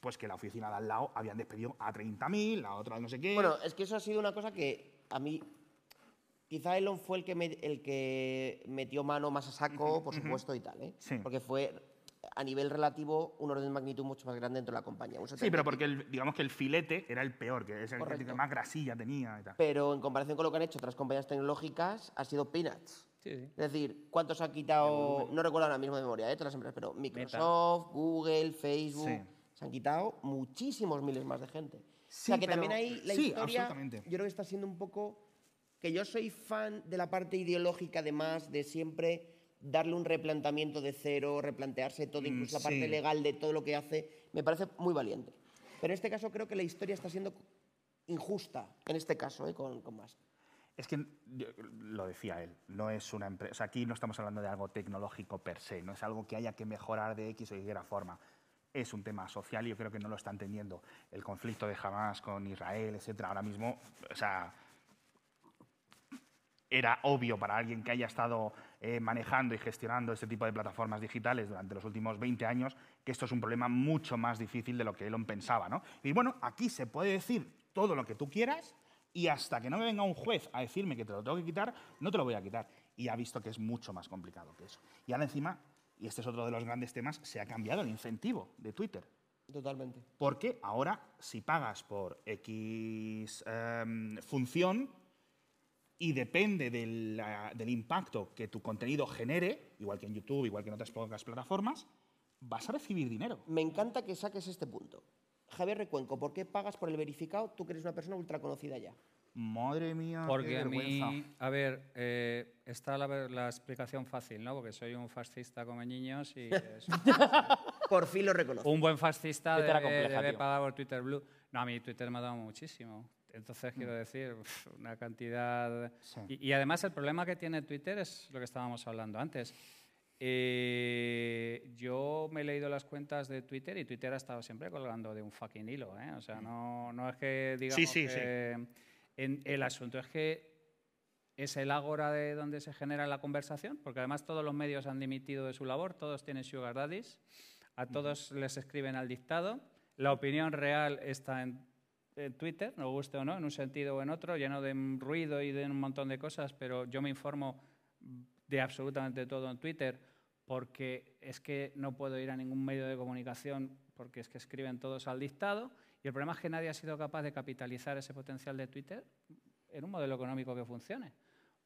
pues que la oficina de al lado habían despedido a 30.000, la otra no sé qué. Bueno, es que eso ha sido una cosa que a mí. Quizá Elon fue el que, me- el que metió mano más a saco, por ujú. supuesto, y tal, ¿eh? Sí. Porque fue, a nivel relativo, un orden de magnitud mucho más grande dentro de la compañía. Sí, 70 pero porque el- digamos que el filete era el peor, que es el Correcto. que más grasilla tenía y tal. Pero en comparación con lo que han hecho otras compañías tecnológicas, ha sido peanuts. Sí, sí. Es decir, ¿cuántos ha quitado? No recuerdo ahora mismo de memoria, ¿eh? todas las empresas, pero Microsoft, Google, Facebook. Sí. Se han quitado muchísimos miles más de gente. o Sí, sea que pero- también ahí la sí, historia. absolutamente. Yo creo que está siendo un poco. Que yo soy fan de la parte ideológica, además, de siempre darle un replanteamiento de cero, replantearse todo, Mm, incluso la parte legal de todo lo que hace, me parece muy valiente. Pero en este caso creo que la historia está siendo injusta, en este caso, ¿eh? con, con Musk. Es que lo decía él, no es una empresa. aquí no estamos hablando de algo tecnológico per se, no es algo que haya que mejorar de X o Y forma. Es un tema social y yo creo que no lo está entendiendo. El conflicto de Hamas con Israel, etcétera, ahora mismo, o sea, era obvio para alguien que haya estado eh, manejando y gestionando este tipo de plataformas digitales durante los últimos 20 años que esto es un problema mucho más difícil de lo que Elon pensaba. ¿no? Y bueno, aquí se puede decir todo lo que tú quieras y hasta que no me venga un juez a decirme que te lo tengo que quitar, no te lo voy a quitar. Y ha visto que es mucho más complicado que eso. Y ahora encima, y este es otro de los grandes temas, se ha cambiado el incentivo de Twitter. Totalmente. Porque ahora, si pagas por X em, función y depende del, la- del impacto que tu contenido genere, igual que en YouTube, igual que en otras pocas plataformas, vas a recibir dinero. Me encanta que saques este punto. Javier Recuenco, ¿por qué pagas por el verificado? Tú que eres una persona ultra conocida ya. Madre mía, Porque qué a mí, a ver, eh, está la, la explicación fácil, ¿no? Porque soy un fascista como niños y es- Por fin lo reconozco. un buen fascista debe, compleja, debe pagar por Twitter Blue. No, a mí Twitter me ha dado muchísimo. Entonces, quiero decir, uf, una cantidad... Y, y además el problema que tiene Twitter es lo que estábamos hablando antes. Eh, yo me he leído las cuentas de Twitter y Twitter ha estado siempre colgando de un fucking hilo. ¿eh? O sea, no, no es que digamos sí, sí. que... en- el asunto es que es el ágora de donde se genera la conversación, porque además todos los medios han dimitido de su labor, todos tienen sugar daddies, a todos les escriben al dictado, la opinión real está en, en Twitter, nos guste o no, en un sentido o en otro, lleno de ruido y de un montón de cosas, pero yo me informo de absolutamente todo en Twitter porque es que no puedo ir a ningún medio de comunicación porque es que escriben todos al dictado y el problema es que nadie ha sido capaz de capitalizar ese potencial de Twitter en un modelo económico que funcione.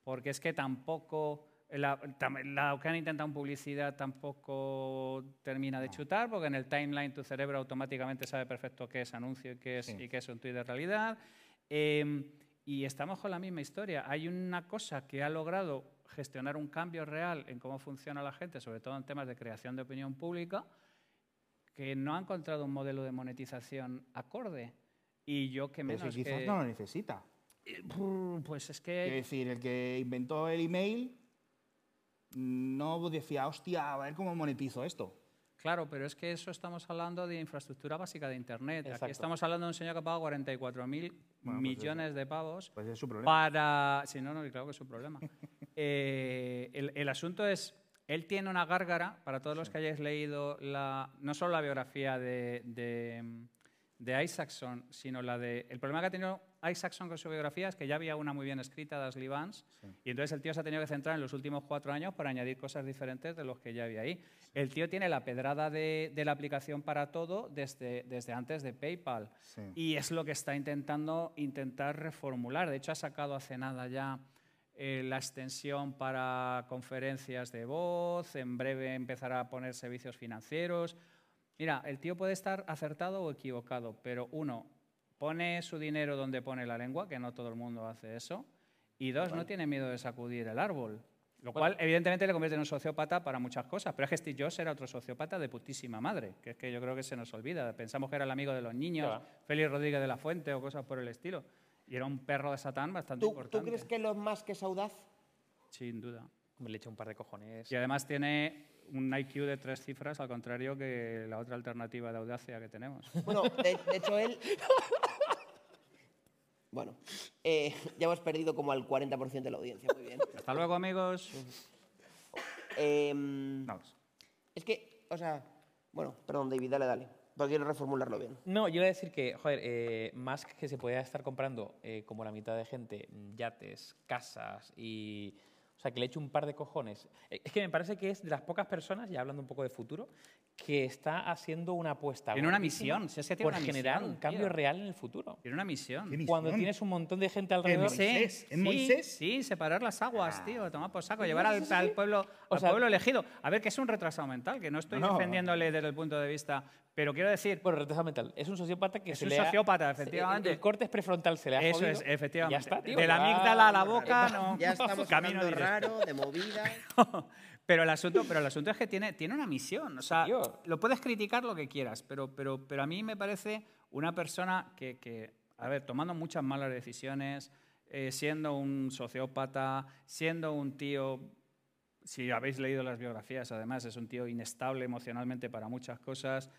Porque es que tampoco, la, la que han intentado en publicidad tampoco termina de chutar, porque en el timeline tu cerebro automáticamente sabe perfecto qué es anuncio y qué es, Sí. y qué es un tweet de realidad. Em, y estamos con la misma historia. Hay una cosa que ha logrado gestionar un cambio real en cómo funciona la gente, sobre todo en temas de creación de opinión pública, que no ha encontrado un modelo de monetización acorde. Y yo que Pero menos si quizás que- no lo necesita. Pues es Quiero que... decir, el que inventó el email no decía, hostia, a ver cómo monetizo esto. Claro, pero es que eso estamos hablando de infraestructura básica de Internet. Exacto. Aquí estamos hablando de un señor que paga 44.000 Bueno, pues millones de pavos Pues es su problema. para... Sí, no, no, claro que es su problema. Eh, el, el asunto es, él tiene una gárgara, para todos los que hayáis leído la, no solo la biografía de, de, de Isaacson, sino la de... El problema que ha tenido Isaacson con su biografía es que ya había una muy bien escrita de Ashley Vance, y entonces el tío se ha tenido que centrar en los últimos cuatro años para añadir cosas diferentes de los que ya había ahí. El tío tiene la pedrada de, de la aplicación para todo desde, desde antes de PayPal, y es lo que está intentando intentar reformular. De hecho, ha sacado hace nada ya eh, la extensión para conferencias de voz, en breve empezará a poner servicios financieros. Mira, el tío puede estar acertado o equivocado, pero uno, pone su dinero donde pone la lengua, que no todo el mundo hace eso, y dos, no tiene miedo de sacudir el árbol. Lo cual, evidentemente, le convierte en un sociópata para muchas cosas. Pero es que Steve Jobs era otro sociópata de putísima madre, que es que yo creo que se nos olvida. Pensamos que era el amigo de los niños, Claro. Félix Rodríguez de la Fuente o cosas por el estilo. Y era un perro de Satán bastante ¿Tú, importante. ¿Tú crees que Elon Musk es audaz? Sin duda. Le echa un par de cojones. Y además tiene un IQ de tres cifras, al contrario que la otra alternativa de audacia que tenemos. Bueno, de, de hecho él... Bueno, eh, ya hemos perdido como al 40% de la audiencia, muy bien. Hasta luego, amigos. Em, es que, o sea, bueno, perdón, David, dale, dale. Porque quiero reformularlo bien. No, yo iba a decir que, joder, eh, Musk que se podía estar comprando eh, como la mitad de gente yates, casas y... O sea, que le eche un par de cojones. Eh, Es que me parece que es de las pocas personas, ya hablando un poco de futuro, que está haciendo una apuesta. Tiene una misión, si es que tiene por una generar misión, un cambio tío. real en el futuro. Tiene una misión. Cuando tienes un montón de gente alrededor. Sí, sí, Sí, separar las aguas, tío, tomar por saco, llevar al, al pueblo, al sea- pueblo elegido. A ver, que es un retrasado mental, que no estoy No. defendiéndole desde el punto de vista, pero quiero decir... Bueno, retrasado mental. Es un sociópata que Es se un le ha- sociópata, se- efectivamente. El, corte prefrontal se le ha Eso jodido es, efectivamente. Ya está, tío. de la amígdala a la boca, no. Ya estamos camino raro, de movida. Pero el asunto, pero el asunto es que tiene, tiene una misión. O sea, lo puedes criticar lo que quieras, pero, pero, pero a mí me parece una persona que, que, a ver, tomando muchas malas decisiones, eh, siendo un sociópata, siendo un tío, si habéis leído las biografías, además, es un tío inestable emocionalmente para muchas cosas.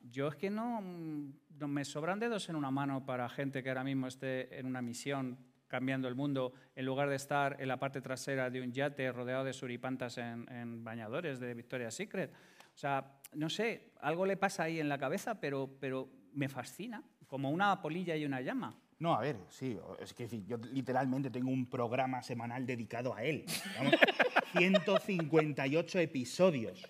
Yo es que no, no me sobran dedos en una mano para gente que ahora mismo esté en una misión cambiando el mundo, en lugar de estar en la parte trasera de un yate rodeado de suripantas en, en bañadores de Victoria's Secret. O sea, no sé, algo le pasa ahí en la cabeza, pero, pero me fascina, como una polilla y una llama. No, a ver, sí, es que yo literalmente tengo un programa semanal dedicado a él. Vamos, 158 episodios.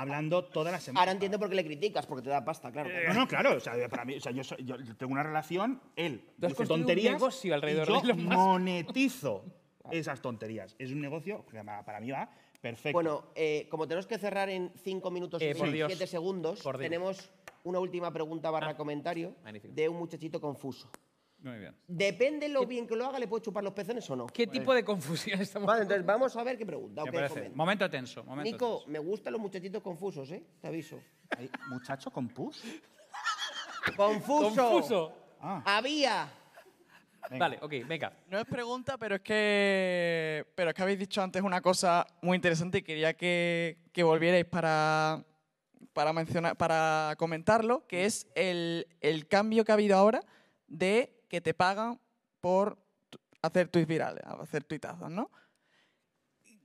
Hablando toda la semana. Ahora entiendo por qué le criticas, porque te da pasta, claro. No, no, claro. O sea, para mí, o sea, yo, soy- yo tengo una relación, él dice construido un tonterías negocio alrededor y yo de Musk. monetizo esas tonterías. Es un negocio que para mí va perfecto. Bueno, eh, como tenemos que cerrar en 5 minutos Eh, y por Dios. 7 segundos, Por tenemos una última pregunta barra comentario magnífico. de un muchachito confuso. Muy bien. Depende lo bien que lo haga, ¿le puede chupar los pezones o no? ¿Qué tipo de confusión estamos Vale, entonces vamos a ver qué pregunta. ¿Qué ok, parece? comenta. Momento tenso. Momento Nico, me gustan los muchachitos confusos, ¿eh? Te aviso. ¿Muchacho con pus? ¡Confuso! Confuso. ¡Había! Vale, ok, venga. No es pregunta, pero es que, pero es que habéis dicho antes una cosa muy interesante y quería que, que volvierais para, para, mencionar, para comentarlo, que es el, el cambio que ha habido ahora de que te pagan por hacer tweets virales, hacer tuitazos, ¿no?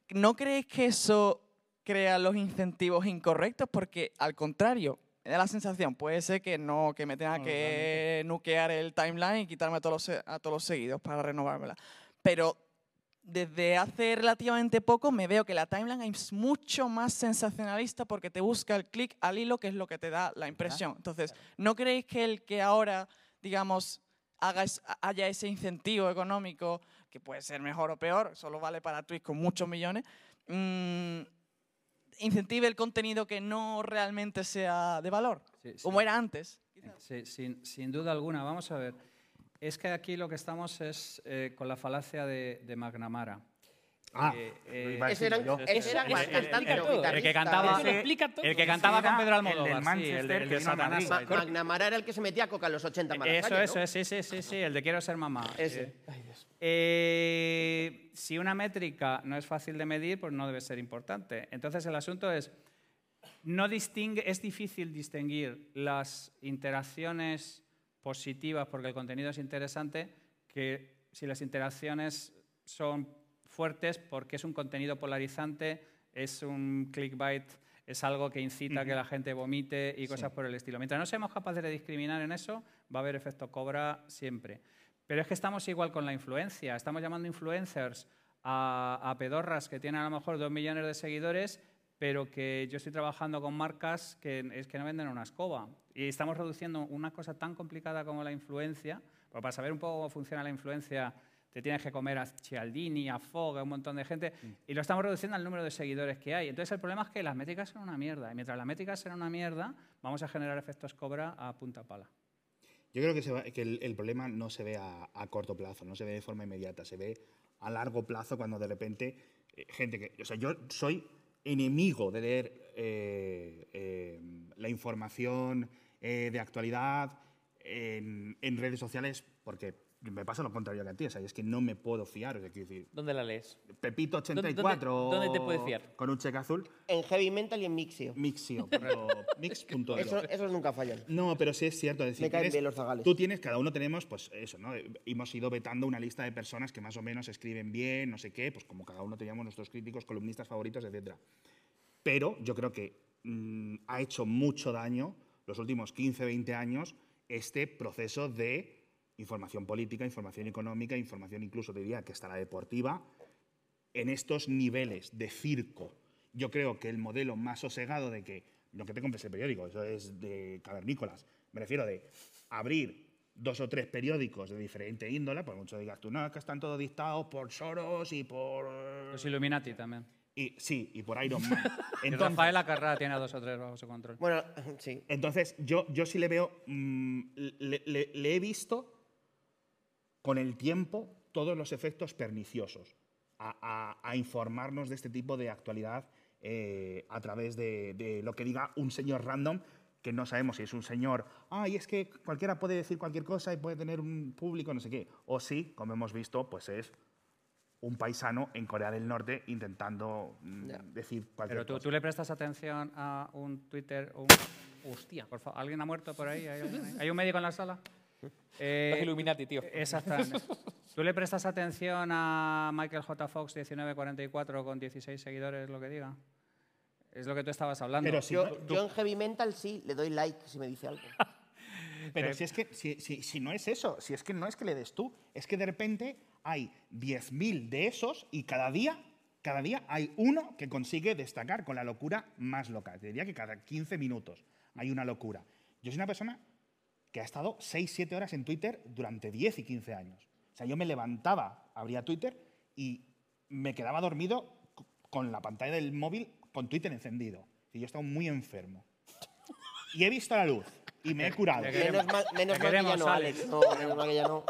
¿No creéis que eso crea los incentivos incorrectos? Porque al contrario, me da la sensación, puede ser que no, que me tenga que nuquear el timeline y quitarme a todos los, a todos los seguidos para renovármela. Pero desde hace relativamente poco me veo que la timeline es mucho más sensacionalista porque te busca el clic al hilo, que es lo que te da la impresión. Entonces, ¿no creéis que el que ahora, digamos, haga es- haya ese incentivo económico, que puede ser mejor o peor, solo vale para tweets con muchos millones, mm, incentive el contenido que no realmente sea de valor, como era antes? Sí, sin, sin duda alguna. Vamos a ver. Es que aquí lo que estamos es eh, con la falacia de, de McNamara. Ah, Eh, a ese era- yo. ese era el- el- cantante, el- el que Guitarrista. cantaba, Eso lo explica todo. el que Ese cantaba con Pedro el del Almodóvar, sí, el, Manchester que de vino Satanás. Madrid. Ma- McNamara era el que se metía coca en los 80 para la Eso, calle, eso, ¿no? es, sí, sí, sí, sí, el de quiero ser mamá. Ese. Eh, eh, si una métrica no es fácil de medir, pues no debe ser importante. Entonces el asunto es, no distingue, es difícil distinguir las interacciones positivas porque el contenido es interesante que si las interacciones son fuertes porque es un contenido polarizante, es un clickbait es algo que incita a que la gente vomite y cosas por el estilo. Mientras no seamos capaces de discriminar en eso, va a haber efecto cobra siempre. Pero es que estamos igual con la influencia. Estamos llamando influencers a, a pedorras que tienen a lo mejor dos millones de seguidores, pero que yo estoy trabajando con marcas que es que no venden una escoba. Y estamos reduciendo una cosa tan complicada como la influencia, porque para saber un poco cómo funciona la influencia, te tienes que comer a Cialdini, a Fogg, a un montón de gente, y lo estamos reduciendo al número de seguidores que hay. Entonces el problema es que las métricas son una mierda, y mientras las métricas sean una mierda, vamos a generar efectos cobra a punta pala. Yo creo que, se va- que el, el problema no se ve a, a corto plazo, no se ve de forma inmediata, se ve a largo plazo cuando de repente eh, gente que... O sea, yo soy enemigo de leer eh, eh, la información de actualidad en, en redes sociales porque me pasa lo contrario que a ti, o sea, es que no me puedo fiar, o sea, quiero decir... ¿Dónde la lees? Pepito84 dónde- dónde te puedes fiar? con un cheque azul. En Heavy Mental y en Mixio. Mixio, pero mix.io. Eso- esos nunca fallan. No, pero sí es cierto. es decir, Me caen tienes- bien los zagales. Tú tienes, cada uno tenemos, pues eso, ¿no? Hemos ido vetando una lista de personas que más o menos escriben bien, no sé qué, pues como cada uno teníamos nuestros críticos, columnistas favoritos, etcétera. Pero yo creo que mm, ha hecho mucho daño los últimos 15, 20 años este proceso de información política, información económica, información incluso te diría que hasta la deportiva, en estos niveles de circo. Yo creo que el modelo más sosegado de que lo que te compres el periódico, eso es de cavernícolas, me refiero de abrir dos o tres periódicos de diferente índole, por mucho digas tú, no, es que están todos dictados por Soros y por... Los Illuminati también. Y, sí, y por Iron Man. Y Entonces- Rafael Acarrá tiene a dos o tres bajo su control. Bueno, sí. Entonces, yo, yo sí le veo, mm, le, le- le he visto con el tiempo todos los efectos perniciosos a, a- a informarnos de este tipo de actualidad eh, a través de, de lo que diga un señor random que no sabemos si es un señor, ay, es que cualquiera puede decir cualquier cosa y puede tener un público, no sé qué. O sí, como hemos visto, pues es un paisano en Corea del Norte intentando mm, decir cualquier Pero tú, cosa. tú le prestas atención a un Twitter. Un... Hostia, por favor. ¿Alguien ha muerto por ahí? ¿Hay? ¿Hay un médico en la sala? Eh, Los Illuminati, tío. Exactamente. ¿Tú le prestas atención a Michael J. Fox 1944 con 16 seguidores, lo que diga? Es lo que tú estabas hablando. yo, yo en Heavy Mental sí le doy like si me dice algo. Pero si es que si, si- si no es eso, si es que no es que le des tú, es que de repente hay 10.000 de esos y cada día, cada día hay uno que consigue destacar con la locura más loca. Te diría que cada 15 minutos hay una locura. Yo soy una persona que ha estado 6-7 horas en Twitter durante 10 y 15 años. O sea, yo me levantaba, abría Twitter y me quedaba dormido con la pantalla del móvil con Twitter encendido. Y yo he estado muy enfermo. Y he visto la luz y me he curado. Menos mal- menos mal que ya no, Alex. No, menos mal que ya no.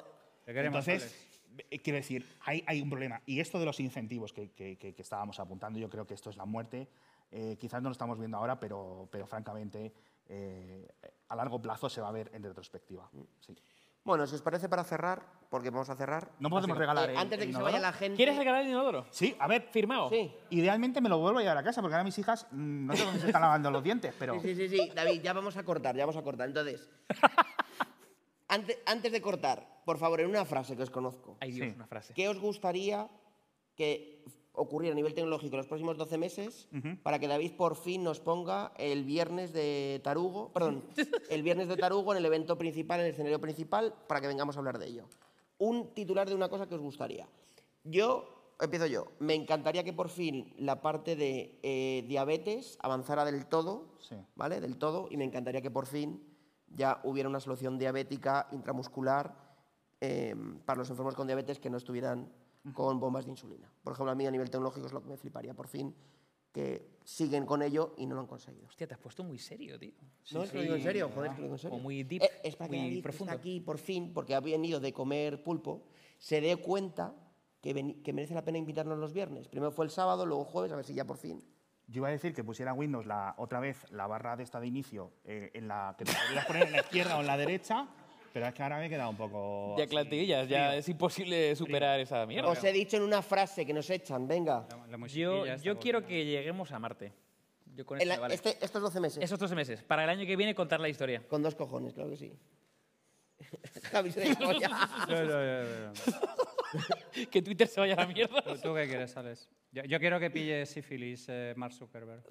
Entonces, eh, quiero decir, hay, hay un problema. Y esto de los incentivos que, que- que- que estábamos apuntando, yo creo que esto es la muerte. Eh, quizás no lo estamos viendo ahora, pero, pero francamente, eh, a largo plazo se va a ver en retrospectiva. Sí. Bueno, si os parece para cerrar, porque vamos a cerrar. No podemos regalar el- Antes de el que se vaya la gente. ¿Quieres regalar el inodoro? Sí, a ver. Firmado. Sí. Idealmente me lo vuelvo a llevar a casa, porque ahora mis hijas mm, no sé dónde se están lavando los dientes, pero... Sí, sí, sí, sí. David, ya vamos a cortar, ya vamos a cortar. Entonces, antes, antes de cortar, por favor, en una frase que os conozco. Ay, Dios, una frase. ¿Qué os gustaría que ocurriera a nivel tecnológico en los próximos 12 meses para que David por fin nos ponga el viernes de Tarugo, perdón, el viernes de Tarugo en el evento principal, en el escenario principal, para que vengamos a hablar de ello? Un titular de una cosa que os gustaría. Yo, empiezo yo, me encantaría que por fin la parte de eh, diabetes avanzara del todo, ¿vale? Del todo, y me encantaría que por fin ya hubiera una solución diabética intramuscular eh, para los enfermos con diabetes que no estuvieran con bombas de insulina. Por ejemplo, a mí a nivel tecnológico es lo que me fliparía, por fin, que siguen con ello y no lo han conseguido. Hostia, te has puesto muy serio, tío. No, es que lo digo en serio, joder, es que lo digo en serio. Como muy deep, Eh, es para que muy profundo. está aquí, por fin, porque ha venido de comer pulpo, se dé cuenta que merece la pena invitarnos los viernes. Primero fue el sábado, luego jueves, a ver si ya por fin. Yo iba a decir que pusiera Windows la, otra vez la barra de esta de inicio eh, en la que te podrías poner en la izquierda o en la derecha, pero es que ahora me he quedado un poco... Ya plantillas, ya es imposible superar esa mierda. Os he dicho en una frase que nos echan, venga. Yo, yo quiero que lleguemos a Marte. Yo con la- me vale. este- estos 12 meses. Esos 12 meses. Para el año que viene contar la historia. Con dos cojones, claro que sí. No, no, no, que Twitter se vaya a la mierda. ¿Tú, tú qué quieres, Alex? Yo, yo quiero que pille sífilis eh, Mark Zuckerberg.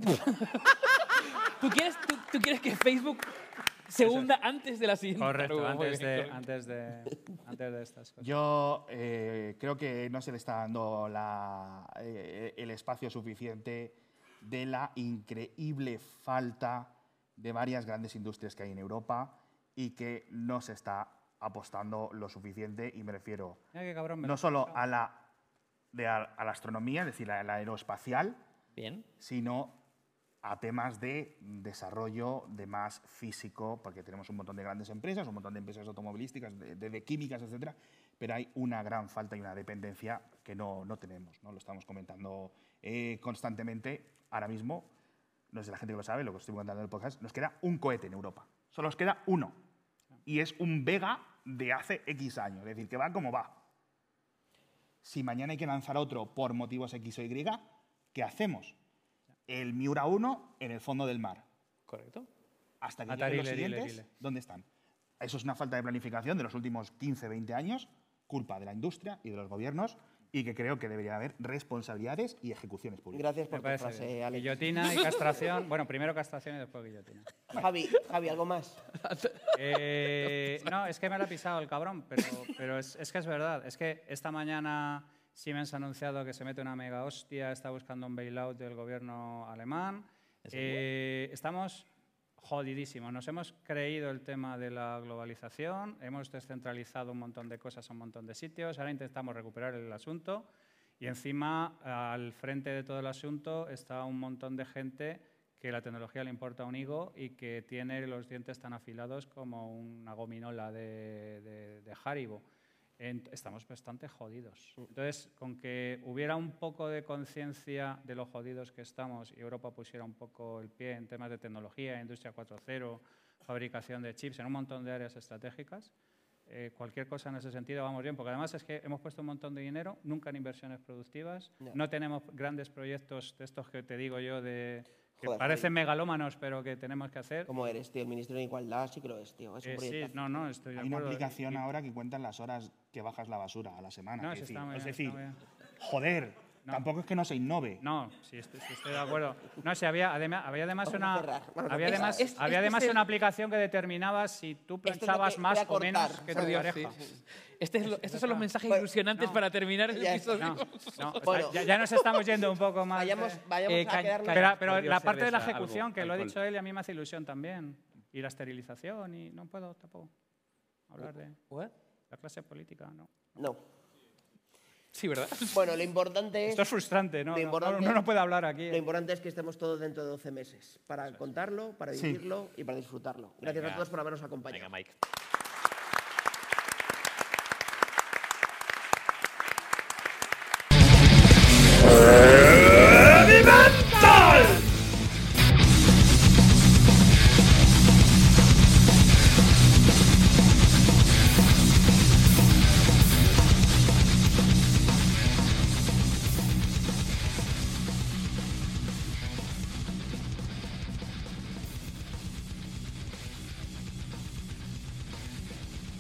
¿Tú quieres, tú, tú quieres que Facebook se hunda antes de la siguiente. Correcto, antes bien, de, antes, de, antes de estas cosas. Yo eh, creo que no se le está dando la- eh, el espacio suficiente de la increíble falta de varias grandes industrias que hay en Europa y que no se está apostando lo suficiente, y me refiero cabrón me no lo- solo a la, de a, a la astronomía, es decir, a la aeroespacial, sino a temas de desarrollo de más físico, porque tenemos un montón de grandes empresas, un montón de empresas automovilísticas, de, químicas, etcétera, pero hay una gran falta y una dependencia que no, no tenemos, ¿no? Lo estamos comentando eh, constantemente. Ahora mismo, no sé la gente que lo sabe, lo que estoy comentando en el podcast, nos queda un cohete en Europa. Solo nos queda uno. Y es un Vega de hace X años, es decir, que va como va. Si mañana hay que lanzar otro por motivos X o Y, ¿qué hacemos? El Miura 1 en el fondo del mar. Correcto. Hasta que Atari, lleguen los siguientes. ¿dónde están? Eso es una falta de planificación de los últimos 15, 20 años, culpa de la industria y de los gobiernos, y que creo que debería haber responsabilidades y ejecuciones públicas. Gracias por tu frase, bien. Alex. Guillotina y castración. Bueno, primero castración y después guillotina. Javi, Javi, ¿algo más? Eh, no, es que me lo ha pisado el cabrón, pero, pero es, es que es verdad. Es que esta mañana Siemens ha anunciado que se mete una mega hostia, está buscando un bailout del gobierno alemán. Eh, estamos jodidísimos. Nos hemos creído el tema de la globalización, hemos descentralizado un montón de cosas a un montón de sitios, ahora intentamos recuperar el asunto y encima al frente de todo el asunto está un montón de gente que la tecnología le importa un higo y que tiene los dientes tan afilados como una gominola de, de, de Haribo. Estamos bastante jodidos. Entonces, con que hubiera un poco de conciencia de lo jodidos que estamos y Europa pusiera un poco el pie en temas de tecnología, industria 4.0, fabricación de chips, en un montón de áreas estratégicas, eh, cualquier cosa en ese sentido vamos bien, porque además es que hemos puesto un montón de dinero, nunca en inversiones productivas, Ya. no tenemos grandes proyectos de estos que te digo yo de que Joder, parecen megalómanos, pero que tenemos que hacer. ¿Cómo eres, tío? El Ministerio de Igualdad sí que lo es, tío. Es un Eh, sí, no, no, estoy de Hay una acuerdo. aplicación Y- ahora que cuentan las horas que bajas la basura a la semana. No, es decir, está bien, decir, joder, tampoco es que no se innove. No, sí, estoy, sí estoy de acuerdo. No, sí, había, además, había además una, había además, Es- había este además es el- una aplicación que determinaba si tú es planchabas que más o menos que tu pareja. sí, Este es lo- estos son los mensajes Bueno, ilusionantes para terminar el ya- episodio. No, no, o sea, Bueno. ya, ya nos estamos yendo un poco más. Vayamos- vayamos Eh, a quedarnos... Pero, pero la parte de la esa, algo, ejecución, que lo ha alcohol. dicho él y a mí me hace ilusión también. Y la esterilización, y no puedo tampoco hablar de la clase política, no. No. Sí, ¿verdad? Bueno, lo importante es... Esto es frustrante, ¿no? Lo no, no, puede hablar aquí. Lo ¿eh? importante es que estemos todos dentro de 12 meses para contarlo, para vivirlo y para disfrutarlo. Gracias a todos por habernos acompañado. Venga, Mike.